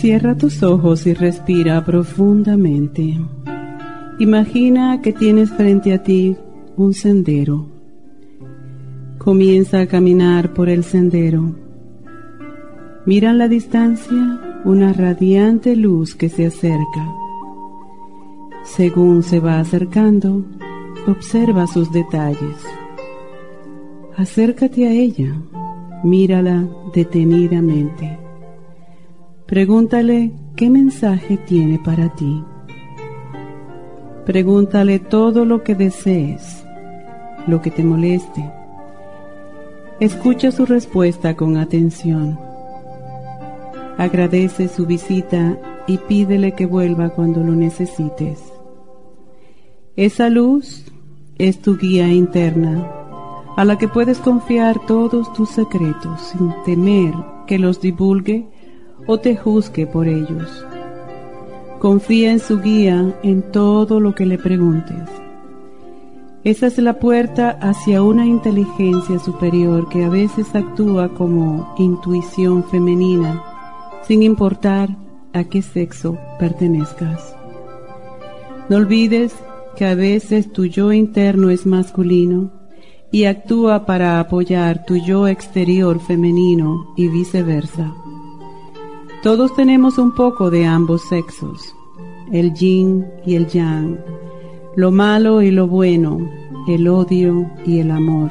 Cierra tus ojos y respira profundamente. Imagina que tienes frente a ti un sendero. Comienza a caminar por el sendero. Mira en la distancia una radiante luz que se acerca. Según se va acercando, observa sus detalles. Acércate a ella, mírala detenidamente. Pregúntale qué mensaje tiene para ti. Pregúntale todo lo que desees, lo que te moleste. Escucha su respuesta con atención. Agradece su visita y pídele que vuelva cuando lo necesites. Esa luz es tu guía interna a la que puedes confiar todos tus secretos sin temer que los divulgue o te juzgue por ellos. Confía en su guía en todo lo que le preguntes. Esa es la puerta hacia una inteligencia superior que a veces actúa como intuición femenina, sin importar a qué sexo pertenezcas. No olvides que a veces tu yo interno es masculino y actúa para apoyar tu yo exterior femenino y viceversa. Todos tenemos un poco de ambos sexos, el yin y el yang, lo malo y lo bueno, el odio y el amor.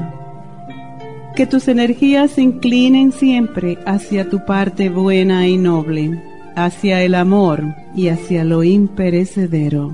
Que tus energías se inclinen siempre hacia tu parte buena y noble, hacia el amor y hacia lo imperecedero.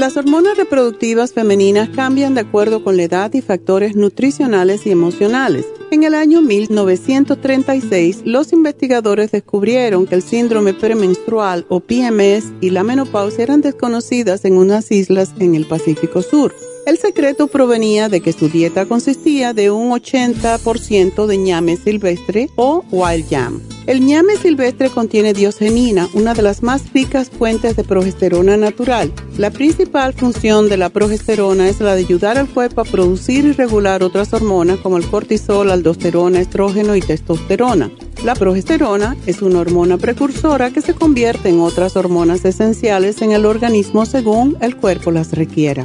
Las hormonas reproductivas femeninas cambian de acuerdo con la edad y factores nutricionales y emocionales. En el año 1936, los investigadores descubrieron que el síndrome premenstrual o PMS y la menopausia eran desconocidas en unas islas en el Pacífico Sur. El secreto provenía de que su dieta consistía de un 80% de ñame silvestre o wild yam. El ñame silvestre contiene diogenina, una de las más ricas fuentes de progesterona natural. La principal función de la progesterona es la de ayudar al cuerpo a producir y regular otras hormonas como el cortisol, aldosterona, estrógeno y testosterona. La progesterona es una hormona precursora que se convierte en otras hormonas esenciales en el organismo según el cuerpo las requiera.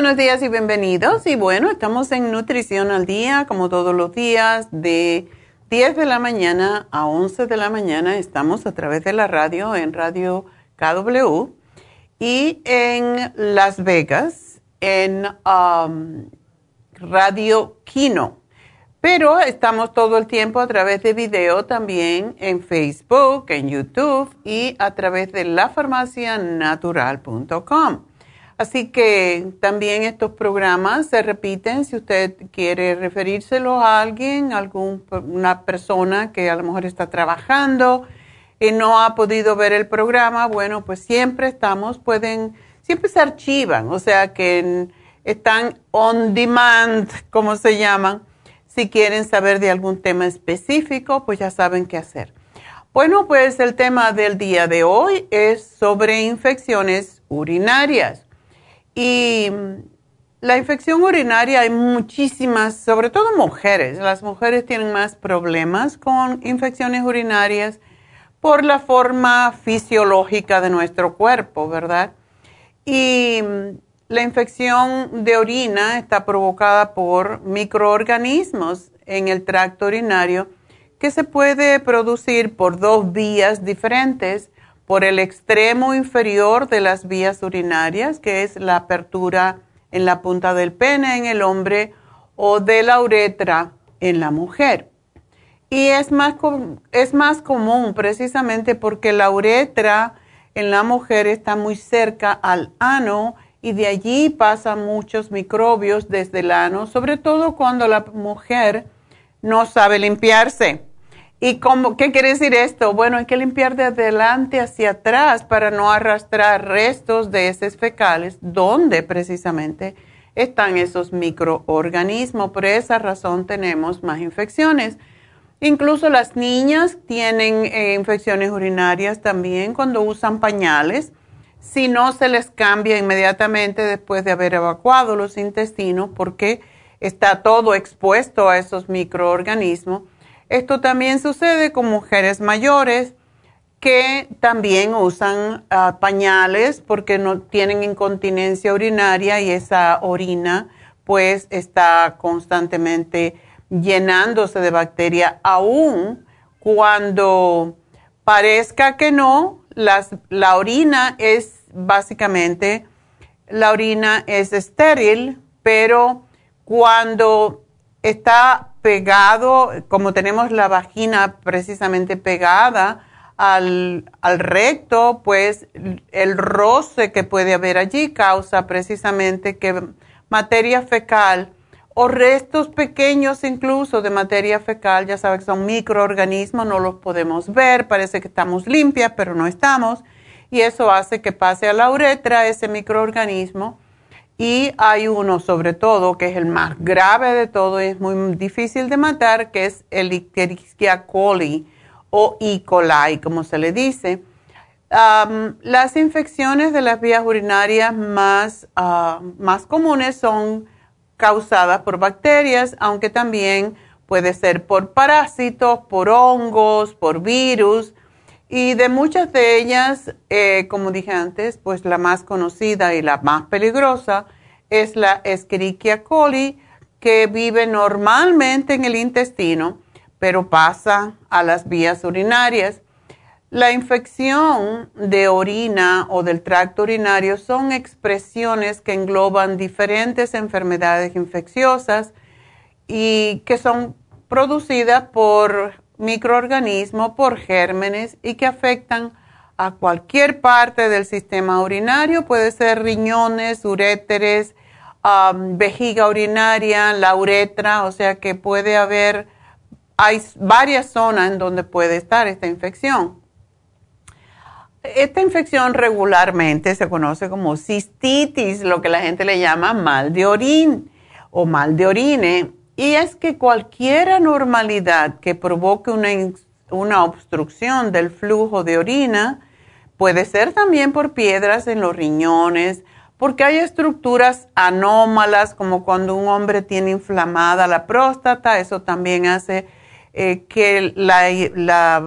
Buenos días y bienvenidos. Y bueno, estamos en Nutrición al Día, como todos los días, de 10 de la mañana a 11 de la mañana. Estamos a través de la radio, en Radio KW. y en Las Vegas, en um, Radio Kino. Pero estamos todo el tiempo a través de video también en Facebook, en YouTube y a través de lafarmacianatural.com. Así que también estos programas se repiten si usted quiere referírselo a alguien, alguna persona que a lo mejor está trabajando y no ha podido ver el programa, bueno, pues siempre estamos, pueden, siempre se archivan, o sea que están on demand, como se llaman. Si quieren saber de algún tema específico, pues ya saben qué hacer. Bueno, pues el tema del día de hoy es sobre infecciones urinarias. Y la infección urinaria hay muchísimas, sobre todo mujeres. Las mujeres tienen más problemas con infecciones urinarias por la forma fisiológica de nuestro cuerpo, ¿verdad? Y la infección de orina está provocada por microorganismos en el tracto urinario que se puede producir por dos vías diferentes por el extremo inferior de las vías urinarias, que es la apertura en la punta del pene en el hombre o de la uretra en la mujer. Y es más, es más común precisamente porque la uretra en la mujer está muy cerca al ano y de allí pasan muchos microbios desde el ano, sobre todo cuando la mujer no sabe limpiarse. ¿Y cómo, qué quiere decir esto? Bueno, hay que limpiar de adelante hacia atrás para no arrastrar restos de heces fecales, donde precisamente están esos microorganismos. Por esa razón tenemos más infecciones. Incluso las niñas tienen eh, infecciones urinarias también cuando usan pañales. Si no se les cambia inmediatamente después de haber evacuado los intestinos porque está todo expuesto a esos microorganismos esto también sucede con mujeres mayores que también usan ah, pañales porque no tienen incontinencia urinaria y esa orina pues está constantemente llenándose de bacteria aún cuando parezca que no, la orina es básicamente, la orina es estéril, pero cuando está pegado, como tenemos la vagina precisamente pegada al, recto, pues el roce que puede haber allí causa precisamente que materia fecal o restos pequeños incluso de materia fecal, ya saben que son microorganismos, no los podemos ver, parece que estamos limpias, pero no estamos, y eso hace que pase a la uretra ese microorganismo y hay uno sobre todo que es el más grave de todo y es muy difícil de matar, que es el Escherichia coli o E. coli, como se le dice. las infecciones de las vías urinarias más, ah, más comunes son causadas por bacterias, aunque también puede ser por parásitos, por hongos, por virus. Y de muchas de ellas, eh, como dije antes, pues la más conocida y la más peligrosa es la Escherichia coli, que vive normalmente en el intestino, pero pasa a las vías urinarias. La infección de orina o del tracto urinario son expresiones que engloban diferentes enfermedades infecciosas y que son producidas por microorganismos, por gérmenes y que afectan a cualquier parte del sistema urinario, puede ser riñones, uréteres, vejiga urinaria, la uretra, o sea que puede haber, hay varias zonas en donde puede estar esta infección. Esta infección regularmente se conoce como cistitis, lo que la gente le llama mal de orín o mal de orine, y es que cualquier anormalidad que provoque una, una obstrucción del flujo de orina puede ser también por piedras en los riñones, porque hay estructuras anómalas, como cuando un hombre tiene inflamada la próstata, eso también hace eh, que la,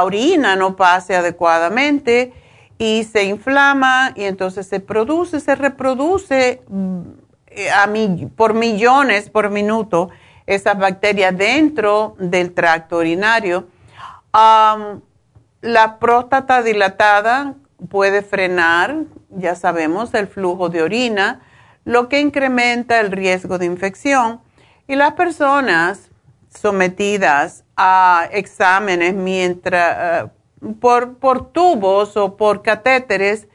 orina no pase adecuadamente y se inflama y entonces se produce, se reproduce mm, a por millones por minuto esas bacterias dentro del tracto urinario. la próstata dilatada puede frenar ya sabemos, el flujo de orina, lo que incrementa el riesgo de infección. Y las personas sometidas a exámenes mientras, eh, por, por, tubos o por catéteres,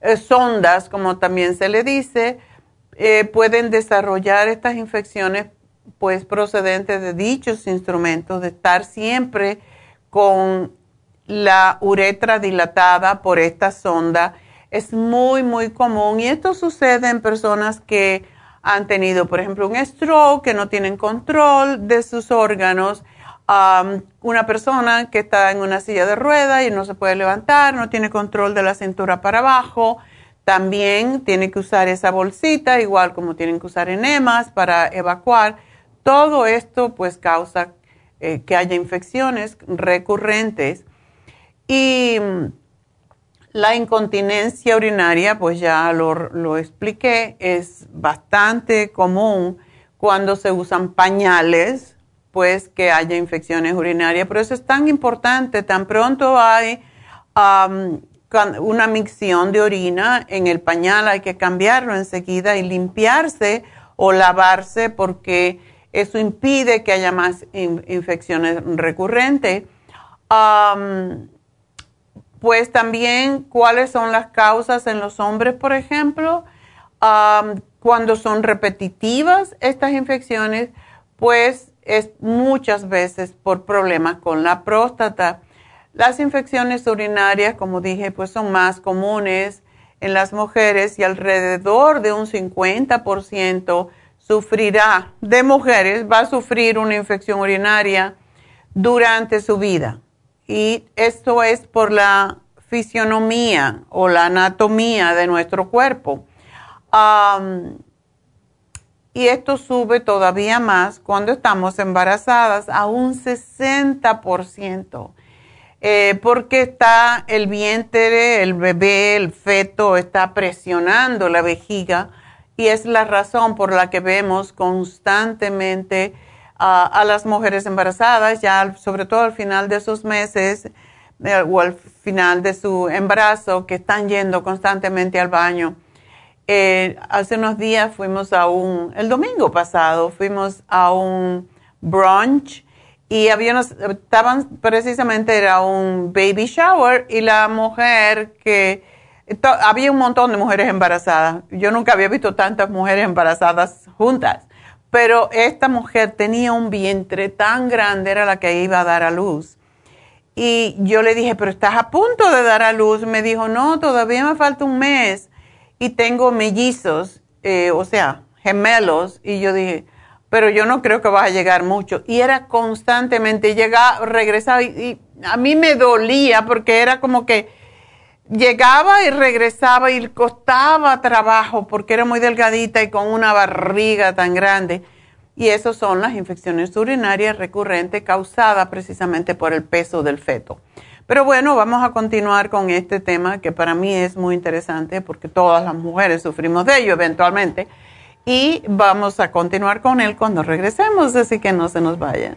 eh, sondas, como también se le dice, eh, pueden desarrollar estas infecciones pues procedentes de dichos instrumentos, de estar siempre con la uretra dilatada por esta sonda. Es muy, muy común y esto sucede en personas que han tenido, por ejemplo, un stroke, que no tienen control de sus órganos, una persona que está en una silla de ruedas y no se puede levantar, no tiene control de la cintura para abajo, también tiene que usar esa bolsita, igual como tienen que usar enemas para evacuar. Todo esto pues causa eh, que haya infecciones recurrentes y mm, la incontinencia urinaria, pues ya lo, expliqué, es bastante común cuando se usan pañales, pues que haya infecciones urinarias. Por eso es tan importante, tan pronto hay una micción de orina en el pañal, hay que cambiarlo enseguida y limpiarse o lavarse porque eso impide que haya más infecciones recurrentes. pues también cuáles son las causas en los hombres, por ejemplo, cuando son repetitivas estas infecciones, pues es muchas veces por problemas con la próstata. Las infecciones urinarias, como dije, pues son más comunes en las mujeres y alrededor de un 50% sufrirá, de mujeres, va a sufrir una infección urinaria durante su vida. Y esto es por la fisionomía o la anatomía de nuestro cuerpo. y esto sube todavía más cuando estamos embarazadas a un 60%. Eh, porque está el vientre, el bebé, el feto, está presionando la vejiga y es la razón por la que vemos constantemente a las mujeres embarazadas, ya sobre todo al final de sus meses eh, o al final de su embarazo, que están yendo constantemente al baño. Eh, hace unos días fuimos a un, el domingo pasado, fuimos a un brunch y había estaban precisamente, era un baby shower y la mujer que había un montón de mujeres embarazadas. Yo nunca había visto tantas mujeres embarazadas juntas, pero esta mujer tenía un vientre tan grande, era la que iba a dar a luz. Y yo le dije, pero estás a punto de dar a luz. Me dijo, no, todavía me falta un mes y tengo mellizos, eh, o sea, gemelos. Y yo dije, pero yo no creo que vas a llegar mucho. Y era constantemente, llegaba, regresaba y a mí me dolía porque era como que llegaba y regresaba y costaba trabajo porque era muy delgadita y con una barriga tan grande. Y esas son las infecciones urinarias recurrentes causadas precisamente por el peso del feto. Pero bueno, vamos a continuar con este tema que para mí es muy interesante porque todas las mujeres sufrimos de ello eventualmente. Y vamos a continuar con él cuando regresemos, así que no se nos vayan.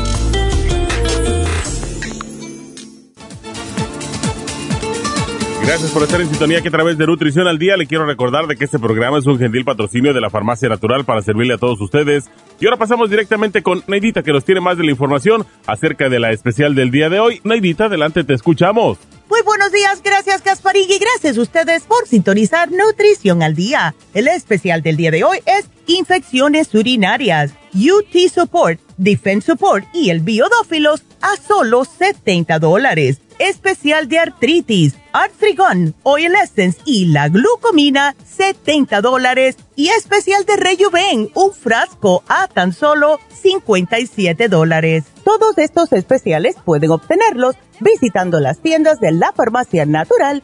Gracias por estar en sintonía que a través de Nutrición al Día le quiero recordar de que este programa es un gentil patrocinio de la Farmacia Natural para servirle a todos ustedes. Y ahora pasamos directamente con Neidita que nos tiene más de la información acerca de la especial del día de hoy. Neidita, adelante, te escuchamos. Muy buenos días, gracias Gasparín y gracias a ustedes por sintonizar Nutrición al Día. El especial del día de hoy es infecciones urinarias, UT Support, Defense Support y el Biodófilos a solo 70 dólares especial de artritis, Arthrigon, Oil Essence y la glucomina, 70 dólares. Y especial de Rejuven, un frasco a tan solo 57 dólares. Todos estos especiales pueden obtenerlos visitando las tiendas de la farmacia natural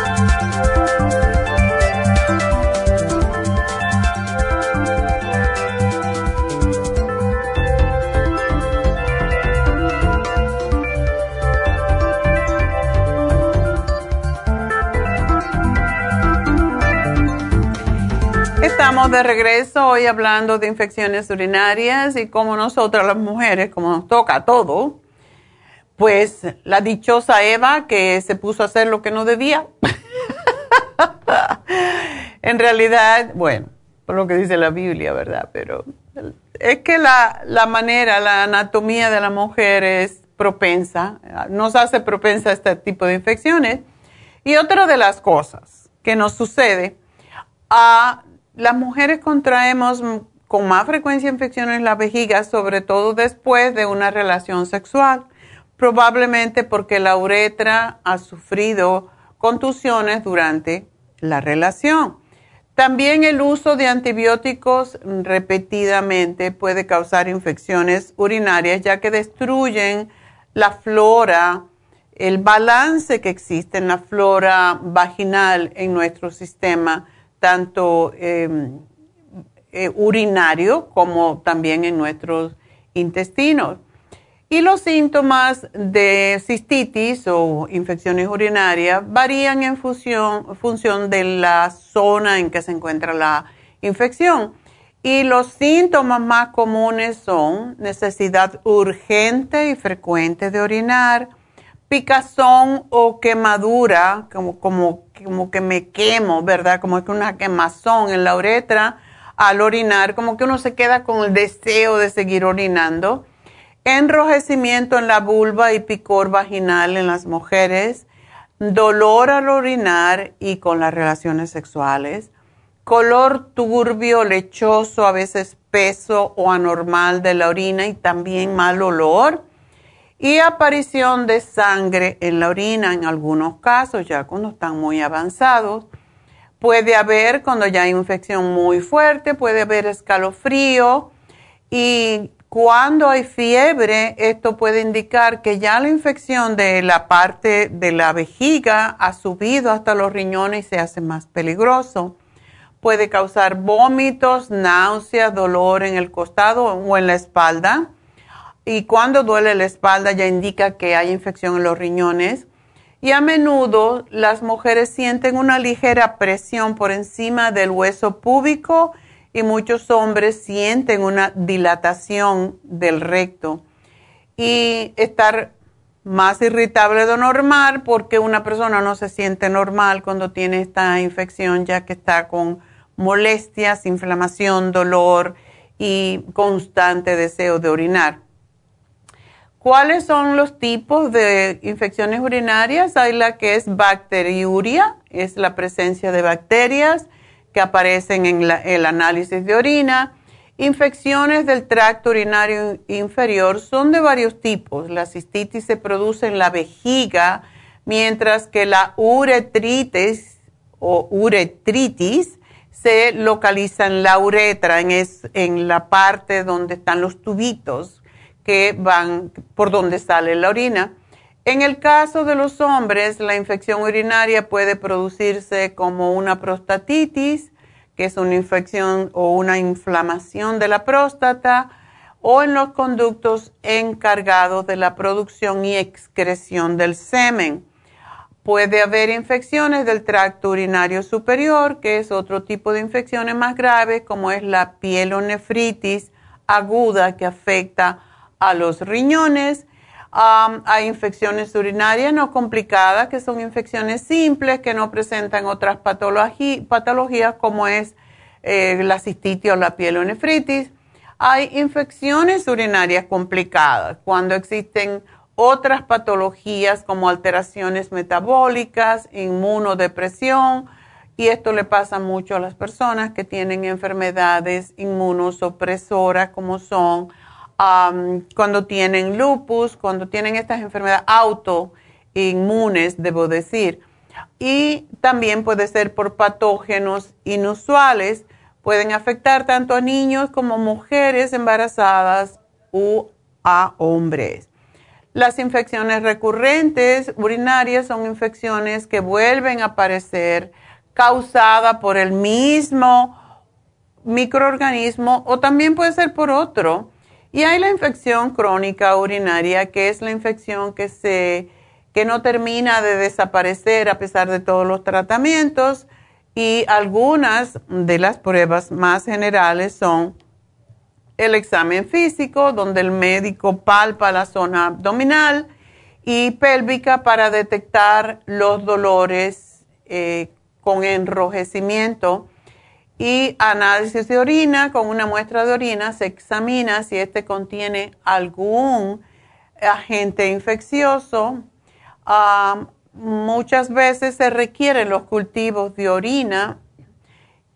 Estamos de regreso hoy hablando de infecciones urinarias y como nosotras las mujeres, como nos toca todo, pues la dichosa Eva que se puso a hacer lo que no debía. en realidad, bueno, por lo que dice la Biblia, ¿verdad? Pero es que la, la manera, la anatomía de la mujer es propensa, nos hace propensa a este tipo de infecciones. Y otra de las cosas que nos sucede a las mujeres contraemos con más frecuencia infecciones en la vejiga, sobre todo después de una relación sexual, probablemente porque la uretra ha sufrido contusiones durante la relación. También el uso de antibióticos repetidamente puede causar infecciones urinarias ya que destruyen la flora, el balance que existe en la flora vaginal en nuestro sistema tanto em, eh, urinario como también en nuestros intestinos. Y los síntomas de cistitis o infecciones urinarias varían en función, función de la zona en que se encuentra la infección. Y los síntomas más comunes son necesidad urgente y frecuente de orinar, picazón o quemadura, como, como, como que me quemo, ¿verdad? Como que una quemazón en la uretra al orinar, como que uno se queda con el deseo de seguir orinando. Enrojecimiento en la vulva y picor vaginal en las mujeres, dolor al orinar y con las relaciones sexuales, color turbio, lechoso, a veces peso o anormal de la orina y también mal olor y aparición de sangre en la orina en algunos casos, ya cuando están muy avanzados. Puede haber, cuando ya hay infección muy fuerte, puede haber escalofrío y cuando hay fiebre, esto puede indicar que ya la infección de la parte de la vejiga ha subido hasta los riñones y se hace más peligroso. Puede causar vómitos, náuseas, dolor en el costado o en la espalda y cuando duele la espalda ya indica que hay infección en los riñones. Y a menudo las mujeres sienten una ligera presión por encima del hueso púbico y muchos hombres sienten una dilatación del recto. Y estar más irritable de normal porque una persona no se siente normal cuando tiene esta infección ya que está con molestias, inflamación, dolor y constante deseo de orinar. ¿Cuáles son los tipos de infecciones urinarias? Hay la que es bacteriuria, es la presencia de bacterias que aparecen en el análisis de orina. Infecciones del tracto urinario inferior son de varios tipos. La cistitis se produce en la vejiga, mientras que la uretritis o uretritis se localiza en la uretra, en, en la parte donde están los tubitos que van por donde sale la orina. En el caso de los hombres, la infección urinaria puede producirse como una prostatitis, que es una infección o una inflamación de la próstata, o en los conductos encargados de la producción y excreción del semen. Puede haber infecciones del tracto urinario superior, que es otro tipo de infecciones más graves, como es la pielonefritis aguda que afecta a los riñones hay infecciones urinarias no complicadas, que son infecciones simples, que no presentan otras patologías como es eh, la cistitis o la pielonefritis. Hay infecciones urinarias complicadas, cuando existen otras patologías como alteraciones metabólicas, inmunodepresión, y esto le pasa mucho a las personas que tienen enfermedades inmunosupresoras como son cuando tienen lupus, cuando tienen estas enfermedades autoinmunes, debo decir. Y también puede ser por patógenos inusuales. Pueden afectar tanto a niños como mujeres embarazadas u a hombres. Las infecciones recurrentes urinarias son infecciones que vuelven a aparecer causadas por el mismo microorganismo o también puede ser por otro. Y hay la infección crónica urinaria, que es la infección que, se, que no termina de desaparecer a pesar de todos los tratamientos. Y algunas de las pruebas más generales son el examen físico, donde el médico palpa la zona abdominal y pélvica para detectar los dolores eh, con enrojecimiento y análisis de orina, con una muestra de orina se examina si este contiene algún agente infeccioso. Ah, muchas veces se requieren los cultivos de orina,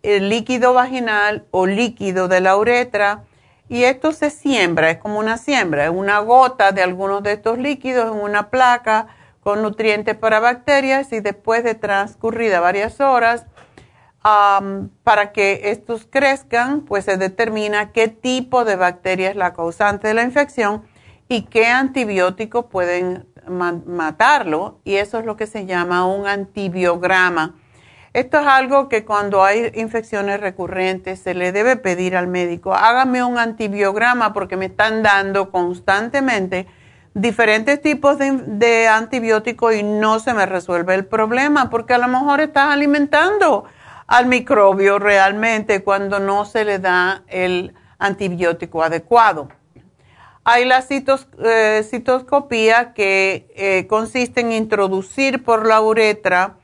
el líquido vaginal o líquido de la uretra, y esto se siembra, es como una siembra, es una gota de algunos de estos líquidos en una placa con nutrientes para bacterias y después de transcurrida varias horas, para que estos crezcan, pues se determina qué tipo de bacteria es la causante de la infección y qué antibióticos pueden matarlo. Y eso es lo que se llama un antibiograma. Esto es algo que cuando hay infecciones recurrentes se le debe pedir al médico, hágame un antibiograma porque me están dando constantemente diferentes tipos de, de antibióticos y no se me resuelve el problema porque a lo mejor estás alimentando al microbio realmente cuando no se le da el antibiótico adecuado. Hay la eh, citoscopía que eh, consiste en introducir por la uretra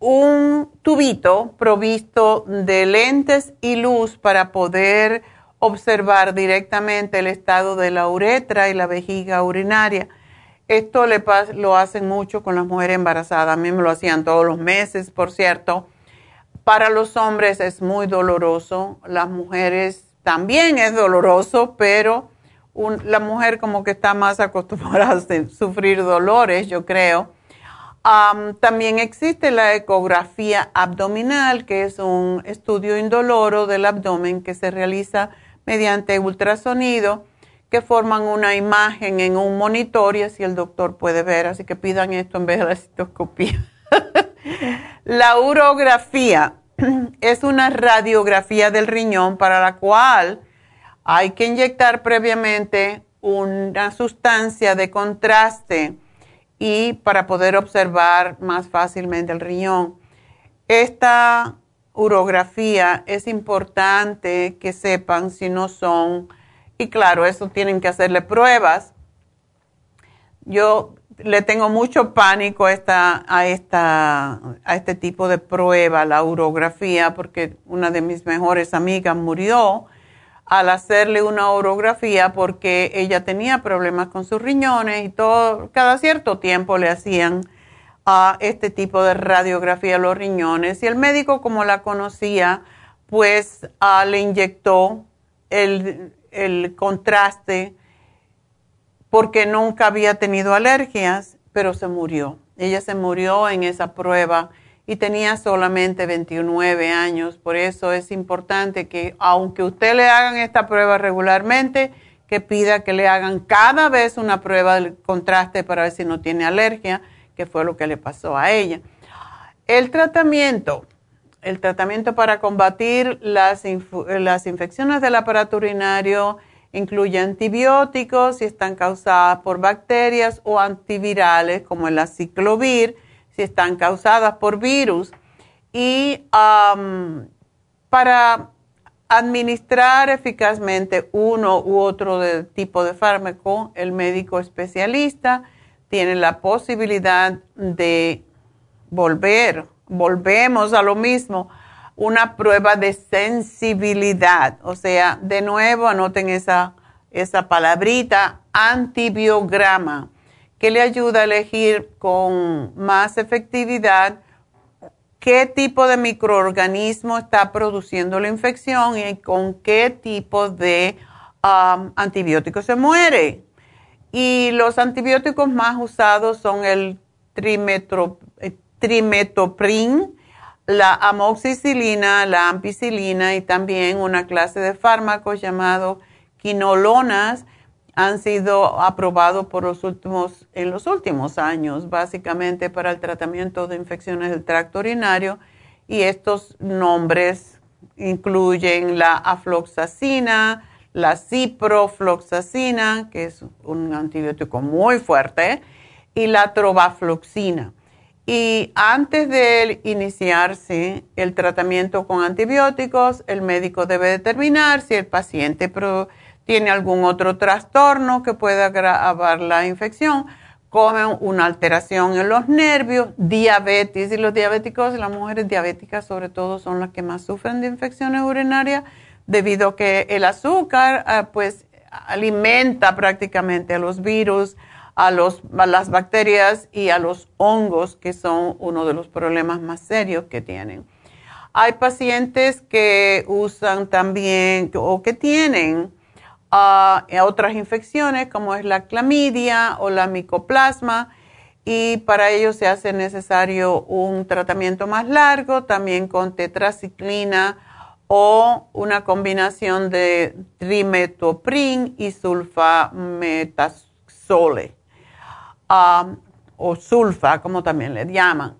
un tubito provisto de lentes y luz para poder observar directamente el estado de la uretra y la vejiga urinaria. Esto le lo hacen mucho con las mujeres embarazadas. A mí me lo hacían todos los meses, por cierto para los hombres es muy doloroso, las mujeres también es doloroso, pero la mujer como que está más acostumbrada a sufrir dolores, yo creo. también existe la ecografía abdominal, que es un estudio indoloro del abdomen que se realiza mediante ultrasonido, que forman una imagen en un monitor y así el doctor puede ver. Así que pidan esto en vez de la citoscopía. La urografía es una radiografía del riñón para la cual hay que inyectar previamente una sustancia de contraste y para poder observar más fácilmente el riñón. Esta urografía es importante que sepan si no son, y claro, eso tienen que hacerle pruebas. Yo le tengo mucho pánico a, esta, a, esta, a este tipo de prueba, la urografía, porque una de mis mejores amigas murió al hacerle una urografía porque ella tenía problemas con sus riñones y todo, cada cierto tiempo le hacían a este tipo de radiografía los riñones. Y el médico como la conocía pues le inyectó el, el contraste porque nunca había tenido alergias, pero se murió. Ella se murió en esa prueba y tenía solamente 29 años. Por eso es importante que, aunque usted le hagan esta prueba regularmente, que pida que le hagan cada vez una prueba del contraste para ver si no tiene alergia, que fue lo que le pasó a ella. El tratamiento, el tratamiento para combatir las, las infecciones del aparato urinario incluye antibióticos si están causadas por bacterias o antivirales como el aciclovir si están causadas por virus. Y para administrar eficazmente uno u otro tipo de fármaco, el médico especialista tiene la posibilidad de volver, volvemos a lo mismo, una prueba de sensibilidad. O sea, de nuevo, anoten esa, esa palabrita, antibiograma, que le ayuda a elegir con más efectividad qué tipo de microorganismo está produciendo la infección y con qué tipo de um, antibiótico se muere. Y los antibióticos más usados son el eh, trimetoprim, la amoxicilina, la ampicilina y también una clase de fármacos llamados quinolonas han sido aprobados por los últimos, en los últimos años, básicamente para el tratamiento de infecciones del tracto urinario. Y estos nombres incluyen la afloxacina, la ciprofloxacina, que es un antibiótico muy fuerte, y la trovafloxina. Y antes de iniciarse el tratamiento con antibióticos, el médico debe determinar si el paciente tiene algún otro trastorno que pueda agravar la infección, como una alteración en los nervios, diabetes. Y los diabéticos, las mujeres diabéticas sobre todo, son las que más sufren de infecciones urinarias debido a que el azúcar ah, pues alimenta prácticamente a los virus a, las bacterias y a los hongos, que son uno de los problemas más serios que tienen. Hay pacientes que usan también o que tienen ah, otras infecciones como es la clamidia o la micoplasma y para ello se hace necesario un tratamiento más largo, también con tetraciclina o una combinación de trimetoprim y sulfametasole o sulfa, como también le llaman.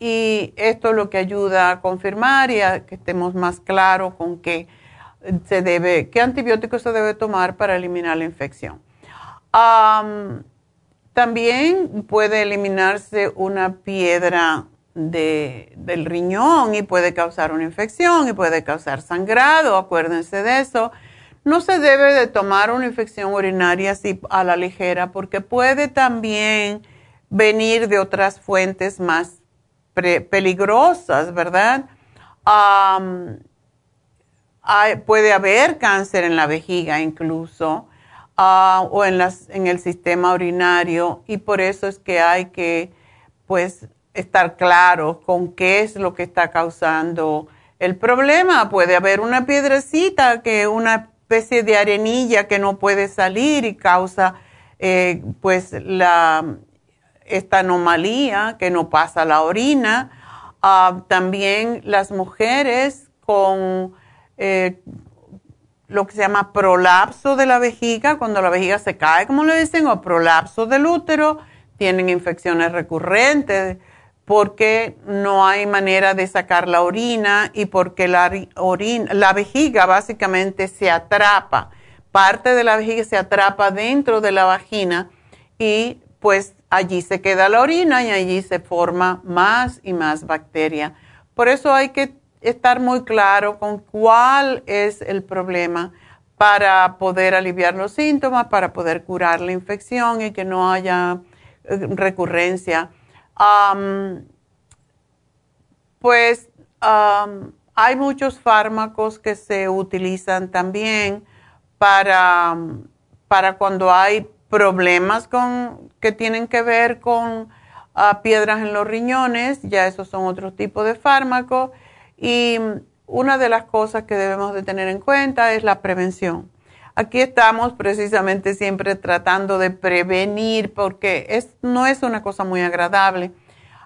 Y esto es lo que ayuda a confirmar y a que estemos más claros con qué se debe, qué antibiótico se debe tomar para eliminar la infección. también puede eliminarse una piedra del riñón y puede causar una infección y puede causar sangrado, acuérdense de eso. No se debe de tomar una infección urinaria así a la ligera porque puede también venir de otras fuentes más peligrosas, ¿verdad? puede haber cáncer en la vejiga incluso ah, o en, en el sistema urinario y por eso es que hay que pues estar claro con qué es lo que está causando el problema. Puede haber una piedrecita que una especie de arenilla que no puede salir y causa eh, pues la, esta anomalía que no pasa la orina. Ah, también las mujeres con eh, lo que se llama prolapso de la vejiga, cuando la vejiga se cae, como le dicen, o prolapso del útero, tienen infecciones recurrentes porque no hay manera de sacar la orina y porque la, orina, la vejiga básicamente se atrapa, parte de la vejiga se atrapa dentro de la vagina y pues allí se queda la orina y allí se forma más y más bacteria. Por eso hay que estar muy claro con cuál es el problema para poder aliviar los síntomas, para poder curar la infección y que no haya eh, recurrencia pues hay muchos fármacos que se utilizan también para, para cuando hay problemas con, que tienen que ver con ah, piedras en los riñones, ya esos son otro tipo de fármacos. Y una de las cosas que debemos de tener en cuenta es la prevención. Aquí estamos precisamente siempre tratando de prevenir porque es, no es una cosa muy agradable.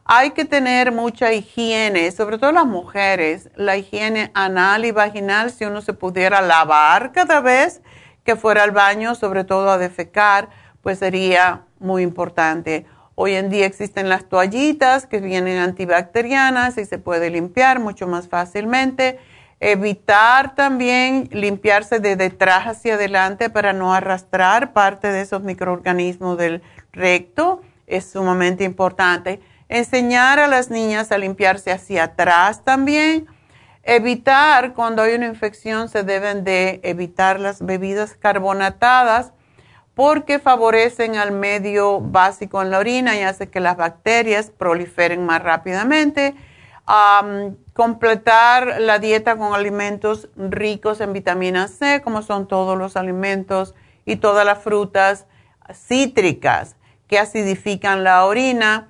Hay que tener mucha higiene, sobre todo las mujeres, la higiene anal y vaginal, si uno se pudiera lavar cada vez que fuera al baño, sobre todo a defecar, pues sería muy importante. Hoy en día existen las toallitas que vienen antibacterianas y se puede limpiar mucho más fácilmente. Evitar también limpiarse de detrás hacia adelante para no arrastrar parte de esos microorganismos del recto es sumamente importante. Enseñar a las niñas a limpiarse hacia atrás también. Evitar, cuando hay una infección, se deben de evitar las bebidas carbonatadas porque favorecen al medio básico en la orina y hace que las bacterias proliferen más rápidamente. Completar la dieta con alimentos ricos en vitamina C, como son todos los alimentos y todas las frutas cítricas que acidifican la orina.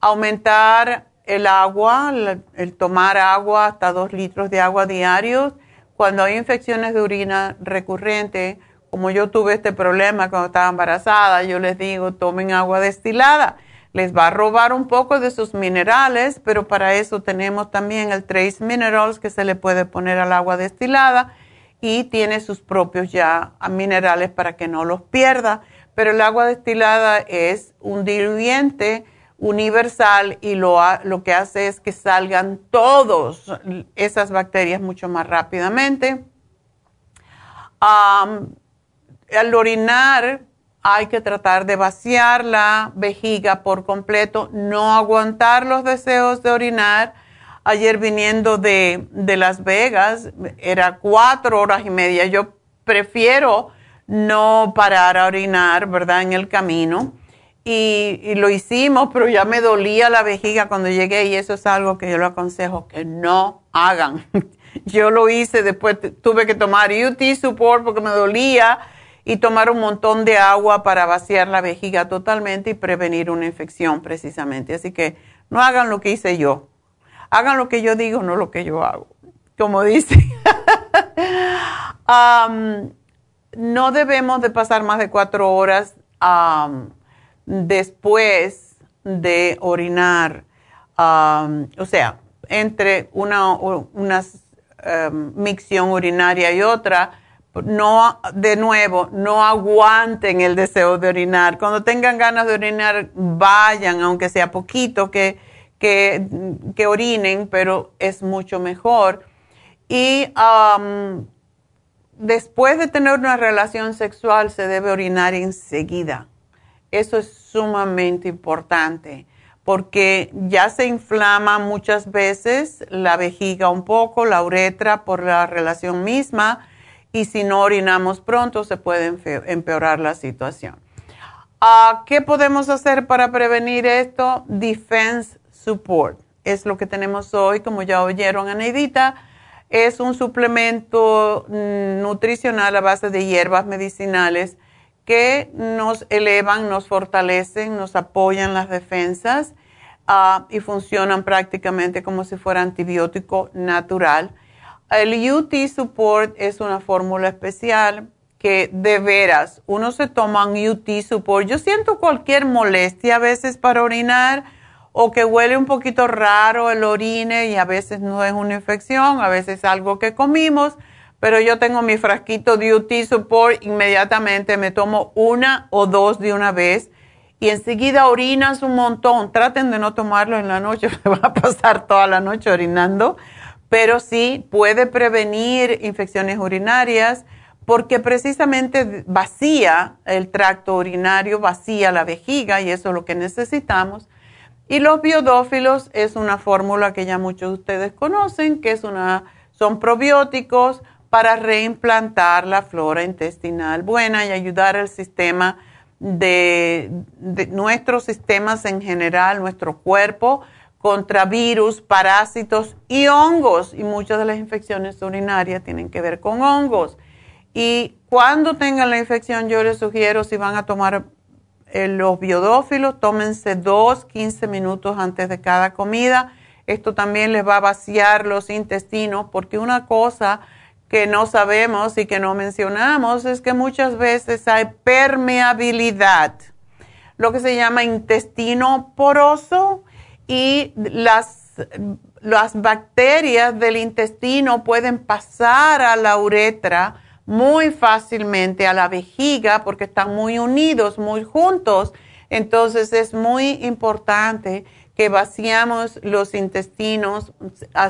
Aumentar el agua, el tomar agua hasta dos litros de agua diarios. Cuando hay infecciones de orina recurrentes, como yo tuve este problema cuando estaba embarazada, yo les digo, tomen agua destilada. Les va a robar un poco de sus minerales, pero para eso tenemos también el Trace Minerals que se le puede poner al agua destilada y tiene sus propios ya minerales para que no los pierda. Pero el agua destilada es un diluyente universal y lo, lo que hace es que salgan todas esas bacterias mucho más rápidamente al orinar hay que tratar de vaciar la vejiga por completo, no aguantar los deseos de orinar. Ayer viniendo de, Las Vegas, era cuatro horas y media. Yo prefiero no parar a orinar, ¿verdad? En el camino. Y, y, lo hicimos, pero ya me dolía la vejiga cuando llegué y eso es algo que yo lo aconsejo que no hagan. yo lo hice, después tuve que tomar UT Support porque me dolía y tomar un montón de agua para vaciar la vejiga totalmente y prevenir una infección precisamente. Así que no hagan lo que hice yo. Hagan lo que yo digo, no lo que yo hago. Como dice. no debemos de pasar más de cuatro horas después de orinar. o sea, entre una, una micción urinaria y otra, no, de nuevo, no aguanten el deseo de orinar. Cuando tengan ganas de orinar, vayan, aunque sea poquito, que, que, que orinen, pero es mucho mejor. Y um, después de tener una relación sexual, se debe orinar enseguida. Eso es sumamente importante porque ya se inflama muchas veces la vejiga un poco, la uretra por la relación misma y si no orinamos pronto se puede empeorar la situación. Ah, ¿Qué podemos hacer para prevenir esto? Defense Support. Es lo que tenemos hoy, como ya oyeron a Neidita. Es un suplemento mm, nutricional a base de hierbas medicinales que nos elevan, nos fortalecen, nos apoyan las defensas ah, y funcionan prácticamente como si fuera antibiótico natural el UT Support es una fórmula especial que de veras uno se toma un UT Support. Yo siento cualquier molestia a veces para orinar o que huele un poquito raro el orine y a veces no es una infección, a veces es algo que comimos, pero yo tengo mi frasquito de UT Support, inmediatamente me tomo una o dos de una vez y enseguida orinas un montón. Traten de no tomarlo en la noche, me va a pasar toda la noche orinando pero sí puede prevenir infecciones urinarias porque precisamente vacía el tracto urinario, vacía la vejiga y eso es lo que necesitamos. Y los biodófilos es una fórmula que ya muchos de ustedes conocen, que es una, son probióticos para reimplantar la flora intestinal buena y ayudar al sistema de, de nuestros sistemas en general, nuestro cuerpo, contra virus, parásitos y hongos. Y muchas de las infecciones urinarias tienen que ver con hongos. Y cuando tengan la infección, yo les sugiero, si van a tomar eh, los biodófilos, tómense dos, 15 minutos antes de cada comida. Esto también les va a vaciar los intestinos, porque una cosa que no sabemos y que no mencionamos es que muchas veces hay permeabilidad, lo que se llama intestino poroso y las, las bacterias del intestino pueden pasar a la uretra muy fácilmente a la vejiga porque están muy unidos, muy juntos. Entonces es muy importante que vaciamos los intestinos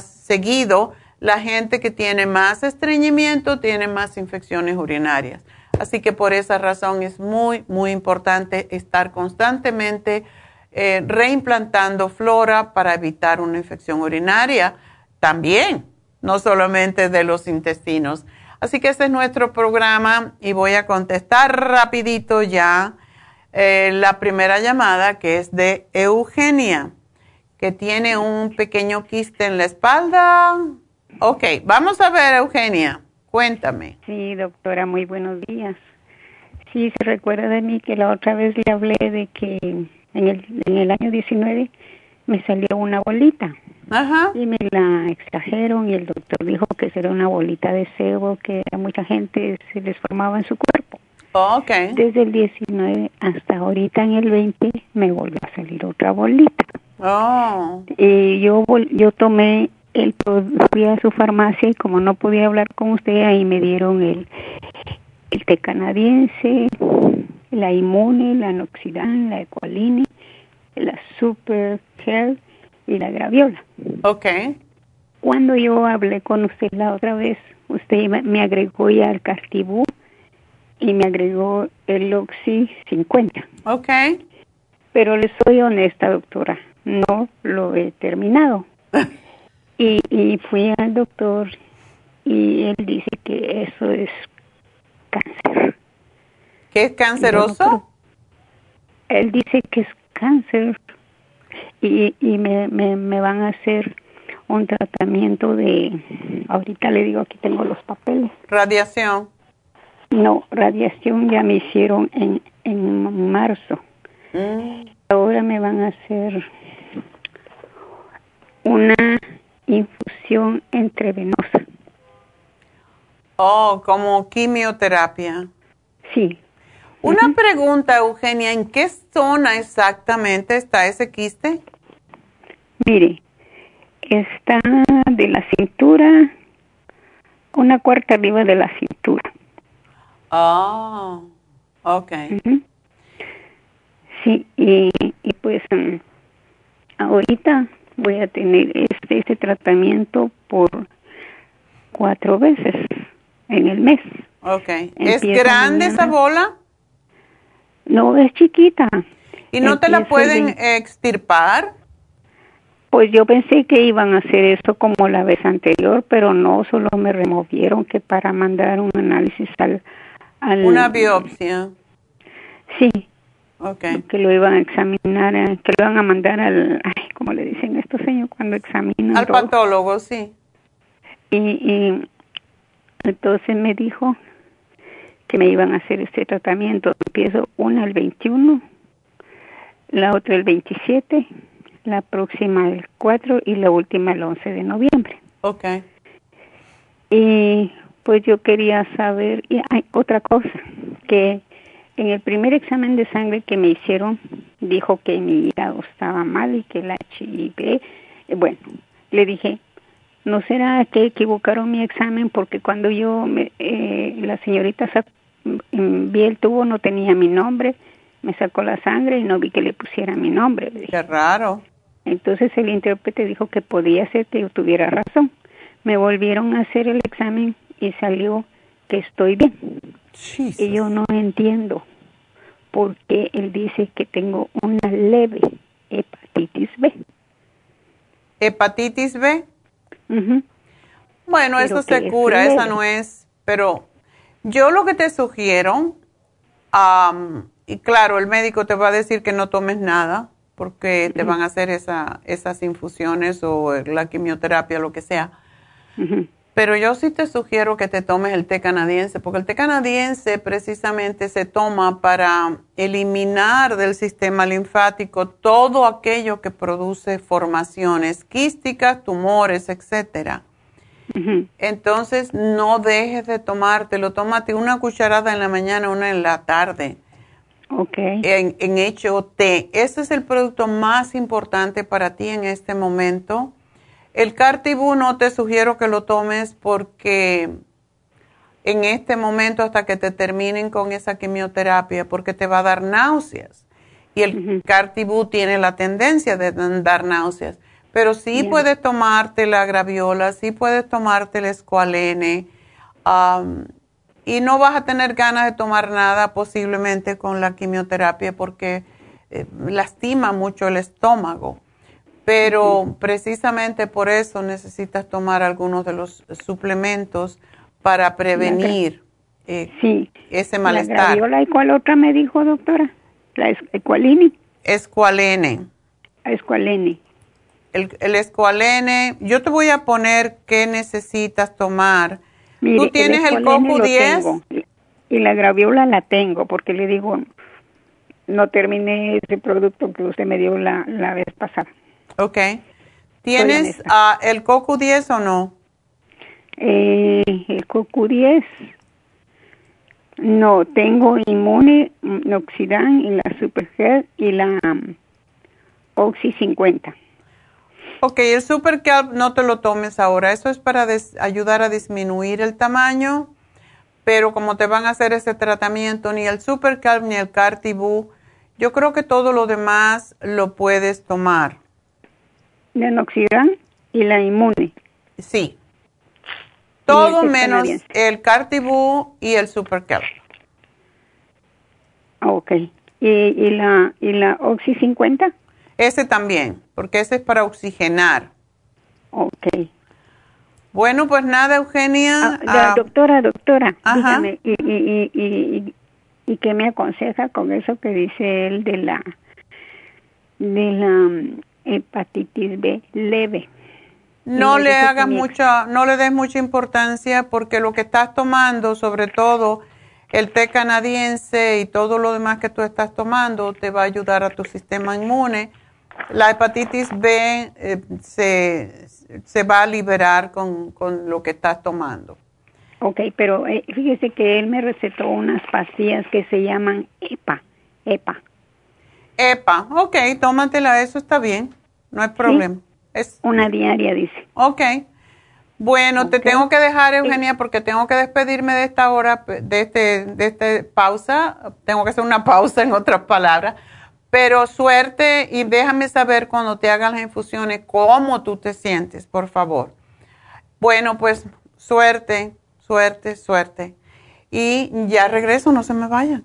seguido. La gente que tiene más estreñimiento tiene más infecciones urinarias. Así que por esa razón es muy, muy importante estar constantemente eh, reimplantando flora para evitar una infección urinaria también, no solamente de los intestinos. Así que este es nuestro programa y voy a contestar rapidito ya eh, la primera llamada que es de Eugenia, que tiene un pequeño quiste en la espalda. Ok, vamos a ver Eugenia, cuéntame. Sí, doctora, muy buenos días. Sí, se recuerda de mí que la otra vez le hablé de que en el, en el año 19 me salió una bolita. Ajá. Y me la extrajeron y el doctor dijo que era una bolita de sebo que a mucha gente se les formaba en su cuerpo. okay. Desde el 19 hasta ahorita en el 20 me volvió a salir otra bolita. Oh. Y yo yo tomé el fui a su farmacia y como no podía hablar con usted ahí me dieron el el té canadiense, la Inmune, la Noxidan, la Equaline, la Super Care y la Graviola. Ok. Cuando yo hablé con usted la otra vez, usted me agregó ya el Cartibú y me agregó el Oxy 50. Ok. Pero le soy honesta, doctora, no lo he terminado. y, y fui al doctor y él dice que eso es cáncer. ¿Qué es canceroso? él dice que es cáncer y, y me, me, me van a hacer un tratamiento de, ahorita le digo, aquí tengo los papeles. Radiación. No, radiación ya me hicieron en, en marzo. Mm. Ahora me van a hacer una infusión entrevenosa. Oh, como quimioterapia. Sí. Una pregunta, Eugenia, ¿en qué zona exactamente está ese quiste? Mire, está de la cintura, una cuarta arriba de la cintura. Ah, ok. Sí, y, y pues um, ahorita voy a tener este, este tratamiento por cuatro veces en el mes. Ok. ¿Es grande esa bola? No, es chiquita. ¿Y no te la pueden extirpar? Pues yo pensé que iban a hacer eso como la vez anterior, pero no, solo me removieron que para mandar un análisis al... Una biopsia. Sí. Okay. Que lo iban a examinar, eh, que lo iban a mandar al... Ay, como le dicen estos señores cuando examinan. Al patólogo, sí. Y, y entonces me dijo que me iban a hacer este tratamiento. Empiezo una el 21, la otra el 27, la próxima el 4 y la última el 11 de noviembre. Ok. Y pues yo quería saber, y hay otra cosa, que en el primer examen de sangre que me hicieron, dijo que mi hígado estaba mal y que el HIV, bueno, le dije, ¿no será que equivocaron mi examen? Porque cuando yo, me, eh, la señorita vi el tubo, no tenía mi nombre, me sacó la sangre y no vi que le pusiera mi nombre. Qué raro. Entonces el intérprete dijo que podía ser que yo tuviera razón. Me volvieron a hacer el examen y salió que estoy bien. Y yo no entiendo por qué él dice que tengo una leve hepatitis B. ¿Hepatitis B? Bueno, eso se cura, esa no es, pero yo lo que te sugiero, y claro, el médico te va a decir que no tomes nada porque te van a hacer esa, esas infusiones o la quimioterapia, lo que sea. Pero yo sí te sugiero que te tomes el té canadiense, porque el té canadiense precisamente se toma para eliminar del sistema linfático todo aquello que produce formaciones quísticas, tumores, etcétera. Entonces, no dejes de tomártelo. Tómate una cucharada en la mañana, una en la tarde. Ok. En, en hecho té. Ese es el producto más importante para ti en este momento. El Cartibú no te sugiero que lo tomes porque en este momento hasta que te terminen con esa quimioterapia porque te va a dar náuseas. Y el Cartibú tiene la tendencia de dar náuseas. Pero sí puedes tomarte la graviola, sí puedes tomarte el escualene. y no vas a tener ganas de tomar nada posiblemente con la quimioterapia porque eh, lastima mucho el estómago. Pero precisamente por eso necesitas tomar algunos de los suplementos para prevenir eh, ese malestar. ¿La graviola y cuál otra me dijo, doctora? ¿La escualene? Escualene. Escualene. El, el escualene, yo te voy a poner qué necesitas tomar. ¿Tú tienes el, el 10? y la graviola la tengo porque le digo, no terminé ese producto que usted me dio la, la vez pasada. Ok. ¿Tienes uh, el coco 10 o no? Eh, el coco 10 no, tengo Inmune, Noxidan y la Supergel y la um, Oxy 50. Ok, el Supergel no te lo tomes ahora. Eso es para ayudar a disminuir el tamaño, pero como te van a hacer ese tratamiento, ni el Supergel ni el Cartibú, yo creo que todo lo demás lo puedes tomar. ¿La Noxidan y la Inmune? Sí. Todo menos el Cartibú y el Supercal. Ok. ¿Y, ¿Y, la, ¿Y la Oxy 50? Ese también, porque ese es para oxigenar. Ok. Bueno, pues nada, Eugenia. Ah, ah, doctora, doctora, dígame, y, y, y, y, qué me aconseja con eso que dice él de la, de la mm, hepatitis B leve? No le hagas mucha, no le des mucha importancia porque lo que estás tomando, sobre todo el té canadiense y todo lo demás que tú estás tomando, te va a ayudar a tu sistema inmune. La hepatitis B eh, se, se, va a liberar con, con, lo que estás tomando. Ok, pero eh, fíjese que él me recetó unas pastillas que se llaman EPA. EPA. EPA, ok, tómatela, eso está bien, no hay problema. Es una diaria, dice. Ok. Bueno, te tengo que dejar, Eugenia, porque tengo que despedirme de esta hora, de este, de este pausa. Tengo que hacer una pausa, en otras palabras. Pero suerte y déjame saber cuando te hagan las infusiones cómo tú te sientes, por favor. Bueno, pues suerte, suerte, suerte. Y ya regreso, no se me vayan.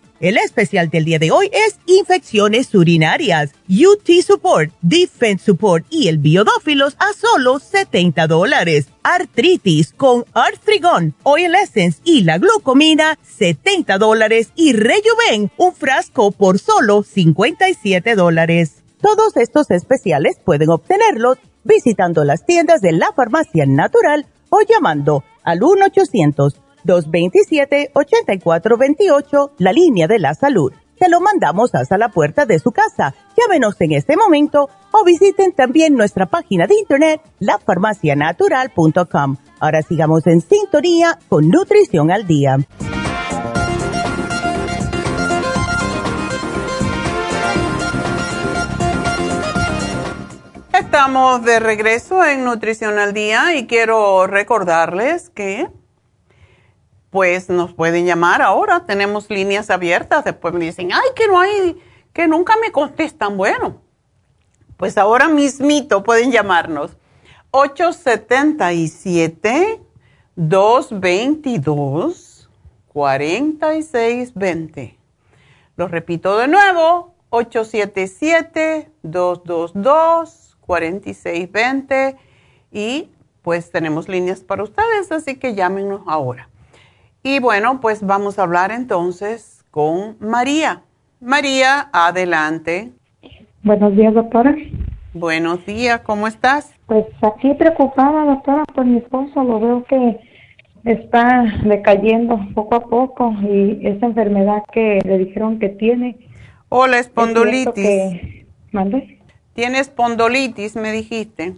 El especial del día de hoy es infecciones urinarias, UT Support, Defense Support y el Biodófilos a solo 70 dólares. Artritis con Arthrigon, Oil Essence y la glucomina, 70 dólares. Y Rejuven, un frasco por solo 57 dólares. Todos estos especiales pueden obtenerlos visitando las tiendas de la farmacia natural o llamando al 1 800 227-8428, la línea de la salud. Se lo mandamos hasta la puerta de su casa. Llámenos en este momento o visiten también nuestra página de internet, lafarmacianatural.com. Ahora sigamos en sintonía con Nutrición al Día. Estamos de regreso en Nutrición al Día y quiero recordarles que pues nos pueden llamar ahora. Tenemos líneas abiertas. Después me dicen, ay, que no hay, que nunca me contestan. Bueno, pues ahora mismito pueden llamarnos. 877-222-4620. Lo repito de nuevo, 877-222-4620. Y pues tenemos líneas para ustedes, así que llámenos ahora. Y bueno, pues vamos a hablar entonces con María. María, adelante. Buenos días, doctora. Buenos días, ¿cómo estás? Pues aquí preocupada, doctora, por mi esposo. Lo veo que está decayendo poco a poco y esa enfermedad que le dijeron que tiene. O la espondolitis. ¿Mande? Tiene espondolitis, me dijiste.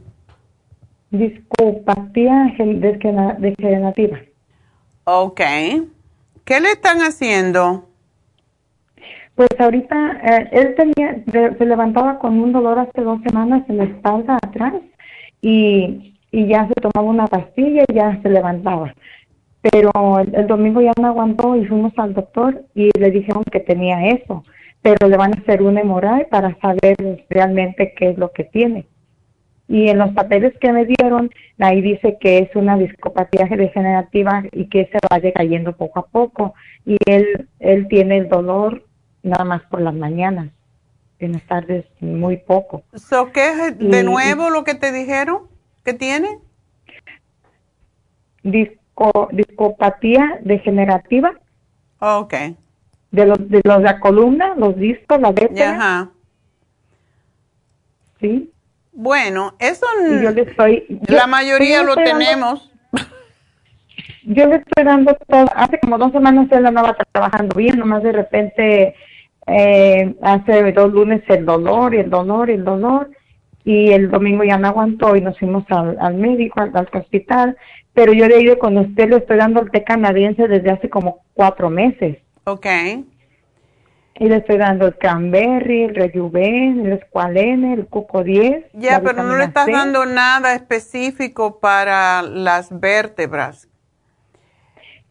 Discopatía degenerativa. Ok. ¿Qué le están haciendo? Pues ahorita eh, él tenía, se levantaba con un dolor hace dos semanas en la espalda atrás y, y ya se tomaba una pastilla y ya se levantaba. Pero el, domingo ya no aguantó y fuimos al doctor y le dijeron que tenía eso, pero le van a hacer un hemoray para saber realmente qué es lo que tiene. Y en los papeles que me dieron, ahí dice que es una discopatía degenerativa y que se va decayendo poco a poco. Y él, él tiene el dolor nada más por las mañanas, en las tardes muy poco. So, ¿Qué es de nuevo lo que te dijeron que tiene? Disco, discopatía degenerativa. ok. De los de los, la columna, los discos, la vértebra. Ajá. Sí. Bueno, eso yo le estoy, la mayoría lo tenemos. yo le estoy dando todo, hace como dos semanas él andaba trabajando bien, nomás de repente eh, hace dos lunes el dolor y el dolor y el dolor y el domingo ya no aguantó y nos fuimos al, médico, al, al, hospital, pero yo le digo con usted le estoy dando el té canadiense desde hace como cuatro meses. Okay. Y le estoy dando el cranberry, el rejuven, el escualene, el cuco 10. Ya, pero no le estás dando nada específico para las vértebras.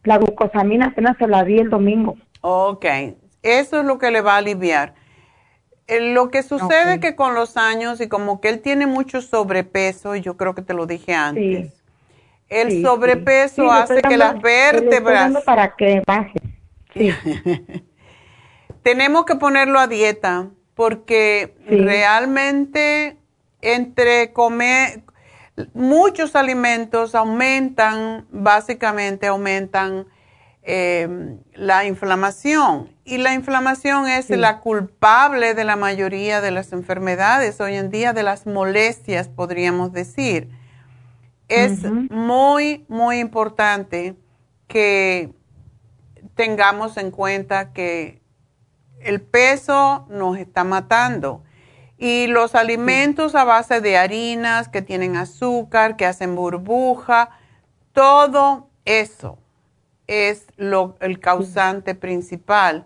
La glucosamina apenas se la di el domingo. Ok, eso es lo que le va a aliviar. Eh, lo que sucede es que con los años y como que él tiene mucho sobrepeso, y yo creo que te lo dije antes, el sobrepeso hace que las vértebras... para que baje. Sí. tenemos que ponerlo a dieta porque realmente entre comer muchos alimentos aumentan, básicamente aumentan eh, la inflamación. Y la inflamación es la culpable de la mayoría de las enfermedades hoy en día, de las molestias, podríamos decir. Es muy, muy importante que tengamos en cuenta que el peso nos está matando. Y los alimentos a base de harinas que tienen azúcar, que hacen burbuja, todo eso es lo, el causante principal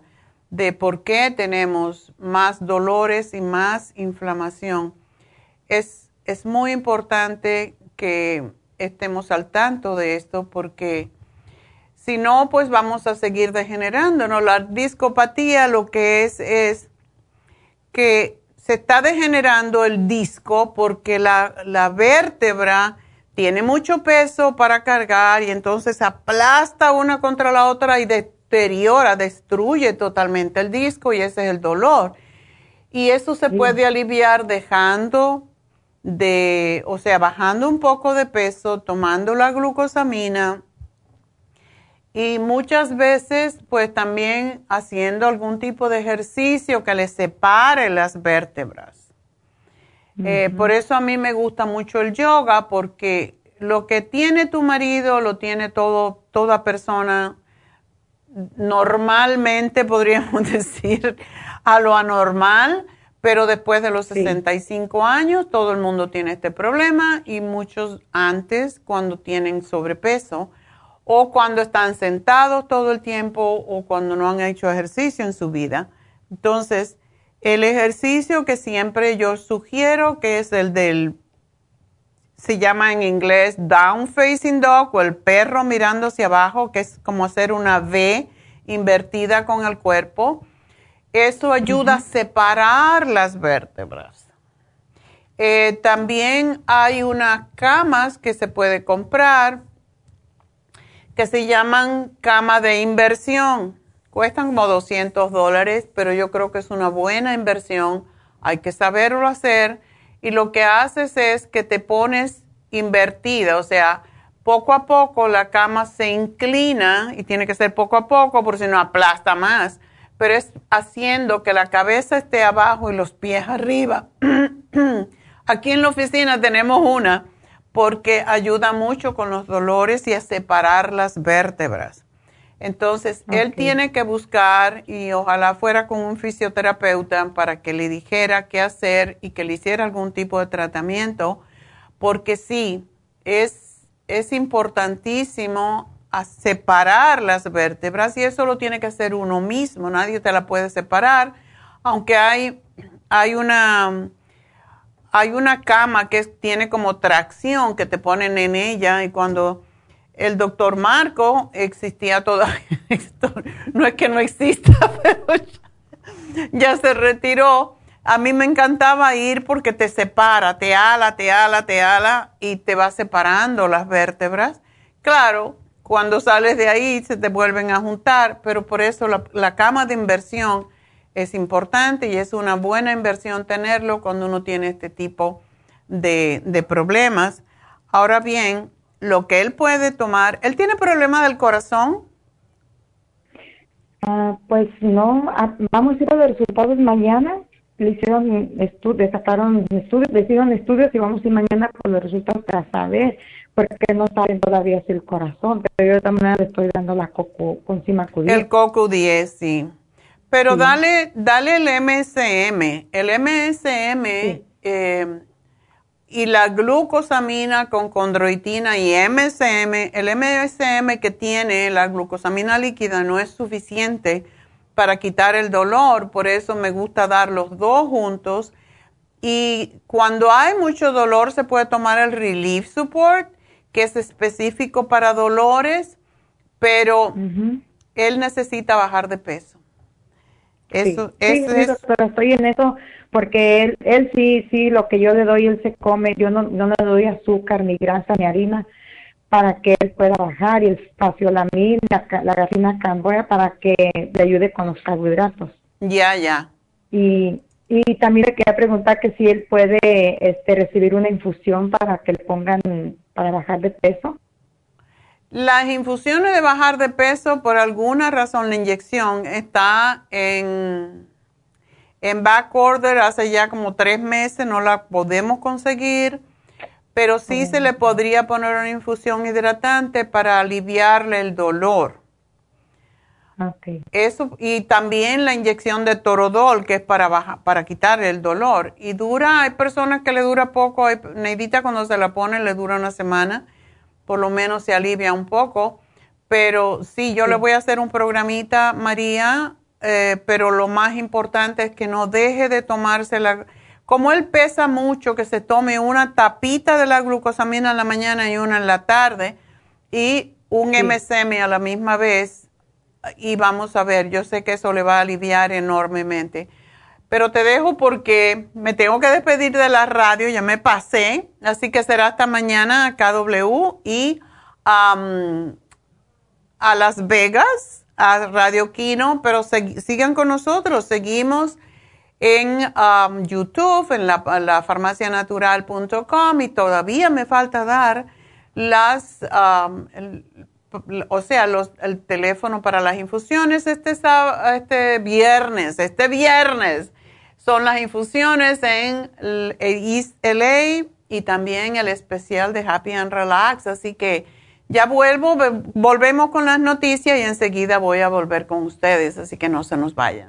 de por qué tenemos más dolores y más inflamación. Es, es muy importante que estemos al tanto de esto porque si no, pues vamos a seguir degenerando, ¿no? La discopatía lo que es es que se está degenerando el disco porque la, la vértebra tiene mucho peso para cargar y entonces aplasta una contra la otra y deteriora, destruye totalmente el disco y ese es el dolor. Y eso se puede aliviar dejando de, o sea, bajando un poco de peso, tomando la glucosamina y muchas veces pues también haciendo algún tipo de ejercicio que le separe las vértebras. Eh, por eso a mí me gusta mucho el yoga porque lo que tiene tu marido lo tiene todo, toda persona normalmente podríamos decir a lo anormal, pero después de los 65 años todo el mundo tiene este problema y muchos antes cuando tienen sobrepeso o cuando están sentados todo el tiempo o cuando no han hecho ejercicio en su vida. Entonces, el ejercicio que siempre yo sugiero, que es el del se llama en inglés down facing dog o el perro mirando hacia abajo, que es como hacer una V invertida con el cuerpo. Eso ayuda a separar las vértebras. Eh, también hay unas camas que se puede comprar que se llaman cama de inversión. Cuestan como 200 dólares, pero yo creo que es una buena inversión. Hay que saberlo hacer y lo que haces es que te pones invertida, o sea, poco a poco la cama se inclina y tiene que ser poco a poco porque si no aplasta más, pero es haciendo que la cabeza esté abajo y los pies arriba. Aquí en la oficina tenemos una porque ayuda mucho con los dolores y a separar las vértebras. Entonces, él tiene que buscar y ojalá fuera con un fisioterapeuta para que le dijera qué hacer y que le hiciera algún tipo de tratamiento, porque sí, es, es importantísimo separar las vértebras y eso lo tiene que hacer uno mismo, nadie te la puede separar, aunque hay, hay una... Hay una cama que tiene como tracción que te ponen en ella y cuando el doctor Marco existía todavía, no es que no exista, pero ya, se retiró. A mí me encantaba ir porque te separa, te ala, te ala, te ala y te va separando las vértebras. Claro, cuando sales de ahí se te vuelven a juntar, pero por eso la, cama de inversión es importante y es una buena inversión tenerlo cuando uno tiene este tipo de, de problemas. Ahora bien, lo que él puede tomar. ¿Él tiene problema del corazón? Ah, pues no, ah, vamos a ir a los resultados mañana. Le hicieron estudios, sacaron estudios, le hicieron estudios y vamos a ir mañana por los resultados para saber, porque no saben todavía si el corazón, pero yo de todas maneras le estoy dando la coco con 10. El coco 10, sí. Pero dale, dale el MSM. El MSM eh, y la glucosamina con condroitina y MSM, el MSM que tiene la glucosamina líquida no es suficiente para quitar el dolor, por eso me gusta dar los dos juntos. Y cuando hay mucho dolor se puede tomar el Relief Support, que es específico para dolores, pero él necesita bajar de peso. Eso, eso es, pero estoy en eso porque él, él sí, sí, lo que yo le doy, él se come, yo no, no le doy azúcar, ni grasa, ni harina, para que él pueda bajar, y el espaciolamina, la, la gafina camboya, para que le ayude con los carbohidratos. Ya, ya. Y, y también le quería preguntar que si él puede este, recibir una infusión para que le pongan, para bajar de peso. Las infusiones de bajar de peso, por alguna razón, la inyección está en en back order hace ya como tres meses, no la podemos conseguir, pero sí se le podría poner una infusión hidratante para aliviarle el dolor. Okay. Eso, y también la inyección de torodol, que es para, baja, para quitar el dolor. Y dura, hay personas que le dura poco, hay, Neidita cuando se la pone le dura una semana, por lo menos se alivia un poco. Pero sí, yo le voy a hacer un programita, María, eh, pero lo más importante es que no deje de tomarse la... Como él pesa mucho, que se tome una tapita de la glucosamina en la mañana y una en la tarde y un MSM a la misma vez y vamos a ver, yo sé que eso le va a aliviar enormemente. Pero te dejo porque me tengo que despedir de la radio, ya me pasé, así que será hasta mañana a KW y a Las Vegas a Radio Kino, pero sigan con nosotros, seguimos en um, YouTube, en la, la farmacianatural.com y todavía me falta dar las, um, o sea, el teléfono para las infusiones este, este viernes, este viernes son las infusiones en East LA y también el especial de Happy and Relax, así que ya vuelvo, volvemos con las noticias y enseguida voy a volver con ustedes, así que no se nos vayan.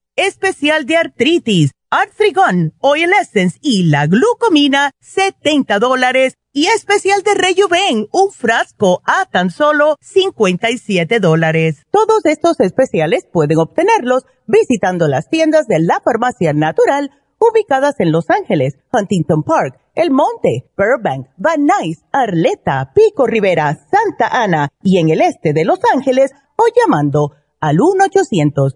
Especial de artritis Arthrigon, Oil Essence y la glucomina, 70 dólares. Y especial de Rejuven, un frasco a tan solo 57 dólares. Todos estos especiales pueden obtenerlos visitando las tiendas de la farmacia natural ubicadas en Los Ángeles, Huntington Park, El Monte, Burbank, Van Nuys, Arleta, Pico Rivera, Santa Ana y en el este de Los Ángeles o llamando al 1 800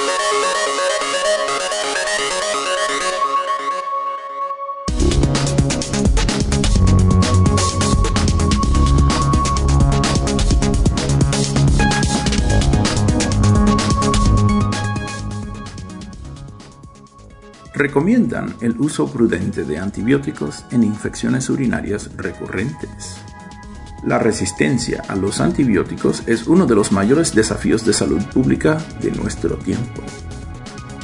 Recomiendan el uso prudente de antibióticos en infecciones urinarias recurrentes. La resistencia a los antibióticos es uno de los mayores desafíos de salud pública de nuestro tiempo.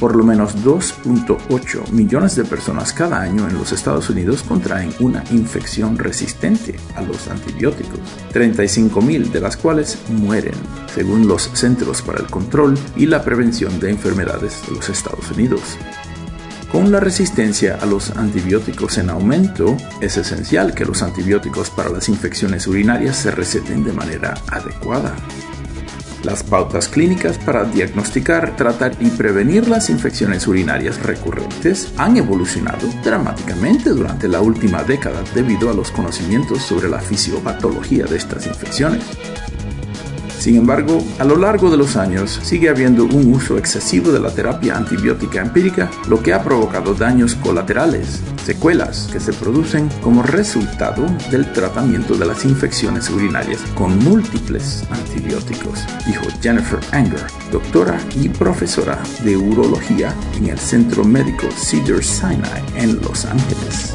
Por lo menos 2.8 millones de personas cada año en los Estados Unidos contraen una infección resistente a los antibióticos, 35 mil de las cuales mueren, según los Centros para el Control y la Prevención de Enfermedades de los Estados Unidos. Con la resistencia a los antibióticos en aumento, es esencial que los antibióticos para las infecciones urinarias se receten de manera adecuada. Las pautas clínicas para diagnosticar, tratar y prevenir las infecciones urinarias recurrentes han evolucionado dramáticamente durante la última década debido a los conocimientos sobre la fisiopatología de estas infecciones. Sin embargo, a lo largo de los años sigue habiendo un uso excesivo de la terapia antibiótica empírica, lo que ha provocado daños colaterales, secuelas que se producen como resultado del tratamiento de las infecciones urinarias con múltiples antibióticos, dijo Jennifer Anger, doctora y profesora de urología en el Centro Médico Cedar Sinai en Los Ángeles.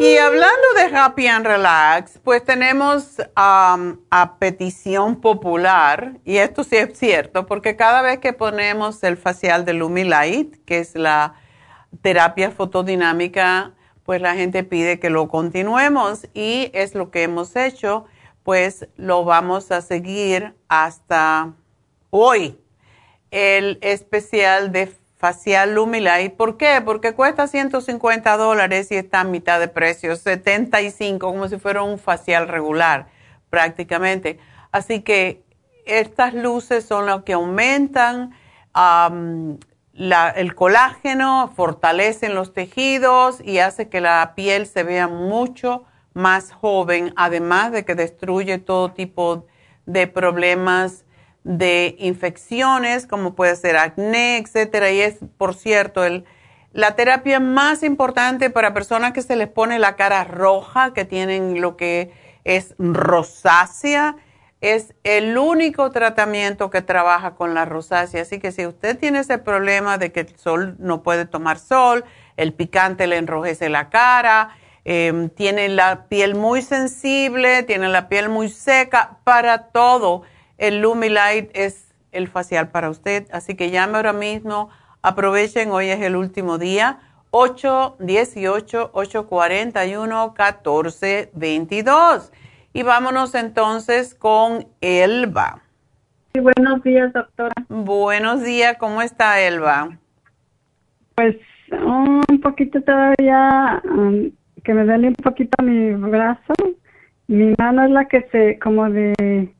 Y hablando de Happy and Relax, pues tenemos a petición popular, y esto sí es cierto, porque cada vez que ponemos el facial de Lumilight, que es la terapia fotodinámica, pues la gente pide que lo continuemos y es lo que hemos hecho, pues lo vamos a seguir hasta hoy. El especial de facial Lumilight. ¿Por qué? Porque cuesta 150 dólares y está a mitad de precio, 75, como si fuera un facial regular prácticamente. Así que estas luces son las que aumentan el colágeno, fortalecen los tejidos y hace que la piel se vea mucho más joven, además de que destruye todo tipo de problemas de infecciones, como puede ser acné, etcétera. Y es, por cierto, el, la terapia más importante para personas que se les pone la cara roja, que tienen lo que es rosácea es el único tratamiento que trabaja con la rosácea. Así que si usted tiene ese problema de que el sol no puede tomar sol, el picante le enrojece la cara, em, tiene la piel muy sensible, tiene la piel muy seca, para todo el Lumilight es el facial para usted. Así que llame ahora mismo, aprovechen, hoy es el último día. 818-841-1422. Y vámonos entonces con Elba. Sí, buenos días, doctora. Buenos días, ¿cómo está Elba? Pues un poquito todavía, um, que me duele un poquito mi brazo. Mi mano es la que se, como de,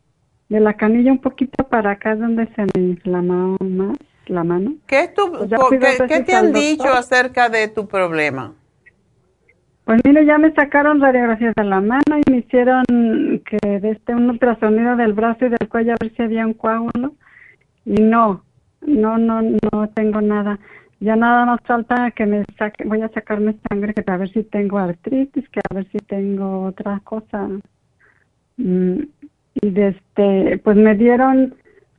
de la canilla un poquito para acá, donde se me inflamó más la mano. ¿Qué, tu, pues ¿qué te han dicho acerca de tu problema? Pues mire, ya me sacaron radiografías de la mano y me hicieron que de este un ultrasonido del brazo y del cuello a ver si había un coágulo y no, no, no, no tengo nada. Ya nada más falta que me saque, voy a sacarme sangre que a ver si tengo artritis, que a ver si tengo otra cosa. Mm, y de este, pues me dieron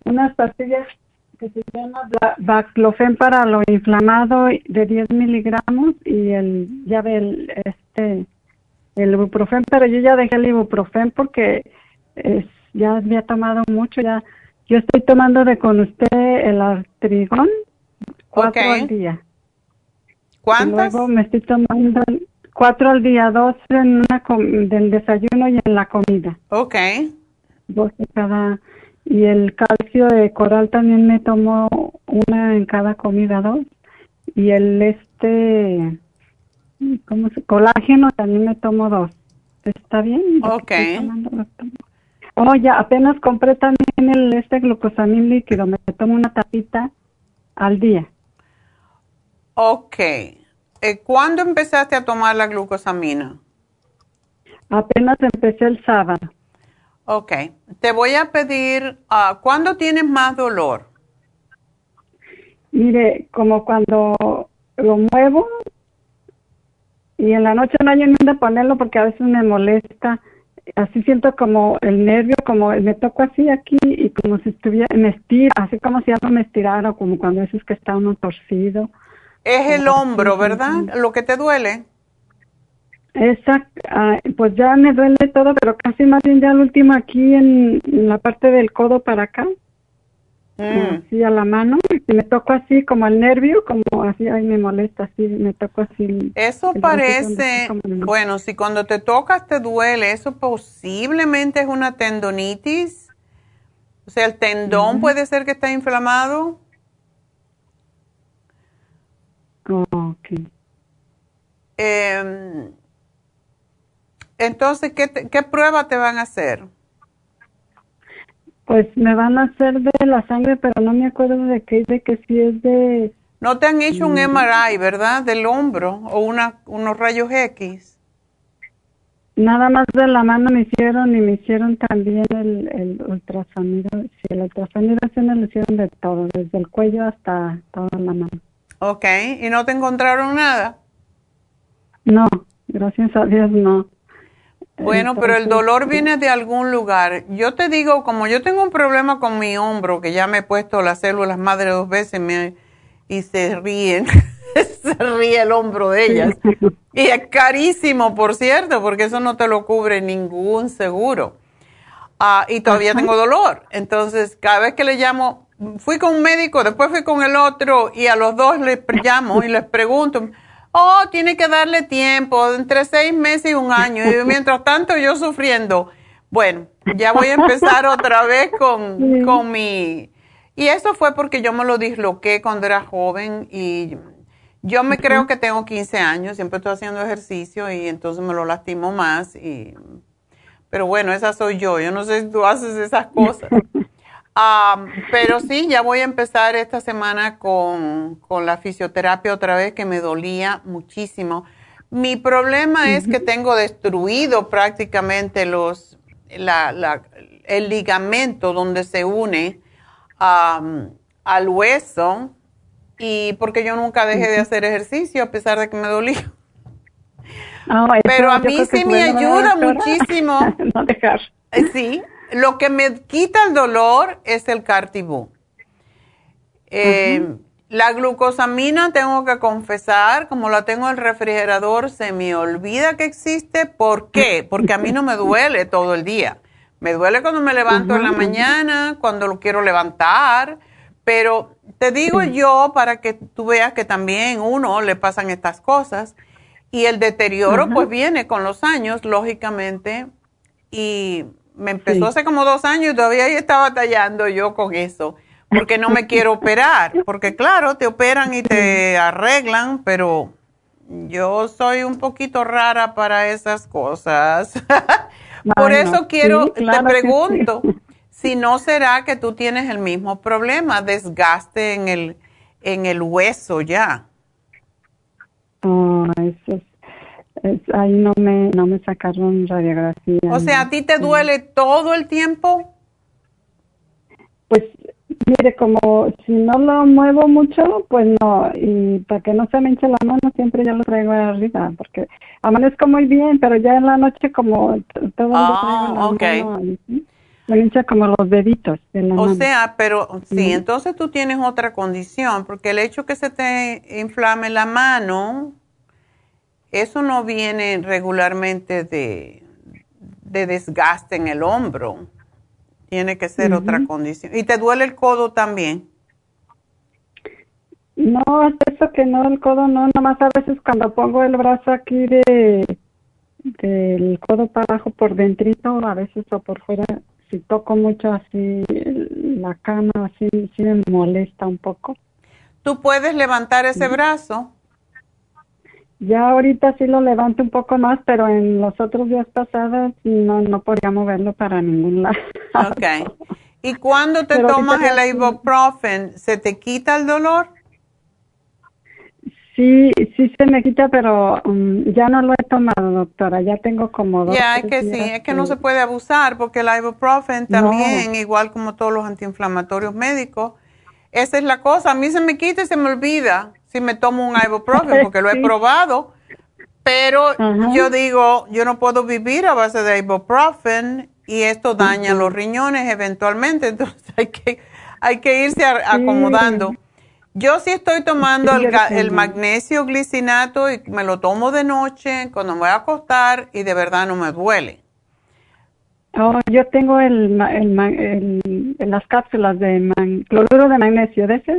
unas pastillas que se llama Baclofen para lo inflamado de 10 miligramos y el, ya ve, el, este, el ibuprofen, pero yo ya dejé el ibuprofen porque es, ya había tomado mucho, ya, yo estoy tomando de con usted el artrigón cuatro al día. ¿Cuántas? luego me estoy tomando cuatro al día, dos en una del desayuno y en la comida. Ok. Dos de cada y el calcio de coral también me tomo una en cada comida, dos. Y el este, ¿cómo se? Colágeno también me tomo dos. ¿Está bien? Ok. Oh, ya, apenas compré también el este glucosamín líquido. Me tomo una tapita al día. Ok. Eh, ¿Cuándo empezaste a tomar la glucosamina? Apenas empecé el sábado. Ok, te voy a pedir, uh, ¿cuándo tienes más dolor? Mire, como cuando lo muevo y en la noche no hay dónde ponerlo porque a veces me molesta. Así siento como el nervio, como me toco así aquí y como si estuviera, me estira, así como si algo me estirara, como cuando veces que está uno torcido. Es el hombro, ¿verdad? Lo que te duele. Exacto, pues ya me duele todo, pero casi más bien ya el último aquí en, la parte del codo para acá, mm. así a la mano, y me toco así como el nervio, como así, ahí me molesta, así me toco así. Eso parece, bueno, si cuando te tocas te duele, eso posiblemente es una tendonitis, o sea, el tendón puede ser que está inflamado. ok. Em, entonces, ¿qué, ¿qué prueba te van a hacer? Pues me van a hacer de la sangre, pero no me acuerdo de qué, de que si es de... No te han hecho un MRI, ¿verdad? Del hombro o una, unos rayos X. Nada más de la mano me hicieron y me hicieron también el, el ultrasonido. Sí, el ultrasonido sí me lo hicieron de todo, desde el cuello hasta toda la mano. Ok, ¿y no te encontraron nada? No, gracias a Dios no. Bueno, pero el dolor viene de algún lugar. Yo te digo, como yo tengo un problema con mi hombro, que ya me he puesto las células madre dos veces me, y se ríen. se ríe el hombro de ellas. Y es carísimo, por cierto, porque eso no te lo cubre ningún seguro. Ah, y todavía tengo dolor. Entonces, cada vez que le llamo, fui con un médico, después fui con el otro y a los dos les llamo y les pregunto, oh, tiene que darle tiempo, entre seis meses y un año. Y mientras tanto yo sufriendo. Bueno, ya voy a empezar otra vez con, con mi... Y eso fue porque yo me lo disloqué cuando era joven y yo me creo que tengo 15 años, siempre estoy haciendo ejercicio y entonces me lo lastimo más. Y, pero bueno, esa soy yo. Yo no sé si tú haces esas cosas. pero sí, ya voy a empezar esta semana con, con, la fisioterapia otra vez, que me dolía muchísimo. Mi problema es que tengo destruido prácticamente los, la, la, el ligamento donde se une al hueso y porque yo nunca dejé de hacer ejercicio a pesar de que me dolía. Pero a mí sí me ayuda muchísimo. no dejar. Eh, sí, lo que me quita el dolor es el cartibú. Eh, la glucosamina, tengo que confesar, como la tengo en el refrigerador, se me olvida que existe. ¿Por qué? Porque a mí no me duele todo el día. Me duele cuando me levanto en la mañana, cuando lo quiero levantar, pero te digo yo para que tú veas que también uno le pasan estas cosas y el deterioro pues viene con los años, lógicamente, y me empezó hace como dos años y todavía ahí estaba batallando yo con eso, porque no me quiero operar, porque claro, te operan y te arreglan, pero yo soy un poquito rara para esas cosas. Por eso quiero, te pregunto, si no será que tú tienes el mismo problema, desgaste en el, en el hueso ya. Oh, eso es, ahí no me, no me sacaron radiografía. O sea, ¿a ti te duele todo el tiempo? Pues mire, como si no lo muevo mucho, pues no, y para que no se me hinche la mano, siempre yo lo traigo arriba, porque amanezco muy bien, pero ya en la noche como todo oh, lo traigo ah, me hincha como los deditos de la O sea, pero sí, entonces tú tienes otra condición, porque el hecho que se te inflame la mano, eso no viene regularmente de, de desgaste en el hombro. Tiene que ser otra condición. ¿Y te duele el codo también? No, es eso que no, el codo no, nomás a veces cuando pongo el brazo aquí de del codo para abajo por dentrito, a veces o por fuera, si toco mucho así la cama, así, sí me molesta un poco. ¿Tú puedes levantar ese brazo? Ya ahorita sí lo levanto un poco más, pero en los otros días pasados no, no podía moverlo para ningún lado. Ok. ¿Y cuando te tomas el ibuprofen, se te quita el dolor? Sí, sí se me quita, pero um, ya no lo he tomado, doctora. Ya tengo como dos. Ya, es que sí, es que no se puede abusar porque el ibuprofen también, igual como todos los antiinflamatorios médicos, esa es la cosa. A mí se me quita y se me olvida si me tomo un ibuprofen porque lo he probado. Pero yo digo, yo no puedo vivir a base de ibuprofen y esto daña los riñones eventualmente, entonces hay que, hay que irse acomodando. Yo sí estoy tomando el, magnesio glicinato y me lo tomo de noche cuando me voy a acostar y de verdad no me duele. Oh, yo tengo el, las cápsulas de cloruro de magnesio, ¿de ese,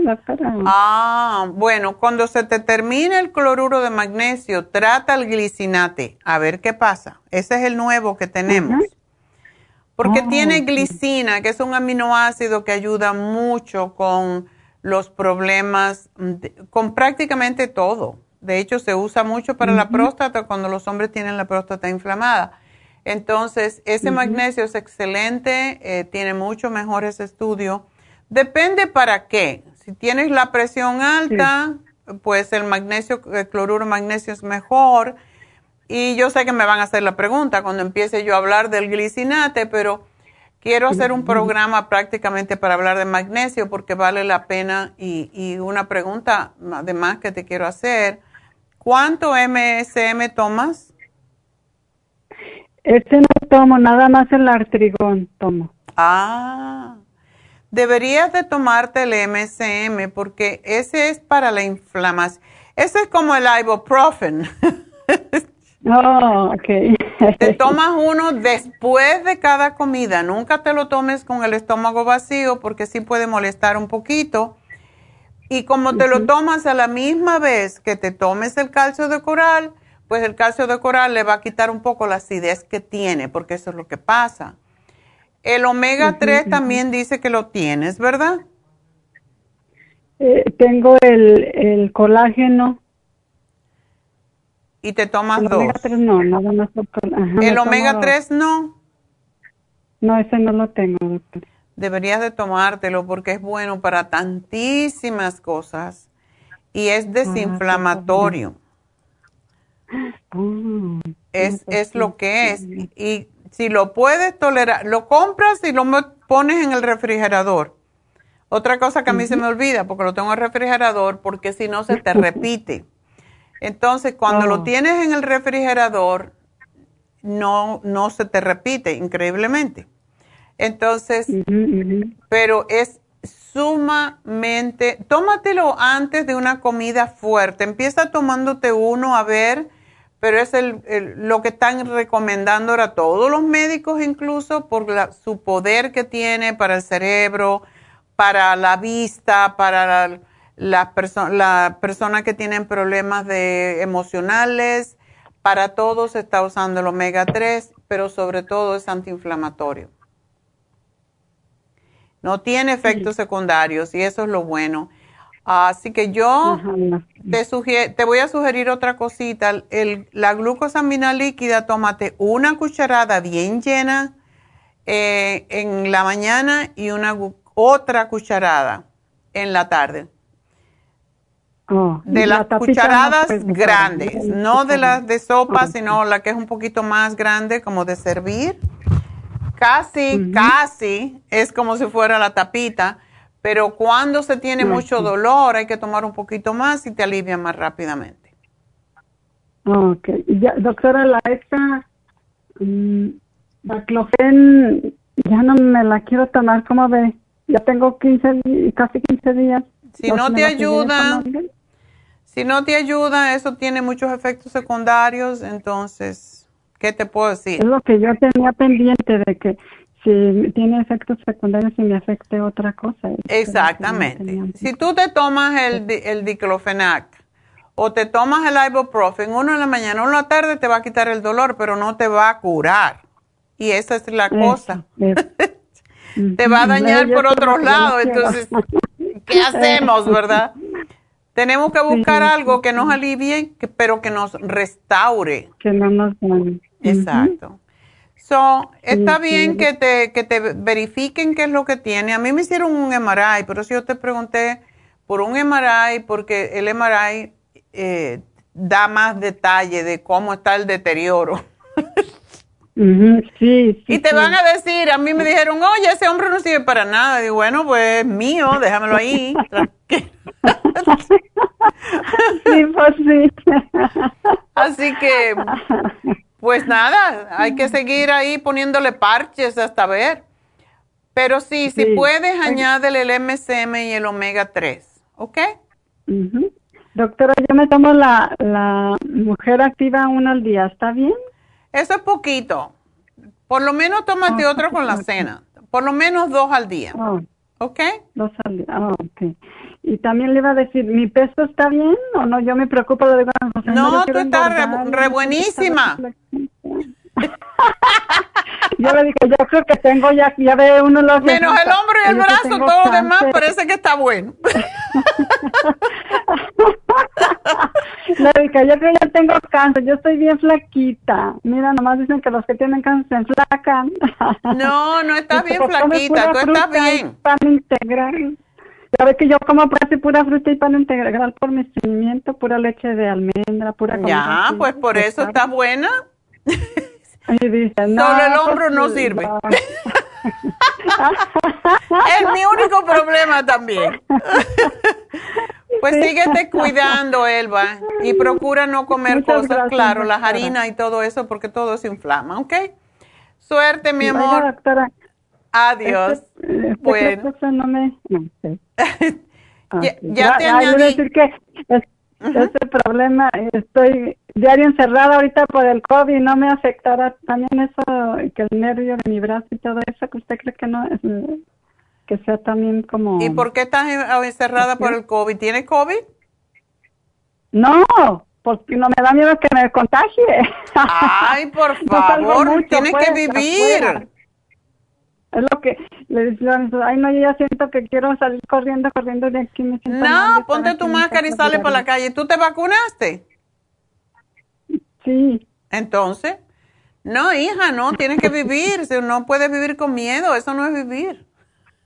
Ah, bueno, cuando se te termine el cloruro de magnesio, trata el glicinate, a ver qué pasa. Ese es el nuevo que tenemos. Porque oh, tiene glicina, que es un aminoácido que ayuda mucho con los problemas con prácticamente todo. De hecho, se usa mucho para la próstata cuando los hombres tienen la próstata inflamada. Entonces, ese magnesio es excelente, eh, tiene mucho mejores estudios. Depende para qué. Si tienes la presión alta, pues el magnesio, el cloruro magnesio es mejor. Y yo sé que me van a hacer la pregunta cuando empiece yo a hablar del glicinate, pero quiero hacer un programa prácticamente para hablar de magnesio porque vale la pena. Y, y una pregunta además que te quiero hacer, ¿cuánto MSM tomas? Este no tomo, nada más el artrigón tomo. Ah, deberías de tomarte el MSM porque ese es para la inflamación. Ese es como el ibuprofen. Oh, ok. te tomas uno después de cada comida. Nunca te lo tomes con el estómago vacío porque sí puede molestar un poquito. Y como te lo tomas a la misma vez que te tomes el calcio de coral, pues el calcio de coral le va a quitar un poco la acidez que tiene, porque eso es lo que pasa. El omega 3 también dice que lo tienes, ¿verdad? Eh, tengo el, colágeno. ¿Y te tomas el dos? Omega 3 no, nada más. ¿El omega 3 no? No, ese no lo tengo, doctor. Deberías de tomártelo porque es bueno para tantísimas cosas y es ah, desinflamatorio. Es, es lo que es. Y si lo puedes tolerar, lo compras y lo pones en el refrigerador. Otra cosa que a mí se me olvida, porque lo tengo en el refrigerador, porque si no se te repite. Entonces, cuando lo oh. tienes en el refrigerador, no, no se te repite, increíblemente. Entonces, pero es sumamente, tómatelo antes de una comida fuerte. Empieza tomándote uno a ver pero es el, lo que están recomendando ahora todos los médicos incluso por su poder que tiene para el cerebro, para la vista, para la, la persona que tienen problemas de emocionales, para todos se está usando el omega 3, pero sobre todo es antiinflamatorio. No tiene efectos secundarios y eso es lo bueno. Así que yo te, te voy a sugerir otra cosita. El, la glucosamina líquida, tómate una cucharada bien llena eh, en la mañana y una otra cucharada en la tarde. Oh, de las cucharadas grandes, no de las de sopa, sino la que es un poquito más grande, como de servir. Casi, casi es como si fuera la tapita pero cuando se tiene mucho dolor hay que tomar un poquito más y te alivia más rápidamente. Ok. Ya, doctora, la esta mm, baclofen ya no me la quiero tomar, ¿cómo ve? Ya tengo 15, casi 15 días. Si no te ayuda, si no te ayuda, eso tiene muchos efectos secundarios, entonces, ¿qué te puedo decir? Es lo que yo tenía pendiente de que si tiene efectos secundarios y me afecte otra cosa. Exactamente. Si tú te tomas el, el diclofenac o te tomas el ibuprofen, uno en la mañana, uno en la tarde te va a quitar el dolor, pero no te va a curar. Y esa es la cosa. te va a dañar por otros lados. Entonces, ¿qué hacemos, verdad? Tenemos que buscar algo que nos alivie, pero que nos restaure. Que no nos Exacto. So, está bien que te, que te verifiquen qué es lo que tiene. A mí me hicieron un MRI, pero si yo te pregunté por un MRI, porque el MRI eh, da más detalle de cómo está el deterioro. sí, y te van a decir, a mí me dijeron, oye, ese hombre no sirve para nada. Y bueno, pues mío, déjamelo ahí. sí, pues sí. Así que pues nada, hay que seguir ahí poniéndole parches hasta ver. Pero sí, si puedes, añádele el MSM y el omega 3, ¿ok? Doctora, yo me tomo la, la mujer activa una al día, ¿está bien? Eso es poquito. Por lo menos tómate oh, otro con la cena. Por lo menos dos al día. Oh. ¿Ok? Dos al día. Oh, ok. Y también le iba a decir, ¿mi peso está bien o no? Yo me preocupo de... No, tú estás re, buenísima. Yo le dije, yo creo que tengo ya, ya ve uno los... Menos el hombro y el brazo, todo lo demás parece que está bueno. le dije, yo creo que ya tengo cáncer, yo estoy bien flaquita. Mira, nomás dicen que los que tienen cáncer se enflacan. no, no estás bien flaquita, tú estás bien. Pan integral. Ya ve que yo como pura fruta y pan integral por mi estreñimiento, pura leche de almendra, pura... Ya, pues por eso está buena. Y dice, no, Solo el hombro no sirve. es mi único problema también. pues síguete cuidando, Elba, y procura no comer cosas, claro, las harinas y todo eso, porque todo se inflama, ¿ok? Suerte, mi amor. doctora, Adiós. Este, este bueno. No me, no sé. ya, ya te añadí. decir que es, ese problema, estoy diario encerrada ahorita por el COVID, no me afectará también eso, que el nervio de mi brazo y todo eso, que usted cree que no, es, que sea también como... ¿Y por qué estás encerrada por el COVID? ¿Tiene COVID? No, porque no me da miedo que me contagie. Ay, por favor, tienes que vivir. Es lo que le decía, ay no, yo ya siento que quiero salir corriendo, corriendo de aquí. Me siento no, ponte tu máscara y sale para la calle. ¿Tú te vacunaste? Sí. Entonces, no, hija, no, tienes que vivir. no puedes vivir con miedo, eso no es vivir.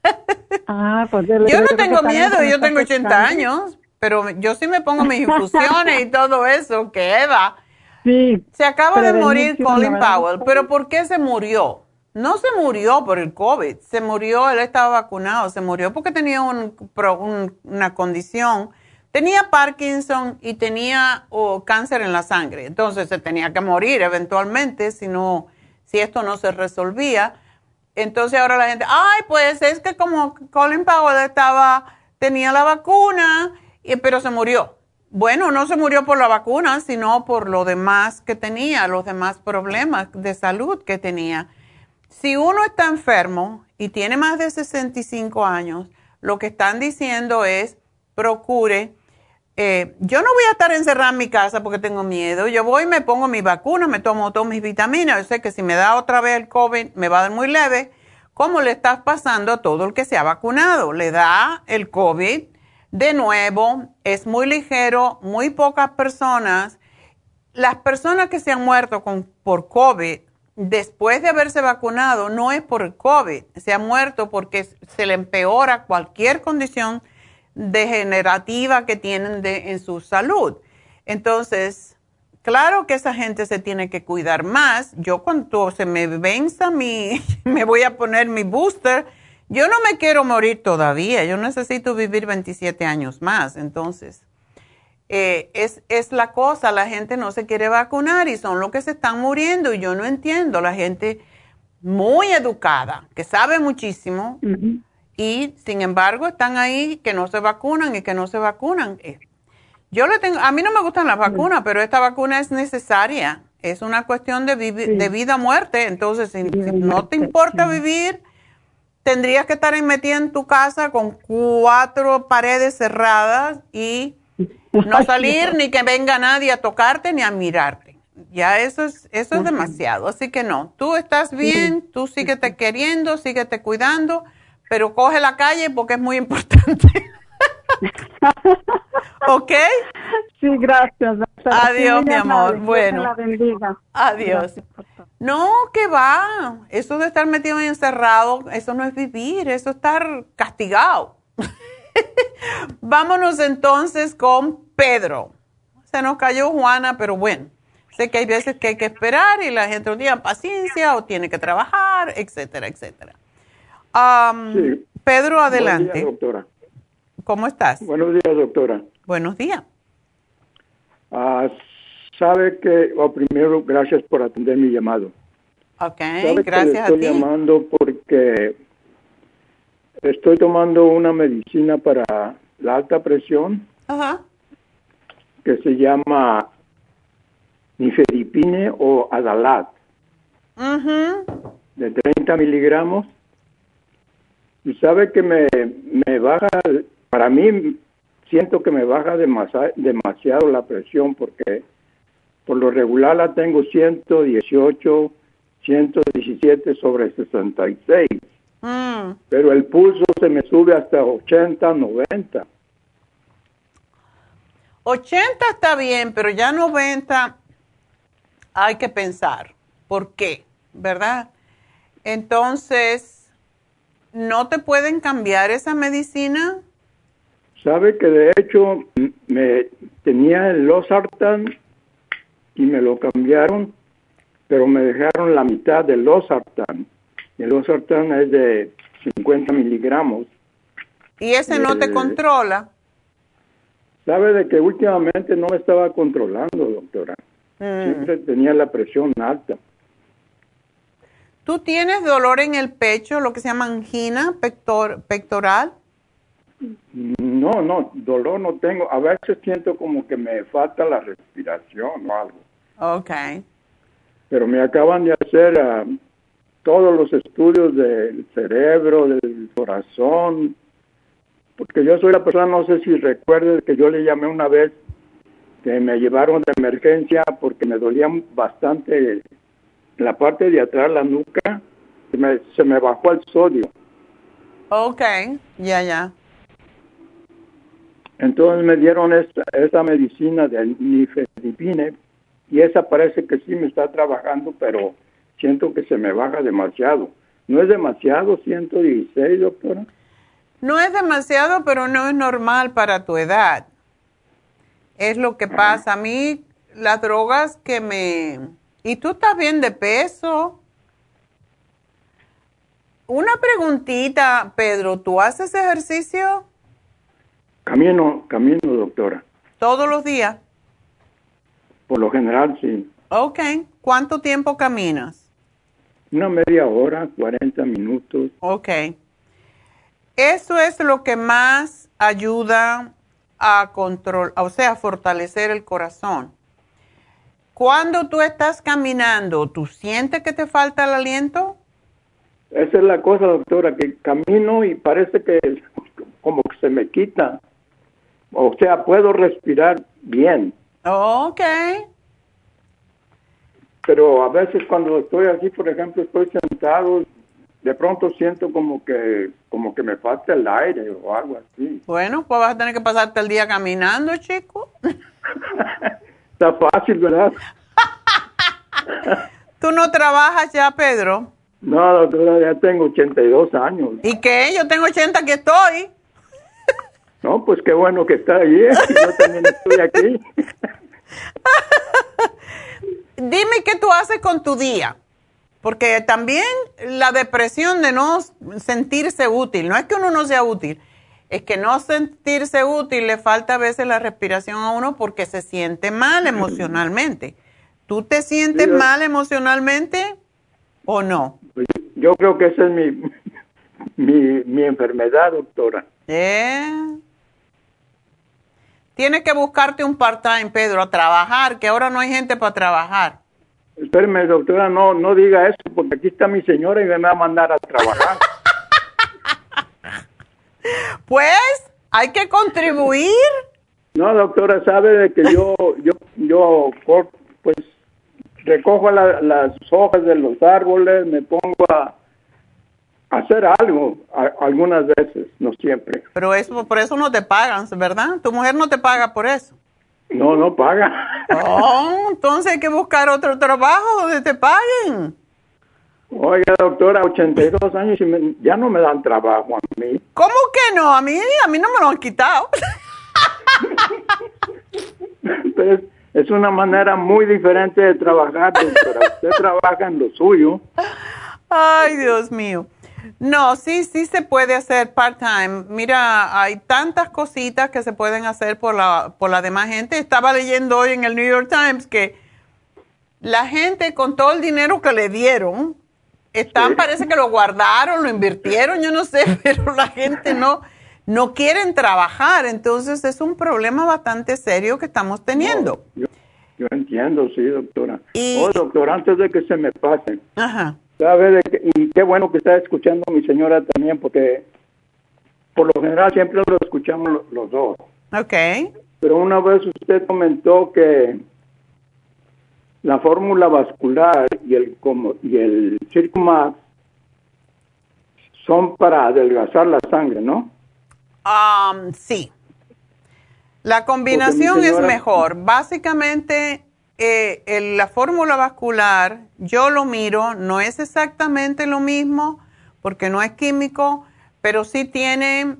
Ah, pues yo no tengo miedo, yo tengo 80 años, pero yo sí me pongo mis infusiones y todo eso, que Eva. Sí. Se acaba de morir Colin Powell, pero ¿por qué se murió? No se murió por el COVID, se murió, él estaba vacunado, se murió porque tenía una condición, tenía Parkinson y tenía cáncer en la sangre, entonces se tenía que morir eventualmente si, no, si esto no se resolvía. Entonces ahora la gente, ay, pues es que como Colin Powell estaba, tenía la vacuna, pero se murió. Bueno, no se murió por la vacuna, sino por lo demás que tenía, los demás problemas de salud que tenía. Si uno está enfermo y tiene más de 65 años, lo que están diciendo es, procure, eh, yo no voy a estar encerrada en mi casa porque tengo miedo, yo voy y me pongo mi vacuna, me tomo todas mis vitaminas, yo sé que si me da otra vez el COVID me va a dar muy leve, como le está pasando a todo el que se ha vacunado, le da el COVID de nuevo, es muy ligero, muy pocas personas, las personas que se han muerto con, por COVID, después de haberse vacunado no es por el COVID, se ha muerto porque se le empeora cualquier condición degenerativa que tienen en su salud. Entonces, claro que esa gente se tiene que cuidar más. Yo cuando se me venza mi, me voy a poner mi booster, yo no me quiero morir todavía, yo necesito vivir 27 años más, entonces eh, es, es la cosa, la gente no se quiere vacunar y son los que se están muriendo y yo no entiendo, la gente muy educada, que sabe muchísimo y sin embargo están ahí que no se vacunan y que no se vacunan. Eh, yo le tengo, a mí no me gustan las vacunas, pero esta vacuna es necesaria, es una cuestión de, de vida muerte, entonces si, no te importa vivir, tendrías que estar metida en tu casa con cuatro paredes cerradas y no salir ni que venga nadie a tocarte ni a mirarte. Ya eso es, eso es demasiado. Así que no, tú estás bien, tú síguete queriendo, síguete cuidando, pero coge la calle porque es muy importante. ¿Ok? Sí, gracias. Adiós, mi amor. Bueno. Adiós. No, que va. Eso de estar metido y encerrado, eso no es vivir, eso es estar castigado. Vámonos entonces con Pedro. Se nos cayó Juana, pero bueno, sé que hay veces que hay que esperar y la gente no tiene paciencia o tiene que trabajar, etcétera, etcétera. Pedro, adelante. Buenos días, doctora. ¿Cómo estás? Buenos días, doctora. Buenos días. Ah, sabe que, o primero, gracias por atender mi llamado. Ok, gracias estoy llamando porque estoy tomando una medicina para la alta presión que se llama nifedipine o adalat de 30 miligramos y sabe que me, me baja, para mí siento que me baja demasiado, demasiado la presión porque por lo regular la tengo 118, 117 sobre 66. Mm. Pero el pulso se me sube hasta 80, 90. 80 está bien, pero ya 90 hay que pensar. ¿Por qué? ¿Verdad? Entonces, ¿no te pueden cambiar esa medicina? Sabe que de hecho me tenía el losartán y me lo cambiaron, pero me dejaron la mitad del losartán. El losartán es de 50 miligramos. ¿Y ese no te Eh, controla? Sabe de que últimamente no me estaba controlando, doctora. Mm. Siempre tenía la presión alta. ¿Tú tienes dolor en el pecho, lo que se llama angina pector- pectoral? No, no, dolor no tengo. A veces siento como que me falta la respiración o algo. Ok. Pero me acaban de hacer ah, todos los estudios del cerebro, del corazón. Porque yo soy la persona, no sé si recuerdes que yo le llamé una vez que me llevaron de emergencia porque me dolía bastante la parte de atrás, la nuca. Se me, se me bajó el sodio. Ok, ya, ya. Entonces me dieron esta, esta medicina de nifedipine y esa parece que sí me está trabajando, pero siento que se me baja demasiado. ¿No es demasiado 116, doctora? No es demasiado, pero no es normal para tu edad. Es lo que pasa. A mí, las drogas que me... ¿Y tú estás bien de peso? Una preguntita, Pedro, ¿tú haces ejercicio Camino, camino, doctora. todos los días? Por lo general, sí. Ok. ¿Cuánto tiempo caminas? Una media hora, 40 minutos. Ok. Eso es lo que más ayuda a control, o sea, a fortalecer el corazón. Cuando tú estás caminando, ¿tú sientes que te falta el aliento? Esa es la cosa, doctora, que camino y parece que como que se me quita. O sea, puedo respirar bien. Ok. pero a veces cuando estoy así, por ejemplo, estoy sentado, de pronto siento como que como que me falta el aire o algo así. Bueno, pues vas a tener que pasarte el día caminando, chico. Está fácil, ¿verdad? ¿Tú no trabajas ya, Pedro? No, doctora, ya tengo 82 años. ¿Y qué? Yo tengo 80 que estoy. No, pues qué bueno que está ahí. ¿eh? Yo también estoy aquí. Dime qué tú haces con tu día. Porque también la depresión de no sentirse útil, no es que uno no sea útil, es que no sentirse útil le falta a veces la respiración a uno porque se siente mal emocionalmente. ¿Tú te sientes Sí, yo- mal emocionalmente o no? Yo creo que esa es mi, mi, mi enfermedad, doctora. Eh. Tienes que buscarte un part-time, Pedro, a trabajar, que ahora no hay gente para trabajar. Espérame, doctora, no, no diga eso, porque aquí está mi señora y me va a mandar a trabajar. Pues hay que contribuir. No, doctora, sabe de que yo, yo, yo, pues, recojo la- las hojas de los árboles, me pongo a, a hacer algo, a- algunas veces, no siempre. Pero eso, por eso no te pagan, ¿verdad? Tu mujer no te paga por eso. No, no paga. Oh, entonces hay que buscar otro trabajo donde te paguen. Oiga, doctora, 82 años y me- ya no me dan trabajo a mí. ¿Cómo que no? A mí, a mí no me lo han quitado. Pero es, es una manera muy diferente de trabajar, doctora. Usted trabaja en lo suyo. Ay, Dios mío. No, sí, sí se puede hacer part-time. Mira, hay tantas cositas que se pueden hacer por la, por la demás gente. Estaba leyendo hoy en el New York Times que la gente con todo el dinero que le dieron, están, parece que lo guardaron, lo invirtieron, yo no sé, pero la gente no, no quieren trabajar. Entonces es un problema bastante serio que estamos teniendo. Yo, yo entiendo, sí, doctora. Oh, doctora, antes de que se me pase, Ajá. De que- y qué bueno que está escuchando a mi señora también, porque por lo general siempre lo escuchamos lo- los dos. Ok. Pero una vez usted comentó que la fórmula vascular y el, como, y el Circumax son para adelgazar la sangre, ¿no? Um, sí. La combinación es mejor. Básicamente, eh, la fórmula vascular, yo lo miro, no es exactamente lo mismo porque no es químico, pero sí tiene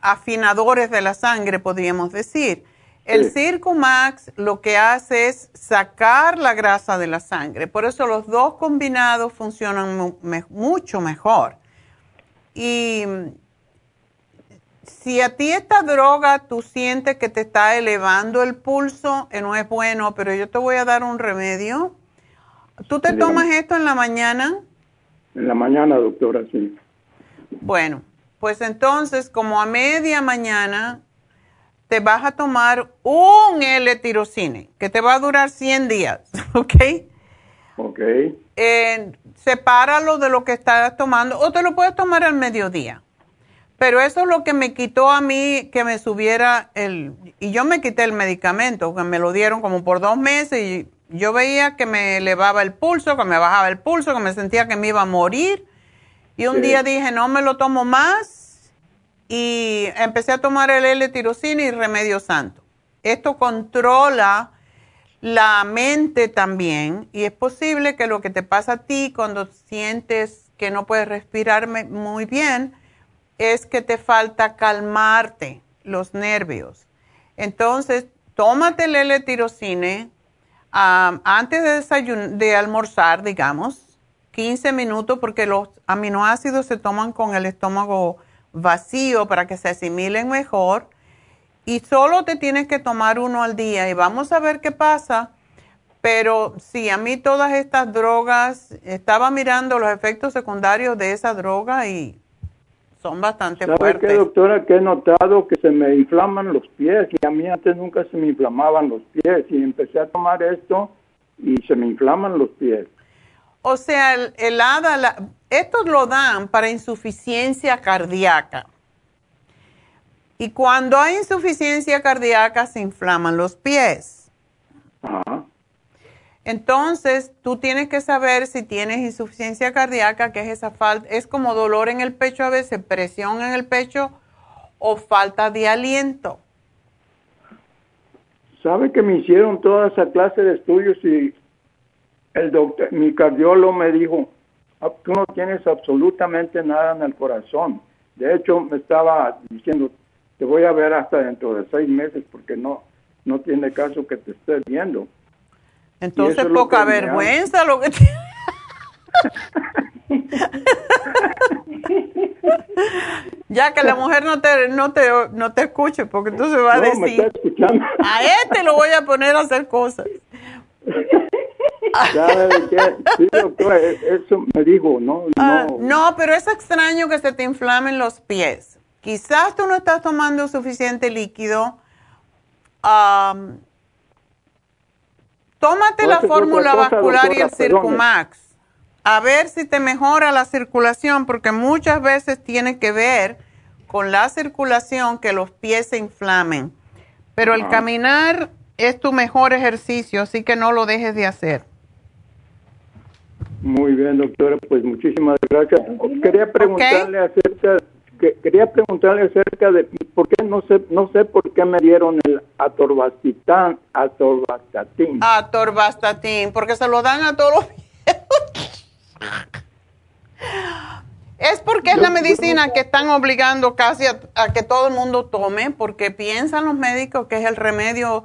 afinadores de la sangre, podríamos decir. El Circumax lo que hace es sacar la grasa de la sangre, por eso los dos combinados funcionan mucho mejor. Y si a ti esta droga tú sientes que te está elevando el pulso, eh, no es bueno, pero yo te voy a dar un remedio. ¿Tú te tomas esto en la mañana? En la mañana, doctora, sí. Bueno, pues entonces, como a media mañana, te vas a tomar un L-tirocine, que te va a durar 100 días, ¿ok? Ok. Eh, sepáralo de lo que estás tomando, o te lo puedes tomar al mediodía. Pero eso es lo que me quitó a mí que me subiera el... Y yo me quité el medicamento, que me lo dieron como por dos meses y yo veía que me elevaba el pulso, que me bajaba el pulso, que me sentía que me iba a morir. Y un día dije, no me lo tomo más. Y empecé a tomar el L-tirocina y remedio santo. Esto controla la mente también. Y es posible que lo que te pasa a ti cuando sientes que no puedes respirar muy bien es que te falta calmarte los nervios. Entonces, tómate el L-tirocine antes de, de almorzar, digamos, 15 minutos, porque los aminoácidos se toman con el estómago vacío para que se asimilen mejor. Y solo te tienes que tomar uno al día y vamos a ver qué pasa. Pero sí, a mí todas estas drogas, estaba mirando los efectos secundarios de esa droga y son bastante ¿Sabe fuertes. qué, doctora? Que he notado que se me inflaman los pies y a mí antes nunca se me inflamaban los pies y empecé a tomar esto y se me inflaman los pies. O sea, el, el ADA, estos lo dan para insuficiencia cardíaca. Y cuando hay insuficiencia cardíaca se inflaman los pies. Ajá. Entonces, tú tienes que saber si tienes insuficiencia cardíaca, que es esa falta, es como dolor en el pecho a veces, presión en el pecho o falta de aliento. ¿Sabe que me hicieron toda esa clase de estudios y el doctor, mi cardiólogo me dijo, "Ah, tú no tienes absolutamente nada en el corazón. De hecho, me estaba diciendo, te voy a ver hasta dentro de seis meses porque no, no tiene caso que te estés viendo. Entonces, poca que vergüenza lo que tiene. ya que la mujer no te, no te, no te escuche, porque entonces va a No, me decir, a este lo voy a poner a hacer cosas. ¿Sabe qué? Sí, doctora, e- eso me dijo, no, Ah, no. no, pero es extraño que se te inflamen los pies. Quizás tú no estás tomando suficiente líquido. Am, tómate la fórmula cosa, vascular y el. Circumax. A ver si te mejora la circulación, porque muchas veces tiene que ver con la circulación que los pies se inflamen. Pero el Ajá. caminar es tu mejor ejercicio, así que no lo dejes de hacer. Muy bien, doctora, pues muchísimas gracias. Quería preguntarle acerca que, quería preguntarle acerca de por qué no sé no sé por qué me dieron el atorvastatin, atorvastatin. Atorvastatin, porque se lo dan a todos los Es porque es la medicina que están obligando casi a, a que todo el mundo tome, porque piensan los médicos que es el remedio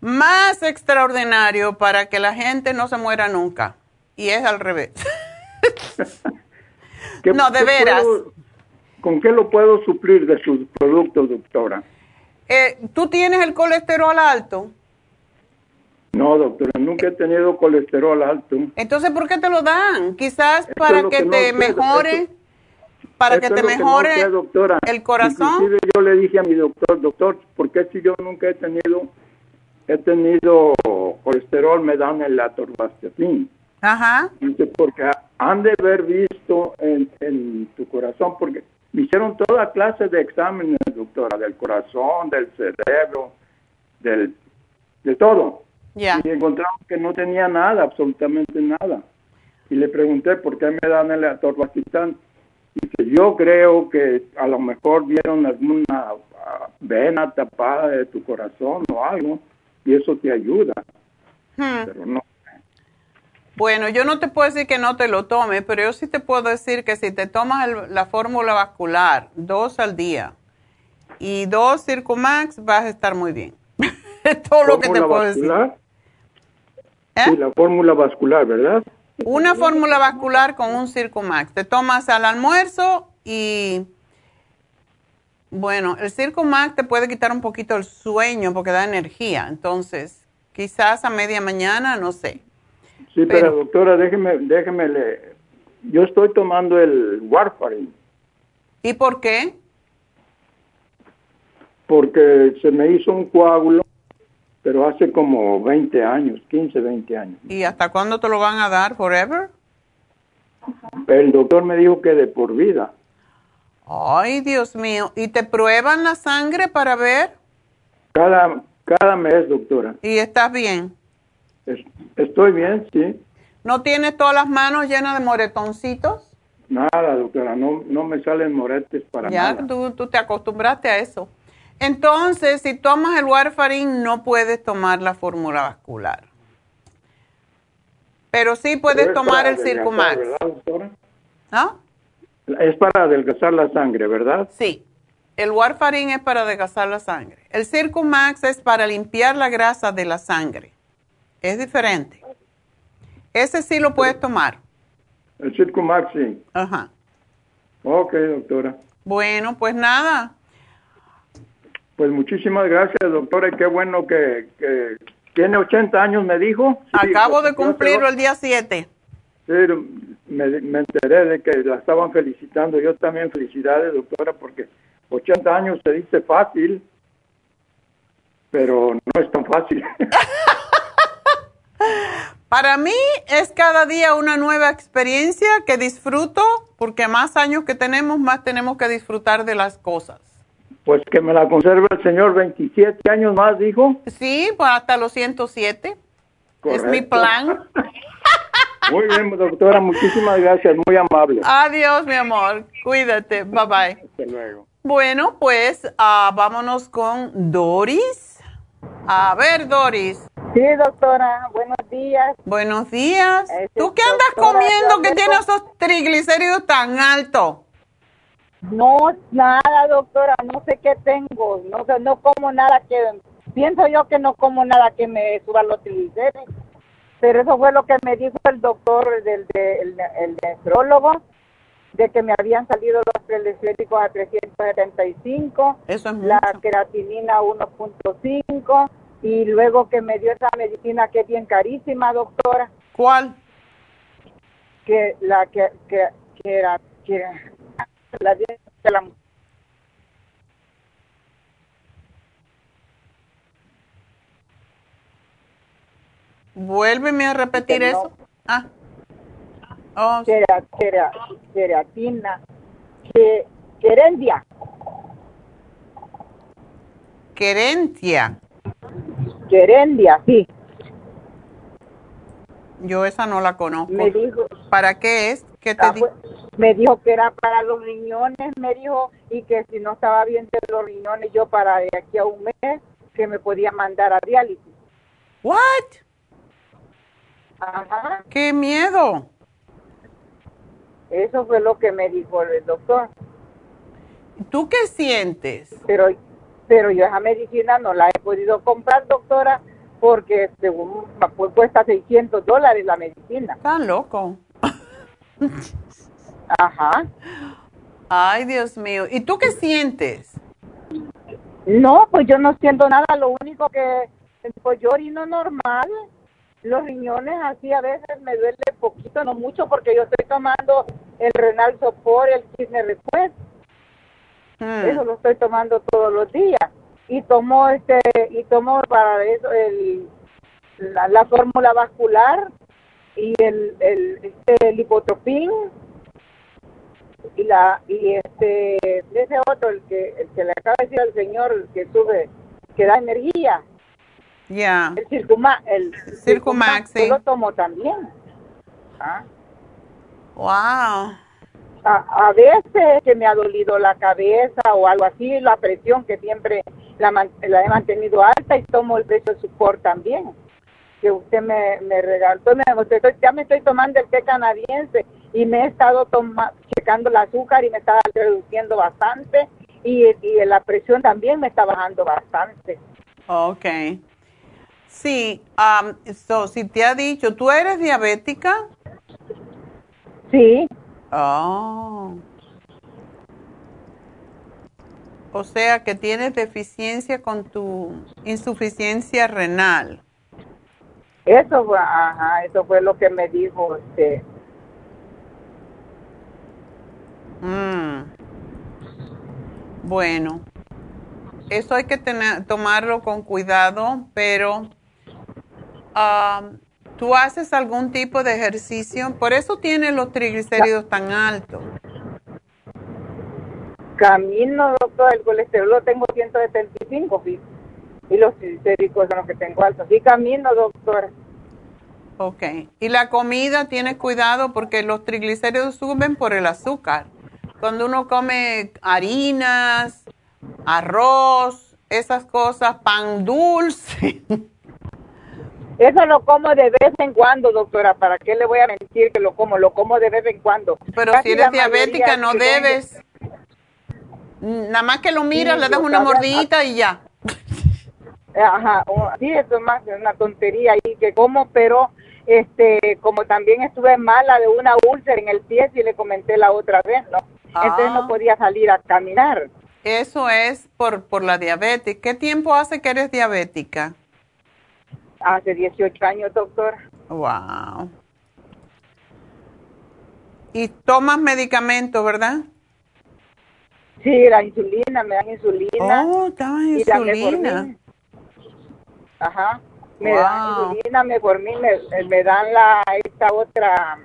más extraordinario para que la gente no se muera nunca. Y es al revés. ¿Qué- no, de veras. puedo- ¿Con qué lo puedo suplir de sus productos, doctora? Eh, ¿Tú tienes el colesterol alto? No, doctora, nunca he tenido colesterol alto. Entonces, ¿por qué te lo dan? Quizás Esto para que, que no te sé, mejore, esto- para Esto que te no mejore sé, doctora. el corazón. Inclusive yo le dije a mi doctor, doctor, ¿por qué si yo nunca he tenido he tenido colesterol me dan el atorvastatin? Ajá. Dice, porque han de haber visto en, en tu corazón, porque me hicieron toda clase de exámenes, doctora, del corazón, del cerebro, del, de todo. Y encontramos que no tenía nada, absolutamente nada. Y le pregunté por qué me dan el atorvastatin. Dice, yo creo que a lo mejor vieron alguna vena tapada de tu corazón o algo y eso te ayuda. Hmm. Pero no. Bueno, yo no te puedo decir que no te lo tome, pero yo sí te puedo decir que si te tomas el- la fórmula vascular dos al día y dos Circumax, vas a estar muy bien. Es todo lo que te ¿Fórmula puedo decir. ¿Eh? vascular? Sí, la fórmula vascular, ¿verdad? Una fórmula vascular con un Circumax. Te tomas al almuerzo y, bueno, el Circumax te puede quitar un poquito el sueño porque da energía. Entonces, quizás a media mañana, no sé. Sí, pero, doctora, déjeme, déjeme, le... yo estoy tomando el warfarin ¿Y por qué? porque se me hizo un coágulo, pero hace como 20 años, 15, 20 años. ¿Y hasta cuándo te lo van a dar? ¿Forever? El doctor me dijo que de por vida. Ay, Dios mío. ¿Y te prueban la sangre para ver? Cada, cada mes, doctora. ¿Y estás bien? Es- estoy bien, sí. ¿No tienes todas las manos llenas de moretoncitos? Nada, doctora, no, no me salen moretes para Ya nada. tú, tú te acostumbraste a eso. Entonces, si tomas el warfarin, no puedes tomar la fórmula vascular. Pero sí puedes Pero tomar el Circumax. ¿Ah? Es para adelgazar la sangre, ¿verdad? Sí. El warfarin es para adelgazar la sangre. El Circumax es para limpiar la grasa de la sangre. Es diferente. Ese sí lo puedes tomar. El Circumax, sí. Ajá. Ok, doctora. Bueno, pues nada. Pues muchísimas gracias, doctora, y qué bueno que, que tiene 80 años, me dijo. Sí, Acabo de cumplirlo el día 7. Sí, me, me enteré de que la estaban felicitando. Yo también felicidades, doctora, porque 80 años se dice fácil, pero no es tan fácil. Para mí es cada día una nueva experiencia que disfruto, porque más años que tenemos, más tenemos que disfrutar de las cosas. pues que me la conserve el señor 27 años más, dijo. Sí, pues hasta los 107. Es mi Correcto. plan. Muy bien, doctora, muchísimas gracias, muy amable. Adiós, mi amor. Cuídate. Bye bye. Hasta luego. Bueno, pues ah, vámonos con Doris. A ver, Doris. Sí, doctora, buenos días. Buenos días. Este, ¿Tú qué andas doctora, comiendo que me tiene co- esos triglicéridos tan altos? No, nada, doctora, no sé qué tengo, no sé, no como nada que, pienso yo que no como nada que me suba los triglicéridos, pero eso fue lo que me dijo el doctor, del, de- el, el nefrólogo, de que me habían salido los triglicéridos a 375, Eso es la mucho. creatinina 1.5 y luego que me dio esa medicina que es bien carísima, doctora. ¿Cuál? Que la que, que, que era, que la de la Vuélveme a repetir no. eso. Ah. Oh, quera- quera- queratina, que, querendia, querentia. querendia, sí. Yo esa no la conozco. Me dijo, ¿Para qué es? ¿Qué te ah, di- pues, me dijo que era para los riñones, me dijo, y que si no estaba bien de los riñones, yo para de aquí a un mes, que me podía mandar a diálisis. What? Ajá, ¡Qué miedo! Eso fue lo que me dijo el doctor. ¿Tú qué sientes? Pero, pero yo esa medicina no la he podido comprar, doctora, porque según pues, cuesta 600 dólares la medicina. Estás loco. Ajá. Ay, Dios mío. ¿Y tú qué sientes? No, pues yo no siento nada, lo único que, pues yo orino normal, los riñones así a veces me duele poquito, no mucho, porque yo estoy tomando el renal sopor, el kidney request, Hmm. eso lo estoy tomando todos los días, y tomo este, y tomo para eso el, la, la fórmula vascular, y el, el, este, lipotropín, y la y este ese otro el que el que le acaba de decir al señor el que sube que da energía Ya. El Circumax. El Circumax, sí. Yo lo tomo también. ¿Ah? Wow. A, a veces que me ha dolido la cabeza o algo así, la presión que siempre la, la he mantenido alta y tomo el precio de support también. Que usted me, me regaló. Me, estoy- ya me estoy tomando el té canadiense y me he estado toma, checando el azúcar y me está reduciendo bastante y, y la presión también me está bajando bastante. Ok. Sí, um, so, si te ha dicho, ¿tú eres diabética? Sí. Oh. O sea que tienes deficiencia con tu insuficiencia renal. Eso fue, ajá, eso fue lo que me dijo este. Mm. Bueno, eso hay que tener, tomarlo con cuidado, pero ah, tú haces algún tipo de ejercicio, por eso tienes los triglicéridos tan altos. Camino, doctor, el colesterol lo tengo 175, fí- y los triglicéridos son los que tengo altos. Sí, camino, doctor. Ok. Y la comida, tienes cuidado porque los triglicéridos suben por el azúcar. Cuando uno come harinas, arroz, esas cosas, pan dulce. Eso lo como de vez en cuando, doctora. ¿Para qué le voy a mentir que lo como? Lo como de vez en cuando. Pero Casi si eres diabética no debes. Nada más que lo miras, Sí, le das una mordidita y ya. Ajá, sí, eso es más una tontería ahí que como, pero este, como también estuve mala de una úlcera en el pie, y le comenté la otra vez, ¿no? Entonces Ah. no podía salir a caminar. Eso es por, por la diabetes. ¿Qué tiempo hace que eres diabética? Hace 18 años, doctor. Wow. Y tomas medicamento, ¿verdad? Sí, la insulina, me dan insulina. Oh, tomas insulina. Ajá. Me Wow. dan insulina, metformin, me, me dan la, esta otra,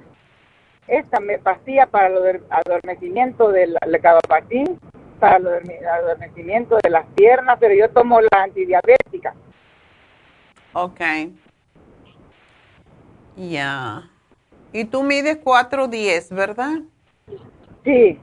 esta me pastilla para el ador- adormecimiento del gabapentin, para el adorme- adormecimiento de las piernas, pero yo tomo la antidiabética. Ok. Ya. Y tú mides 410, ¿verdad? Sí.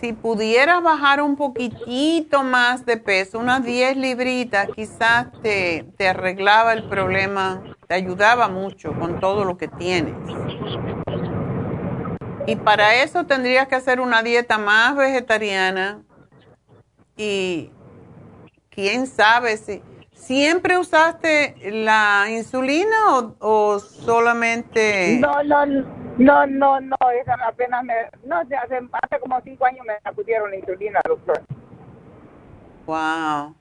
Si pudieras bajar un poquitito más de peso, unas 10 libritas, quizás te, te arreglaba el problema, te ayudaba mucho con todo lo que tienes. Y para eso tendrías que hacer una dieta más vegetariana y quién sabe si siempre usaste la insulina o, o solamente No, no, no, no, no, esa apenas me, no, hace, hace como cinco años me pusieron la insulina, doctor. Wow.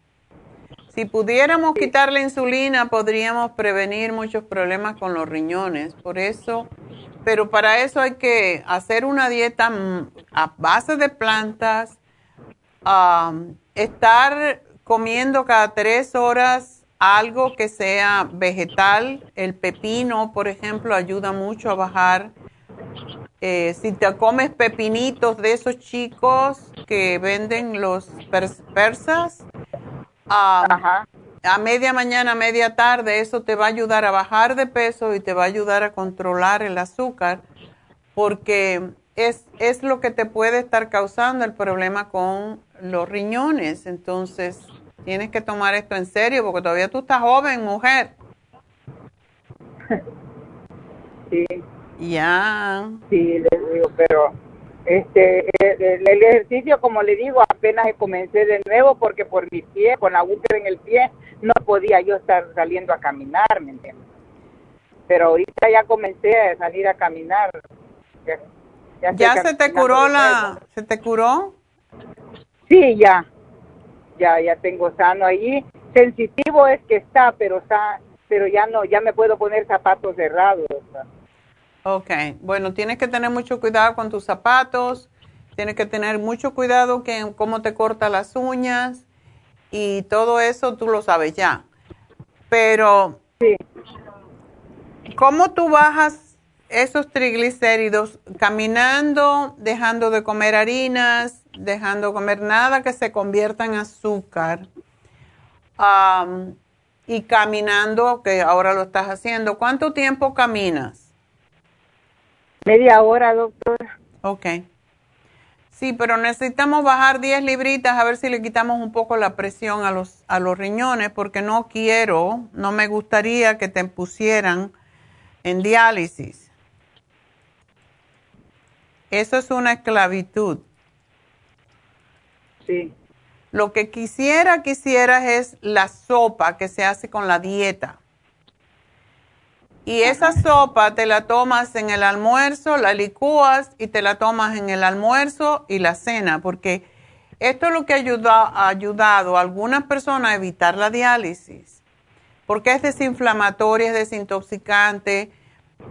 Si pudiéramos quitar la insulina, podríamos prevenir muchos problemas con los riñones. Por eso, pero para eso hay que hacer una dieta mm, a base de plantas, estar comiendo cada tres horas algo que sea vegetal. El pepino, por ejemplo, ayuda mucho a bajar. Eh, si te comes pepinitos de esos chicos que venden los pers- persas, a, a media mañana, media tarde, eso te va a ayudar a bajar de peso y te va a ayudar a controlar el azúcar, porque es, es lo que te puede estar causando el problema con los riñones. Entonces, tienes que tomar esto en serio, porque todavía tú estás joven, mujer. Sí. Ya. Sí, les digo, pero este el, el- ejercicio, como le digo, apenas comencé de nuevo porque por mi pie, con la úlcera en el pie, no podía yo estar saliendo a caminar, ¿me entiendes? Pero ahorita ya comencé a salir a caminar. Ya, ya estoy ¿Ya se te curó la, se te curó? Sí, ya. Ya, ya tengo sano ahí. Sensitivo es que está, pero está, pero ya no, ya me puedo poner zapatos cerrados. Ok, bueno, tienes que tener mucho cuidado con tus zapatos, tienes que tener mucho cuidado que cómo te cortas las uñas y todo eso tú lo sabes ya. Pero, ¿cómo tú bajas esos triglicéridos? Caminando, dejando de comer harinas, dejando de comer nada que se convierta en azúcar. Am, y caminando, que ahora lo estás haciendo. ¿Cuánto tiempo caminas? Media hora, doctora. Ok. Sí, pero necesitamos bajar 10 libritas a ver si le quitamos un poco la presión a los, a los riñones, porque no quiero, no me gustaría que te pusieran en diálisis. Eso es una esclavitud. Sí. Lo que quisiera, quisieras es la sopa que se hace con la dieta. Y esa sopa te la tomas en el almuerzo, la licúas y te la tomas en el almuerzo y la cena, porque esto es lo que ha ayudado a algunas personas a evitar la diálisis, porque es desinflamatoria, es desintoxicante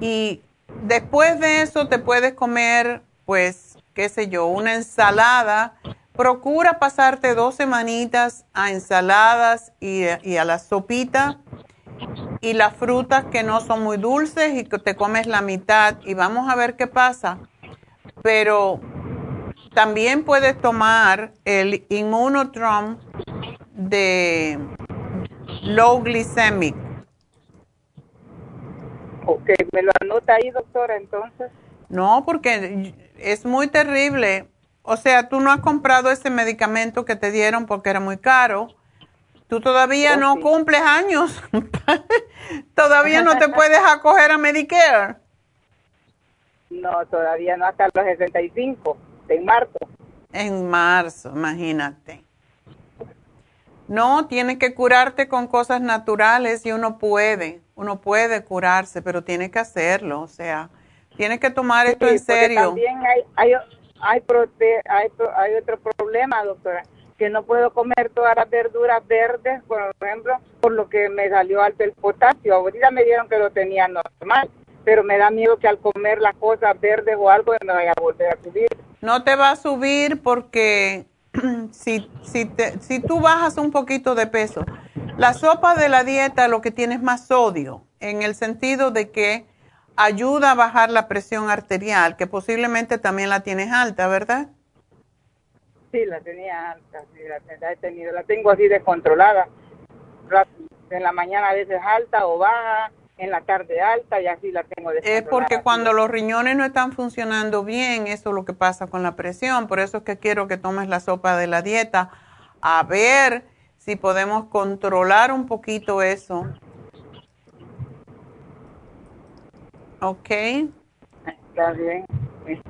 y después de eso te puedes comer, pues, qué sé yo, una ensalada. Procura pasarte dos semanitas a ensaladas y, y a la sopita y las frutas que no son muy dulces y que te comes la mitad y vamos a ver qué pasa. Pero también puedes tomar el Immunotrom de low glycemic. Ok, me lo anota ahí, doctora, entonces. No, porque es muy terrible. O sea, tú no has comprado ese medicamento que te dieron porque era muy caro Tú todavía no cumples años. todavía no te puedes acoger a Medicare. No, todavía no hasta los 65, en marzo. En marzo, imagínate. No, tienes que curarte con cosas naturales y uno puede, uno puede curarse, pero tiene que hacerlo, o sea, tiene que tomar esto en serio. También hay, hay, hay, hay, hay otro problema, doctora que no puedo comer todas las verduras verdes, por ejemplo, por lo que me salió alto el potasio. Ahorita me dieron que lo tenía normal, pero me da miedo que al comer las cosas verdes o algo me vaya a volver a subir. No te va a subir porque si, si, te, si tú bajas un poquito de peso, la sopa de la dieta lo que tiene es más sodio, en el sentido de que ayuda a bajar la presión arterial, que posiblemente también la tienes alta, ¿verdad? Sí, la tenía alta, sí, la, he tenido, la tengo así descontrolada. En la mañana a veces alta o baja, en la tarde alta y así la tengo descontrolada. Es porque cuando los riñones no están funcionando bien, eso es lo que pasa con la presión. Por eso es que quiero que tomes la sopa de la dieta, a ver si podemos controlar un poquito eso. ¿Ok? Está bien.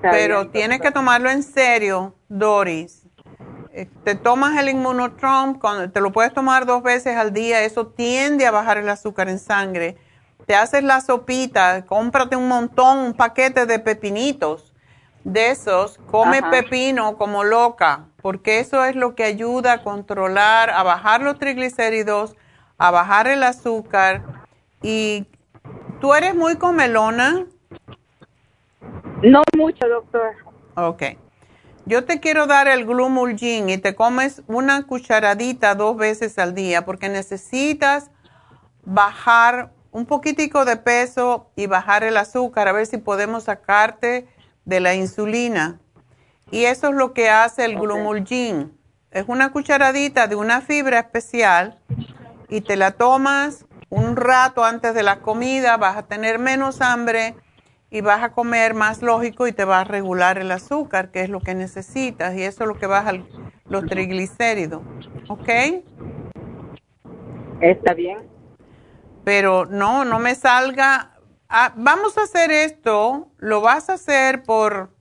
Pero tienes que tomarlo en serio, Doris. Eh, te tomas el inmunotrom, te lo puedes tomar dos veces al día, eso tiende a bajar el azúcar en sangre. Te haces la sopita, cómprate un montón, un paquete de pepinitos de esos, come pepino como loca, porque eso es lo que ayuda a controlar, a bajar los triglicéridos, a bajar el azúcar. Y tú eres muy comelona. No mucho, doctor. Ok. Yo te quiero dar el Glumulgin y te comes una cucharadita dos veces al día porque necesitas bajar un poquitico de peso y bajar el azúcar, a ver si podemos sacarte de la insulina. Y eso es lo que hace el Glumulgin. Es una cucharadita de una fibra especial y te la tomas un rato antes de la comida, vas a tener menos hambre y vas a comer más lógico y te va a regular el azúcar, que es lo que necesitas, y eso es lo que baja los triglicéridos. ¿Ok? Está bien. Pero no, no me salga. Ah, vamos a hacer esto, lo vas a hacer por,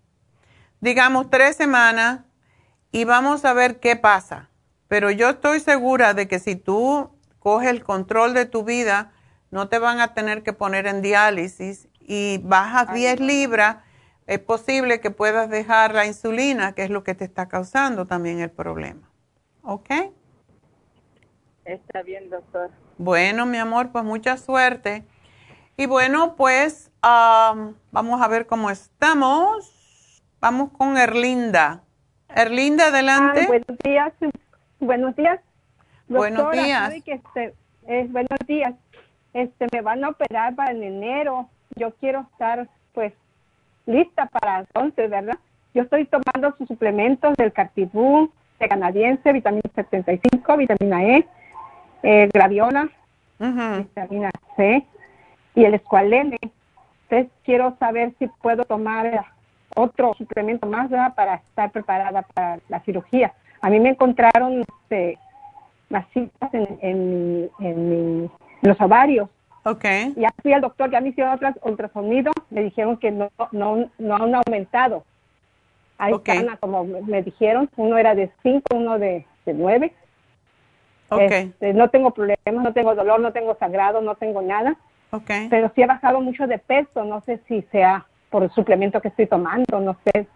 digamos, tres semanas y vamos a ver qué pasa. Pero yo estoy segura de que si tú coges el control de tu vida, no te van a tener que poner en diálisis y bajas 10 libras, es posible que puedas dejar la insulina, que es lo que te está causando también el problema. ¿Ok? Está bien, doctor. Bueno, mi amor, pues mucha suerte. Y bueno, pues vamos a ver cómo estamos. Vamos con Erlinda. Erlinda, adelante. buenos días. Buenos días. Buenos días. Este, buenos días. Este, me van a operar para en enero yo quiero estar pues lista para entonces, ¿verdad? Yo estoy tomando sus suplementos del Cartibú, de canadiense, vitamina 75, vitamina E, eh, graviola, vitamina C y el escualene. Entonces quiero saber si puedo tomar eh, otro suplemento más para estar preparada para la cirugía. A mí me encontraron este, masitas en, en, en, los ovarios. Okay. Ya fui al doctor, ya me hicieron otras ultrasonido, me dijeron que no, no, no han aumentado. Ahí están, como me dijeron, uno era de 5, uno de 9. Okay. Este, no tengo problemas, no tengo dolor, no tengo sangrado, no tengo nada. Okay. Pero sí he bajado mucho de peso, no sé si sea por el suplemento que estoy tomando, no sé.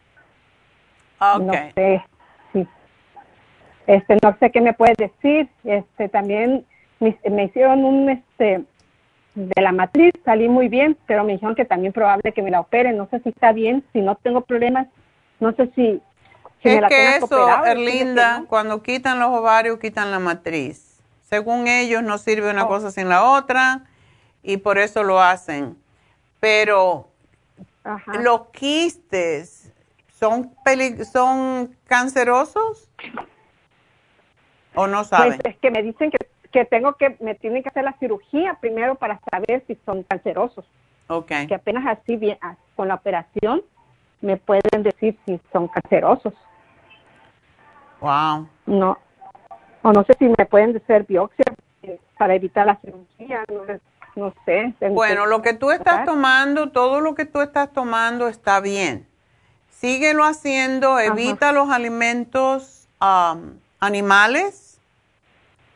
Okay. No sé. Sí. Este, no sé qué me puede decir. Este, también me, me, hicieron un, este, de la matriz, salí muy bien, pero me dijeron que también probable que me la operen. No sé si está bien, si no tengo problemas, no sé si. si es me la que eso, Erlinda, cuando quitan los ovarios, quitan la matriz. Según ellos, no sirve Oh. una cosa sin la otra y por eso lo hacen. Pero Ajá. los quistes son peli- son cancerosos o no saben. Pues es que me dicen que, que tengo que, me tienen que hacer la cirugía primero para saber si son cancerosos. okay. Que apenas así, bien, ah, con la operación, me pueden decir si son cancerosos. Wow. No, o no sé si me pueden hacer biopsia para evitar la cirugía, no, no sé. Bueno, lo que tú estás tomando, todo lo que tú estás tomando está bien. Síguelo haciendo, evita los alimentos animales,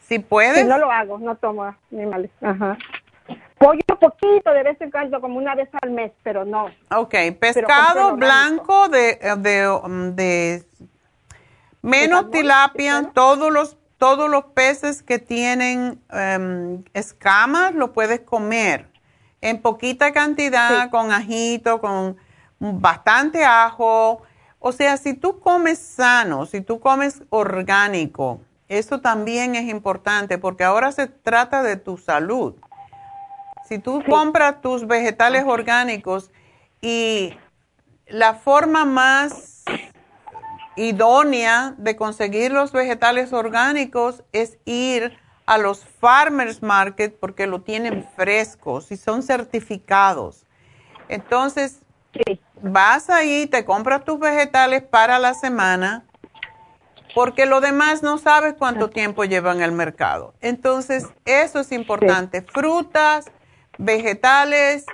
si puedes. No lo hago, no tomo animales. Ajá. Pollo poquito, de vez en cuando, como una vez al mes, pero no. Ok, pescado blanco de, de, um, de menos salmón, tilapia, todos los, todos los peces que tienen em, escamas lo puedes comer en poquita cantidad, con ajito, con bastante ajo. O sea, si tú comes sano, si tú comes orgánico, eso también es importante porque ahora se trata de tu salud. Si tú compras tus vegetales orgánicos y la forma más idónea de conseguir los vegetales orgánicos es ir a los farmers market porque lo tienen frescos y son certificados. Entonces, vas ahí, te compras tus vegetales para la semana porque lo demás no sabes cuánto tiempo lleva en el mercado. Entonces, eso es importante. Frutas, vegetales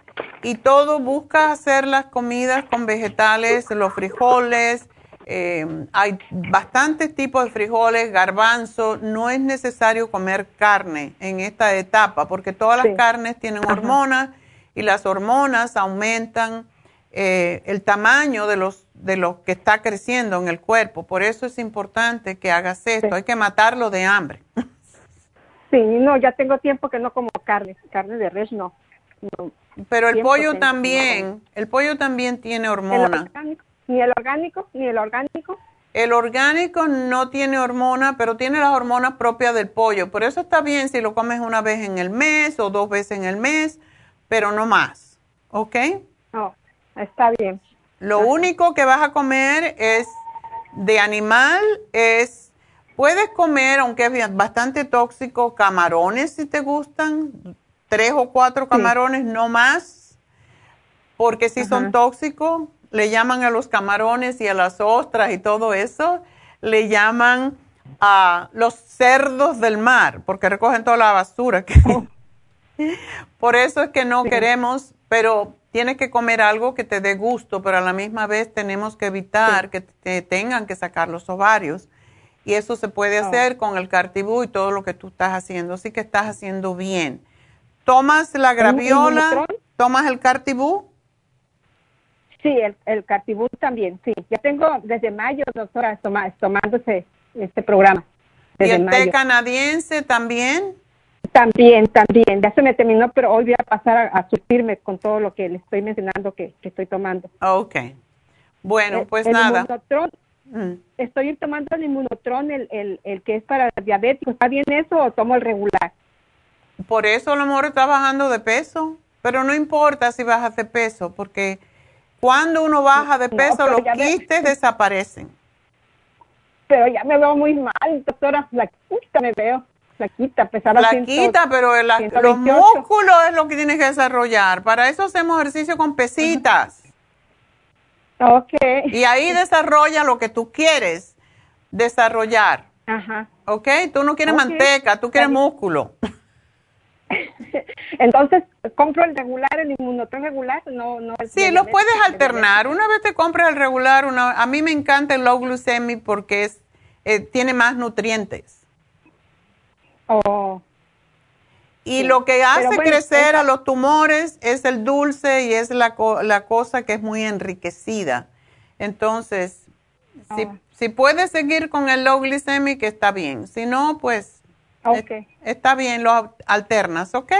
y todo, busca hacer las comidas con vegetales, los frijoles. eh, hay bastantes tipos de frijoles, garbanzo. No es necesario comer carne en esta etapa porque todas las carnes tienen hormonas y las hormonas aumentan eh, el tamaño de los de lo que está creciendo en el cuerpo. Por eso es importante que hagas esto. Hay que matarlo de hambre. Sí, no, ya tengo tiempo que no como carne, carne de res no. no. Pero el pollo también, el pollo también tiene ¿El hormona. orgánico? ¿Ni el orgánico? ¿Ni el orgánico? El orgánico no tiene hormona, pero tiene las hormonas propias del pollo. Por eso está bien si lo comes una vez en el mes o dos veces en el mes, pero no más. ¿Ok? No, está bien. Lo único que vas a comer es de animal, es, puedes comer, aunque es bastante tóxico, camarones si te gustan, tres o cuatro camarones, no más, porque si son tóxicos, le llaman a los camarones y a las ostras y todo eso, le llaman a los cerdos del mar, porque recogen toda la basura. que- Por eso es que no queremos, pero tienes que comer algo que te dé gusto, pero a la misma vez tenemos que evitar que te tengan que sacar los ovarios. Y eso se puede Oh. hacer con el cartibú y todo lo que tú estás haciendo. Así que estás haciendo bien. ¿Tomas la graviola? ¿Tomas el cartibú? Sí, el, el cartibú también, sí. Ya tengo desde mayo, doctora, tomándose este programa. ¿Y el té canadiense también? También, también. Ya se me terminó, pero hoy voy a pasar a, a surtirme con todo lo que le estoy mencionando que, que estoy tomando. Ok. Bueno, El- pues el nada. Mm. estoy tomando el inmunotron, el, el, el que es para diabéticos. ¿Está bien eso o tomo el regular? Por eso a lo mejor está bajando de peso, pero no importa si bajas de peso, porque cuando uno baja de peso, los quistes desaparecen. Pero ya me veo muy mal, doctora. Flaquita me veo. Flaquita, pesaba Flaquita, pero el, los músculos es lo que tienes que desarrollar. Para eso hacemos ejercicio con pesitas. Ok. Y ahí desarrolla lo que tú quieres desarrollar. Ajá. Ok, tú no quieres manteca, tú quieres músculo. Entonces, ¿compro el regular, el inmunotron regular? No, no sí, lo puedes alternar. Una vez te compras el regular, una, a mí me encanta el low glucemic porque es, eh, tiene más nutrientes. Oh. Y lo que hace crecer a los tumores es el dulce y es la, la cosa que es muy enriquecida. Entonces, si, oh. si, puedes seguir con el low glycemic, está bien. Si no, pues okay. está bien, lo alternas, ¿ok?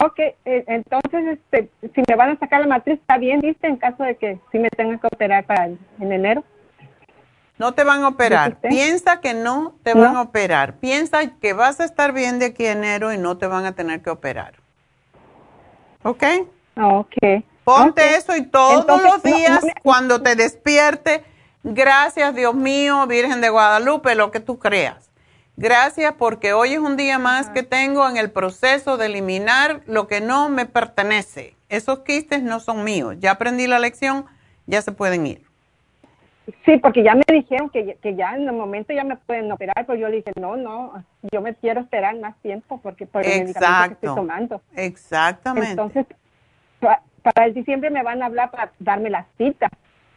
Ok, eh, entonces, este, si me van a sacar la matriz, está bien, ¿viste? En caso de que si me tengan que operar para en enero. No te van a operar. Piensa que no te van a operar. Piensa que vas a estar bien de aquí a enero y no te van a tener que operar. ¿Ok? Ok. Ponte eso y todos los días cuando te despierte, gracias Dios mío, Virgen de Guadalupe, lo que tú creas. Gracias porque hoy es un día más que tengo en el proceso de eliminar lo que no me pertenece. Esos quistes no son míos. Ya aprendí la lección, ya se pueden ir. Sí, porque ya me dijeron que, que ya en el momento ya me pueden operar, pero yo le dije, no, no, yo me quiero esperar más tiempo porque por el medicamento que estoy tomando. Exactamente. Entonces, para el diciembre me van a hablar para darme la cita.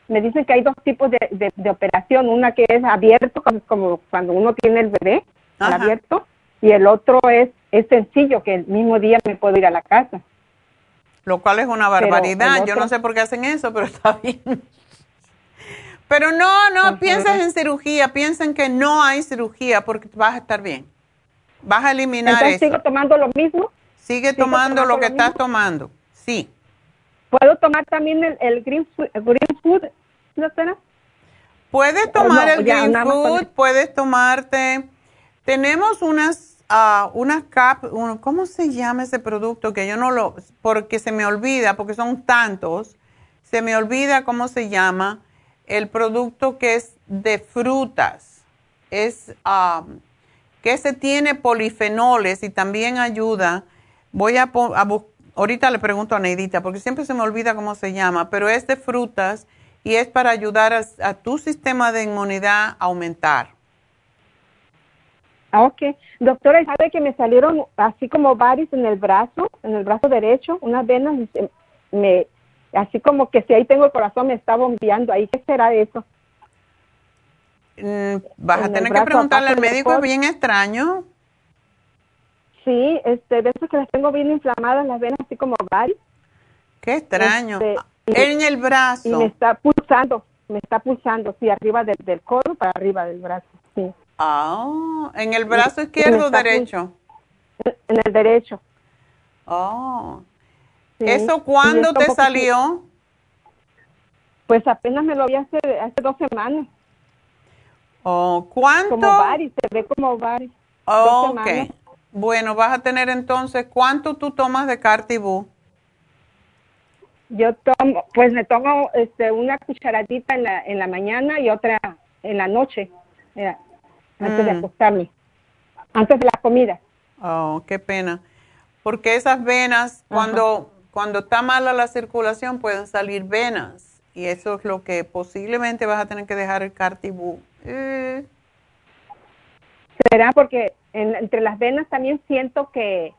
Me dicen que hay dos tipos de, de, operación, una que es abierto, como, cuando uno tiene el bebé, abierto, y el otro es, es sencillo, que el mismo día me puedo ir a la casa. Lo cual es una barbaridad. Yo no sé por qué hacen eso, pero está bien. Pero no, no pienses en cirugía, piensen que no hay cirugía porque vas a estar bien. Vas a eliminar Entonces, ¿Sigo tomando lo mismo? Sigue tomando, lo que estás tomando, sí. ¿Puedo tomar también el, green, food, green food, doctora? Puedes tomar el green food, puedes tomarte. Tenemos unas, uh, unas cap, ¿cómo se llama ese producto? Que yo no lo, porque se me olvida, porque son tantos, se me olvida cómo se llama el producto que es de frutas, es um, que se tiene polifenoles y también ayuda. Voy a, ahorita le pregunto a Neidita porque siempre se me olvida cómo se llama, pero es de frutas y es para ayudar a, tu sistema de inmunidad a aumentar. Ah, ok. Doctora, ¿sabe que me salieron así como varios en el brazo, en el brazo derecho, unas venas, me, así como que si ahí tengo el corazón me está bombeando ahí, ¿qué será eso? Mm, vas a tener que preguntarle al médico, es bien extraño. Sí, este, de eso que las tengo bien inflamadas las venas, así como varias. Qué extraño. Este, en el brazo. Y me está pulsando, me está pulsando, sí, arriba del, del codo para arriba del brazo, sí. Ah, ¿en el brazo izquierdo o derecho? En el derecho. Oh, ¿Eso cuándo te salió? Pues apenas me lo vi hace, hace dos semanas. Oh, ¿Cuánto? Como varios, se ve como varios. Oh, ok. Bueno, vas a tener entonces, ¿cuánto tú tomas de Cartibú? Yo tomo, pues me tomo este, una cucharadita en la, en la mañana y otra en la noche, antes de mm. acostarme, antes de la comida. Oh, qué pena. Porque esas venas, cuando cuando está mala la circulación pueden salir venas y eso es lo que posiblemente vas a tener que dejar el cartibú. Eh. Será porque entre las venas también siento que,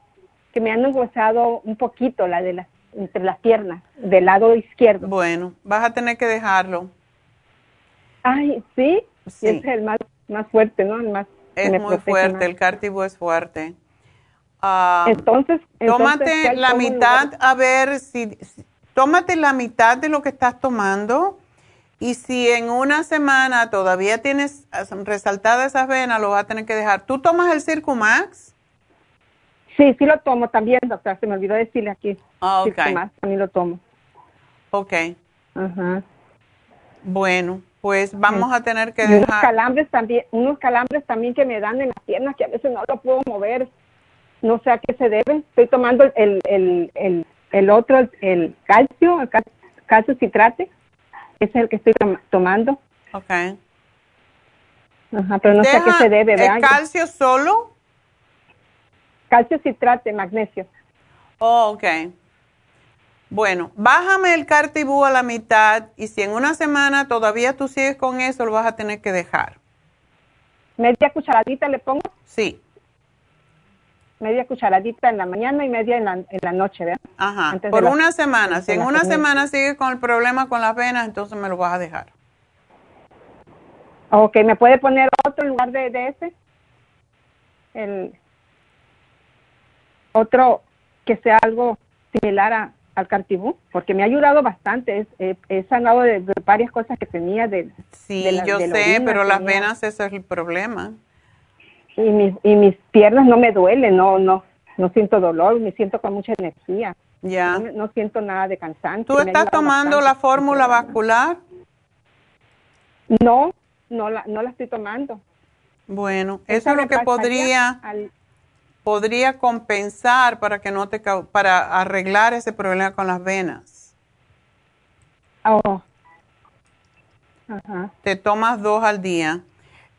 me han engrosado un poquito la de las entre las piernas del lado izquierdo. Bueno, vas a tener que dejarlo. Ay, sí, sí. es el más más fuerte, ¿no? El más es muy fuerte, el cartibú es fuerte. Ah, entonces, tómate la mitad, a ver si, tómate la mitad de lo que estás tomando y si en una semana todavía tienes resaltada esas venas, lo vas a tener que dejar. ¿Tú tomas el Circumax? Sí, sí lo tomo también, doctora, se me olvidó decirle aquí. Ah, ok. Circumax también lo tomo. Ok. Ajá. Bueno, pues vamos a tener que dejar. Unos calambres también, unos calambres también que me dan en las piernas que a veces no lo puedo mover no sé a qué se debe. Estoy tomando el, el, el, el otro, el calcio, el calcio citrate, ese es el que estoy tomando. Ok. Ajá, pero no sé a qué se debe, ¿El calcio solo? calcio citrato y magnesio. Oh, ok. Bueno, bájame el cartibú a la mitad y si en una semana todavía tú sigues con eso, lo vas a tener que dejar. ¿Media cucharadita le pongo? Sí. Media cucharadita en la mañana y media en la, en la noche, ¿verdad? Ajá. Por una semana. Si en una semana sigues con el problema con las venas, entonces me lo vas a dejar. Ok, ¿me puede poner otro lugar de, de ese? El otro que sea algo similar a, al cartibú, porque me ha ayudado bastante. he sanado de, varias cosas que tenía. De, sí, yo sé, pero las venas, eso es el problema. Y mis, y mis piernas no me duelen, no, no, no siento dolor, me siento con mucha energía. Ya. No, siento nada de cansancio. ¿Tú estás tomando la fórmula vascular? No, no la, no la estoy tomando. Bueno, eso es lo que podría podría compensar para que no te para arreglar ese problema con las venas. Oh. Te tomas dos al día.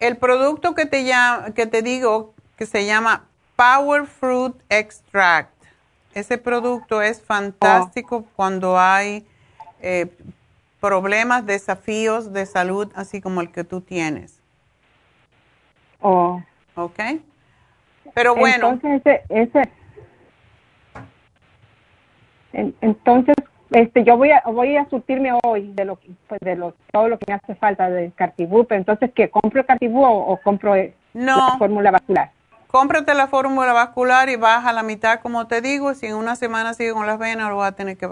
El producto que te que te digo que se llama Power Fruit Extract. Ese producto es fantástico oh. cuando hay eh, problemas, desafíos de salud, así como el que tú tienes. Oh. ¿Ok? Pero bueno. Entonces, ese, entonces, este, yo voy a, voy a surtirme hoy de lo, pues de lo, todo lo que me hace falta del cartibú, pero entonces, ¿qué? ¿Compro el cartibú o, compro la fórmula vascular? Cómprate la fórmula vascular y baja la mitad, como te digo. Si en una semana sigue con las venas, lo vas a tener que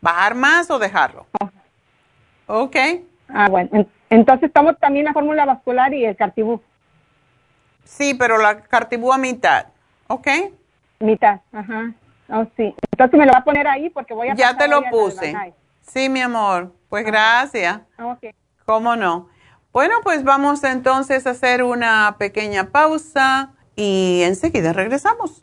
bajar más o dejarlo. Ok. Ah, bueno. Entonces, tomo también la fórmula vascular y el cartibú. Sí, pero la cartibú a mitad, ¿ok? Mitad, ajá. Oh, sí. Entonces me lo va a poner ahí porque voy a... Ya te lo puse. Sí, mi amor. Pues gracias. Ok. ¿Cómo no? Bueno, pues vamos entonces a hacer una pequeña pausa y enseguida regresamos.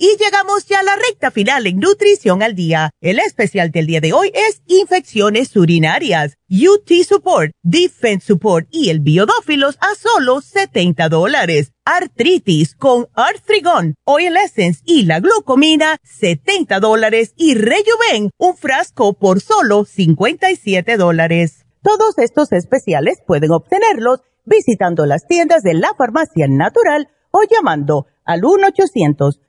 Y llegamos ya a la recta final en Nutrición al Día. El especial del día de hoy es infecciones urinarias, UT Support, Defense Support y el Biodófilos a solo 70 dólares. Artritis con Arthrigon, Oil Essence y la glucomina, 70 dólares. Y Rejuven, un frasco por solo 57 dólares. Todos estos especiales pueden obtenerlos visitando las tiendas de la farmacia natural o llamando al 1 800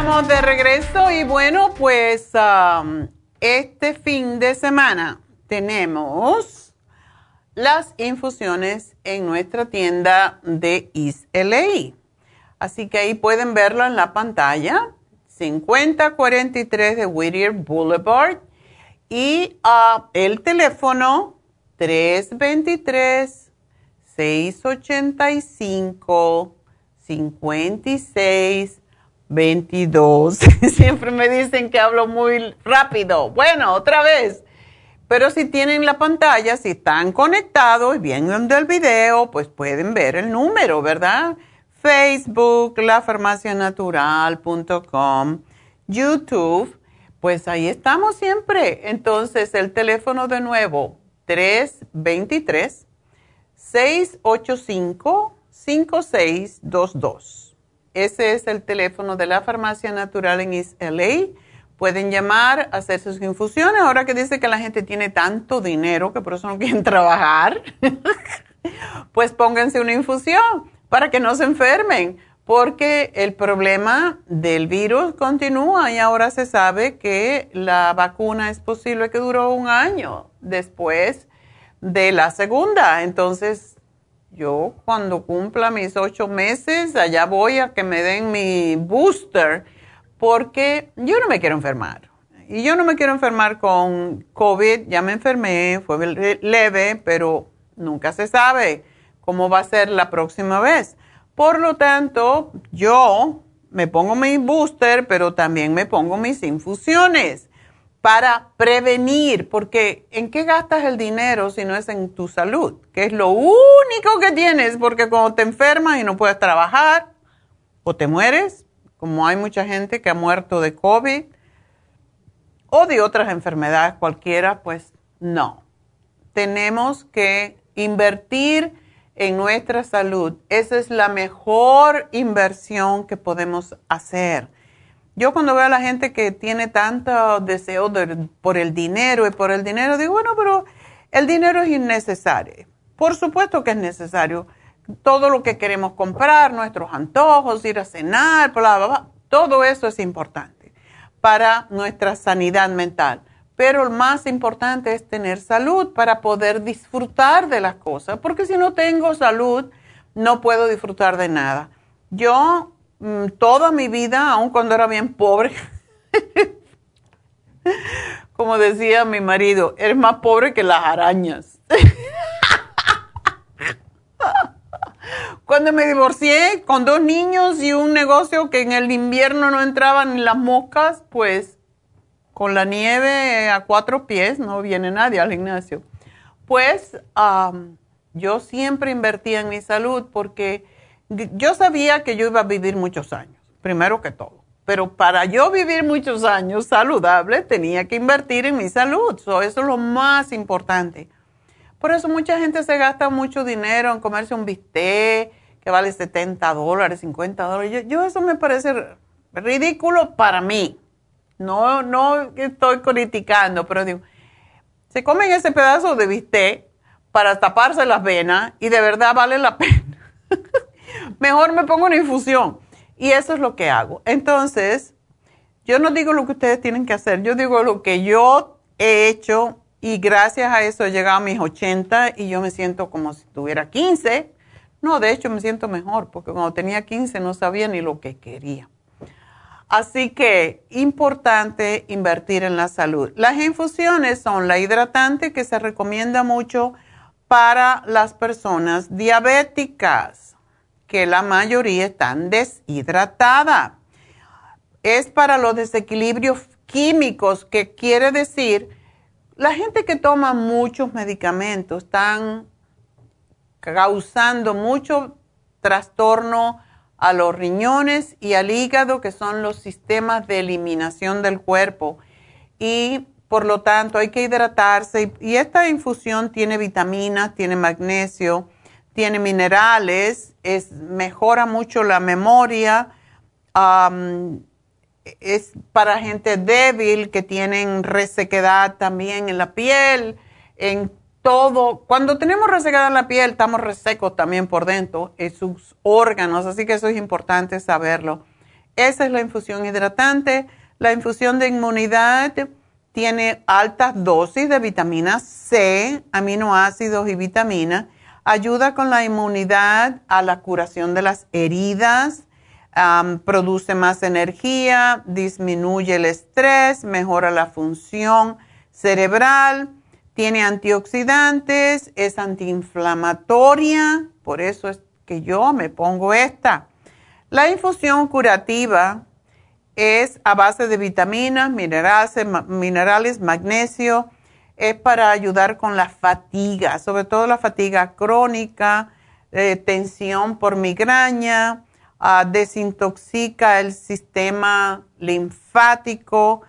Estamos de regreso y bueno, pues um, este fin de semana tenemos las infusiones en nuestra tienda de East LA. Así que ahí pueden verlo en la pantalla. 5043 de Whittier Boulevard. Y uh, el teléfono 323 685 56 22. Siempre me dicen que hablo muy rápido. Bueno, otra vez. Pero si tienen la pantalla, si están conectados y vienen del video, pues pueden ver el número, ¿verdad? Facebook, lafarmacianatural.com, YouTube, pues ahí estamos siempre. Entonces, el teléfono de nuevo, 323 685 5622 ese es el teléfono de la Farmacia Natural en East LA. Pueden llamar, hacer sus infusiones. Ahora que dice que la gente tiene tanto dinero que por eso no quieren trabajar, pues pónganse una infusión para que no se enfermen, porque el problema del virus continúa y ahora se sabe que la vacuna es posible que duró un año después de la segunda. Entonces, yo cuando cumpla mis ocho meses, allá voy a que me den mi booster, porque yo no me quiero enfermar. Y yo no me quiero enfermar con COVID, ya me enfermé, fue leve, pero nunca se sabe cómo va a ser la próxima vez. Por lo tanto, yo me pongo mi booster, pero también me pongo mis infusiones para prevenir, porque ¿en qué gastas el dinero si no es en tu salud? Que es lo único que tienes, porque cuando te enfermas y no puedes trabajar o te mueres, como hay mucha gente que ha muerto de COVID o de otras enfermedades cualquiera, pues no. Tenemos que invertir en nuestra salud. Esa es la mejor inversión que podemos hacer yo cuando veo a la gente que tiene tanto deseo por el dinero y por el dinero, digo, bueno, pero el dinero es innecesario. Por supuesto que es necesario. Todo lo que queremos comprar, nuestros antojos, ir a cenar, bla, bla, bla, todo eso es importante para nuestra sanidad mental. Pero lo más importante es tener salud para poder disfrutar de las cosas, porque si no tengo salud, no puedo disfrutar de nada. Yo toda mi vida, aun cuando era bien pobre, como decía mi marido, eres más pobre que las arañas. cuando me divorcié con dos niños y un negocio que en el invierno no entraban ni las moscas, pues con la nieve a cuatro pies no viene nadie al gimnasio. Pues yo siempre invertía en mi salud porque yo sabía que yo iba a vivir muchos años, primero que todo. Pero para yo vivir muchos años saludable, tenía que invertir en mi salud. eso es lo más importante. Por eso mucha gente se gasta mucho dinero en comerse un bistec que vale 70 dólares, 50 dólares. Yo, eso me parece ridículo para mí. No, no estoy criticando, pero digo, se comen ese pedazo de bistec para taparse las venas y de verdad vale la pena mejor me pongo una infusión. Y eso es lo que hago. Entonces, yo no digo lo que ustedes tienen que hacer, yo digo lo que yo he hecho y gracias a eso he llegado a mis 80 y yo me siento como si tuviera 15. No, de hecho me siento mejor porque cuando tenía 15 no sabía ni lo que quería. Así que importante invertir en la salud. Las infusiones son la hidratante que se recomienda mucho para las personas diabéticas que la mayoría están deshidratadas. Es para los desequilibrios químicos, que quiere decir, la gente que toma muchos medicamentos están causando mucho trastorno a los riñones y al hígado, que son los sistemas de eliminación del cuerpo. Y por lo tanto hay que hidratarse. Y esta infusión tiene vitaminas, tiene magnesio, tiene minerales, es, mejora mucho la memoria, es para gente débil que tienen resequedad también en la piel, en todo. Cuando tenemos resequedad en la piel, estamos resecos también por dentro, en sus órganos, así que eso es importante saberlo. Esa es la infusión hidratante, la infusión de inmunidad tiene altas dosis de vitamina C, aminoácidos y vitaminas. Ayuda con la inmunidad a la curación de las heridas, produce más energía, disminuye el estrés, mejora la función cerebral, tiene antioxidantes, es antiinflamatoria, por eso es que yo me pongo esta. La infusión curativa es a base de vitaminas, minerales, minerales, magnesio, es para ayudar con la fatiga, sobre todo la fatiga crónica, eh, tensión por migraña, ah, desintoxica el sistema linfático,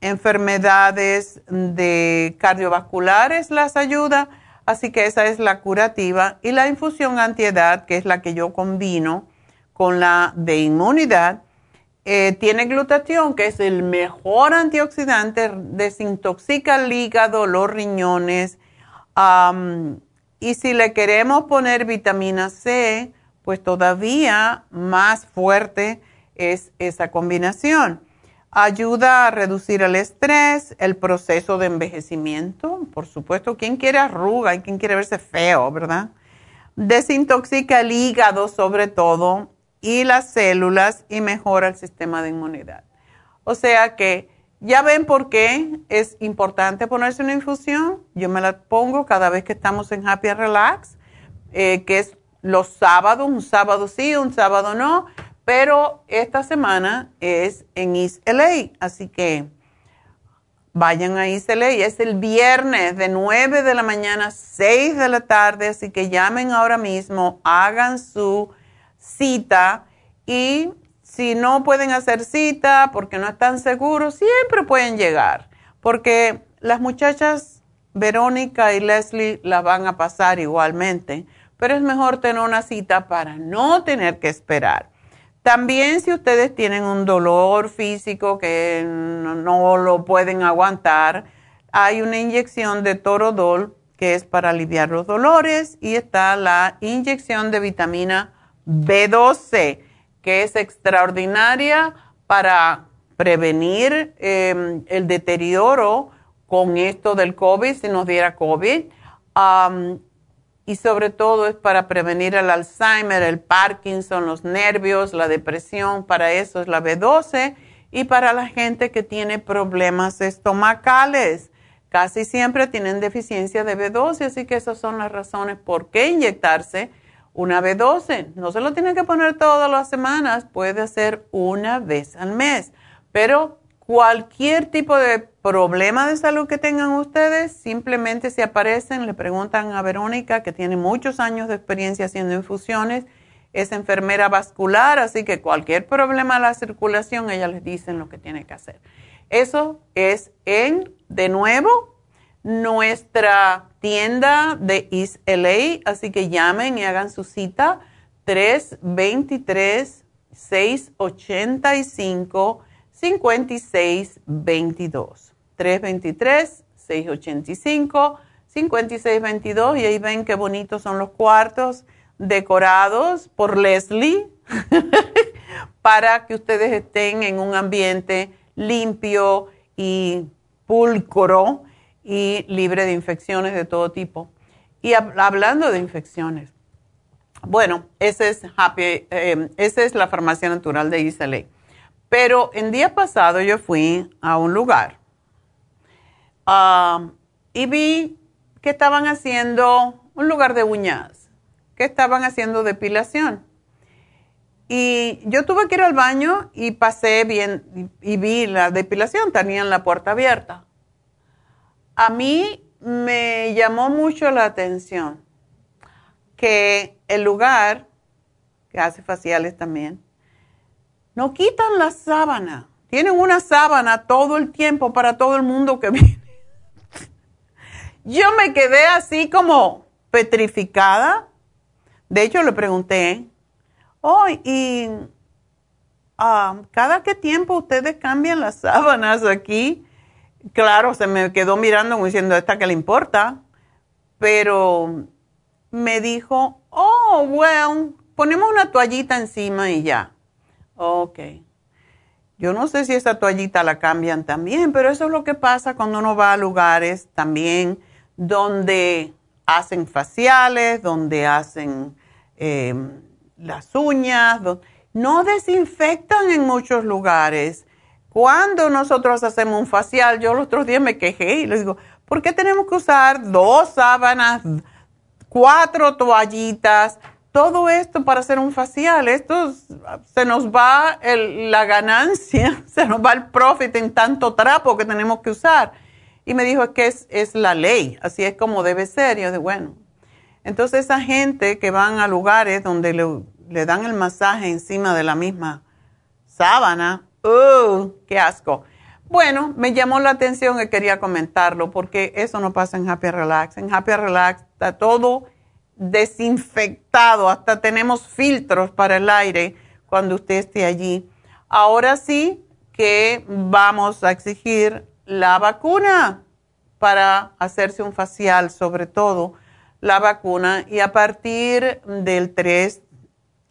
enfermedades de cardiovasculares las ayuda, así que esa es la curativa. Y la infusión antiedad, que es la que yo combino con la de inmunidad, eh, tiene glutatión, que es el mejor antioxidante, desintoxica el hígado, los riñones. y si le queremos poner vitamina C, pues todavía más fuerte es esa combinación. Ayuda a reducir el estrés, el proceso de envejecimiento, por supuesto. ¿Quién quiere arruga quién quiere verse feo, verdad? Desintoxica el hígado sobre todo y las células y mejora el sistema de inmunidad. O sea que ya ven por qué es importante ponerse una infusión. Yo me la pongo cada vez que estamos en Happy Relax, eh, que es los sábados, un sábado sí, un sábado no pero esta semana es en East LA, así que vayan a East LA. Es el viernes de 9 de la mañana a 6 de la tarde, así que llamen ahora mismo, hagan su cita y si no pueden hacer cita porque no están seguros, siempre pueden llegar, porque las muchachas Verónica y Leslie la van a pasar igualmente, pero es mejor tener una cita para no tener que esperar. También si ustedes tienen un dolor físico que no, lo pueden aguantar, hay una inyección de torodol que es para aliviar los dolores y está la inyección de vitamina B12 que es extraordinaria para prevenir em, el deterioro con esto del COVID, si nos diera COVID. Y sobre todo es para prevenir el Alzheimer, el Parkinson, los nervios, la depresión, para eso es la B12 y para la gente que tiene problemas estomacales. Casi siempre tienen deficiencia de B12, así que esas son las razones por qué inyectarse una B12. No se lo tienen que poner todas las semanas, puede hacer una vez al mes, pero Cualquier tipo de problema de salud que tengan ustedes, simplemente si aparecen, le preguntan a Verónica, que tiene muchos años de experiencia haciendo infusiones, es enfermera vascular, así que cualquier problema de la circulación, ella les dice lo que tiene que hacer. Eso es en, de nuevo, nuestra tienda de East LA, así que llamen y hagan su cita 323 685 5622. 323-685-5622 y ahí ven qué bonitos son los cuartos decorados por Leslie para que ustedes estén en un ambiente limpio y pulcro y libre de infecciones de todo tipo. Y hablando de infecciones, bueno, es, eh, esa es la farmacia natural de Isale. Pero en día pasado yo fui a un lugar um, y vi que estaban haciendo un lugar de uñas, que estaban haciendo depilación. Y yo tuve que ir al baño y pasé bien y, vi la depilación, tenían la puerta abierta. A mí me llamó mucho la atención que el lugar, que hace faciales también, no quitan la sábana. Tienen una sábana todo el tiempo para todo el mundo que viene. Yo me quedé así como petrificada. De hecho, le pregunté, oh, y ah, cada qué tiempo ustedes cambian las sábanas aquí. Claro, se me quedó mirando diciendo, ¿esta qué le importa? Pero me dijo, oh, well, ponemos una toallita encima y ya. Ok. Yo no sé si esa toallita la cambian también, pero eso es lo que pasa cuando uno va a lugares también donde hacen faciales, donde hacen em, las uñas, no desinfectan en muchos lugares. Cuando nosotros hacemos un facial, yo los otros días me quejé y les digo, ¿por qué tenemos que usar dos sábanas, cuatro toallitas? todo esto para hacer un facial, esto se nos va la ganancia, se nos va el profit en tanto trapo que tenemos que usar. Y me dijo que es, es la ley, así es como debe ser. Y yo de bueno. Entonces esa gente que van a lugares donde le, dan el masaje encima de la misma sábana, ¡uh! ¡Qué asco! Bueno, me llamó la atención y quería comentarlo porque eso no pasa en Happy Relax. En Happy Relax está todo desinfectado, hasta tenemos filtros para el aire cuando usted esté allí. Ahora sí que vamos a exigir la vacuna para hacerse un facial, sobre todo la vacuna, y a partir del 3,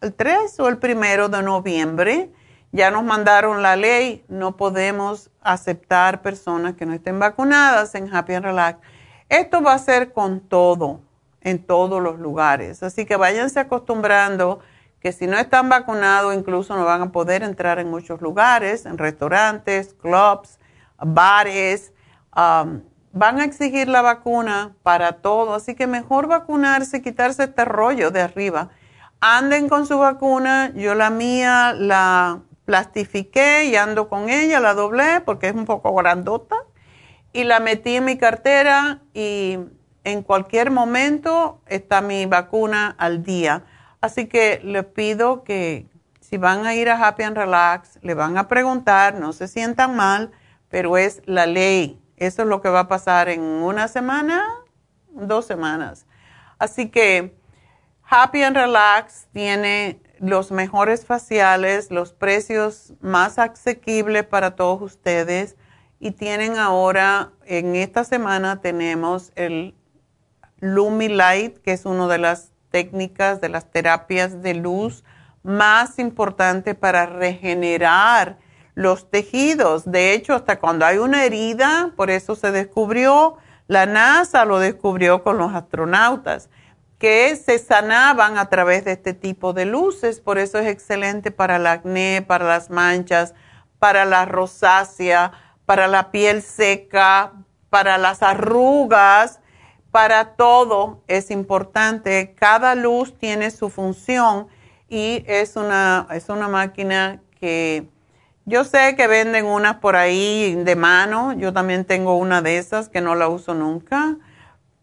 el 3 o el primero de noviembre, ya nos mandaron la ley, no podemos aceptar personas que no estén vacunadas en Happy and Relax. Esto va a ser con todo en todos los lugares. Así que váyanse acostumbrando que si no están vacunados, incluso no van a poder entrar en muchos lugares, en restaurantes, clubs, bares. Um, van a exigir la vacuna para todo, así que mejor vacunarse, quitarse este rollo de arriba. Anden con su vacuna, yo la mía la plastifiqué y ando con ella, la doblé porque es un poco grandota y la metí en mi cartera y en cualquier momento está mi vacuna al día. Así que les pido que si van a ir a Happy and Relax, le van a preguntar, no se sientan mal, pero es la ley. Eso es lo que va a pasar en una semana, dos semanas. Así que Happy and Relax tiene los mejores faciales, los precios más asequibles para todos ustedes y tienen ahora, en esta semana tenemos el Lumilight, que es una de las técnicas de las terapias de luz más importante para regenerar los tejidos. De hecho, hasta cuando hay una herida, por eso se descubrió, la NASA lo descubrió con los astronautas, que se sanaban a través de este tipo de luces. Por eso es excelente para el acné, para las manchas, para la rosácea, para la piel seca, para las arrugas para todo es importante. Cada luz tiene su función y es una, es una máquina que yo sé que venden unas por ahí de mano. Yo también tengo una de esas que no la uso nunca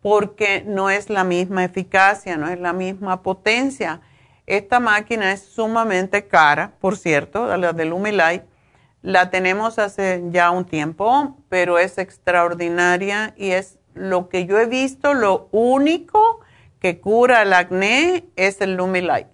porque no es la misma eficacia, no es la misma potencia. Esta máquina es sumamente cara, por cierto, la de Lumilight. La tenemos hace ya un tiempo, pero es extraordinaria y es lo que yo he visto, lo único que cura el acné es el Lumilight.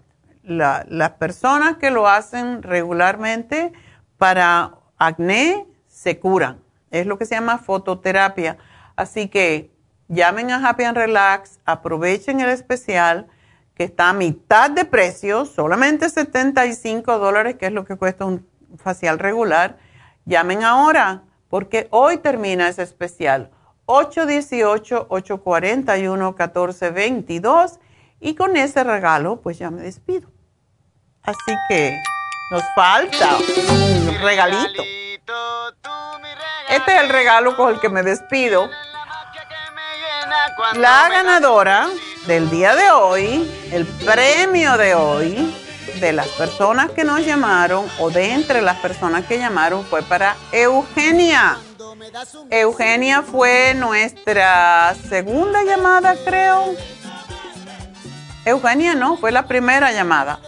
las personas que lo hacen regularmente para acné se curan. Es lo que se llama fototerapia. Así que llamen a Happy and Relax, aprovechen el especial que está a mitad de precio, solamente 75 dólares, que es lo que cuesta un facial regular. Llamen ahora, porque hoy termina ese especial. 818-841-1422 y con ese regalo pues ya me despido. Así que nos falta un regalito. Este es el regalo con el que me despido. La ganadora del día de hoy, el premio de hoy de las personas que nos llamaron o de entre las personas que llamaron fue para Eugenia. Eugenia fue nuestra segunda llamada, creo. Eugenia no, fue la primera llamada.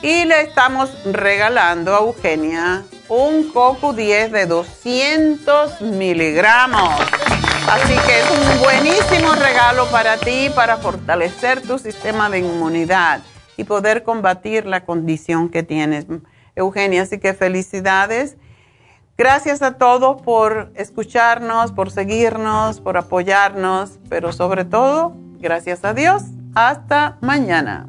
Y le estamos regalando a Eugenia un Coco 10 de 200 miligramos. Así que es un buenísimo regalo para ti, para fortalecer tu sistema de inmunidad y poder combatir la condición que tienes, Eugenia. Así que felicidades Gracias a todos por escucharnos, por seguirnos, por apoyarnos, pero sobre todo, gracias a Dios. Hasta mañana.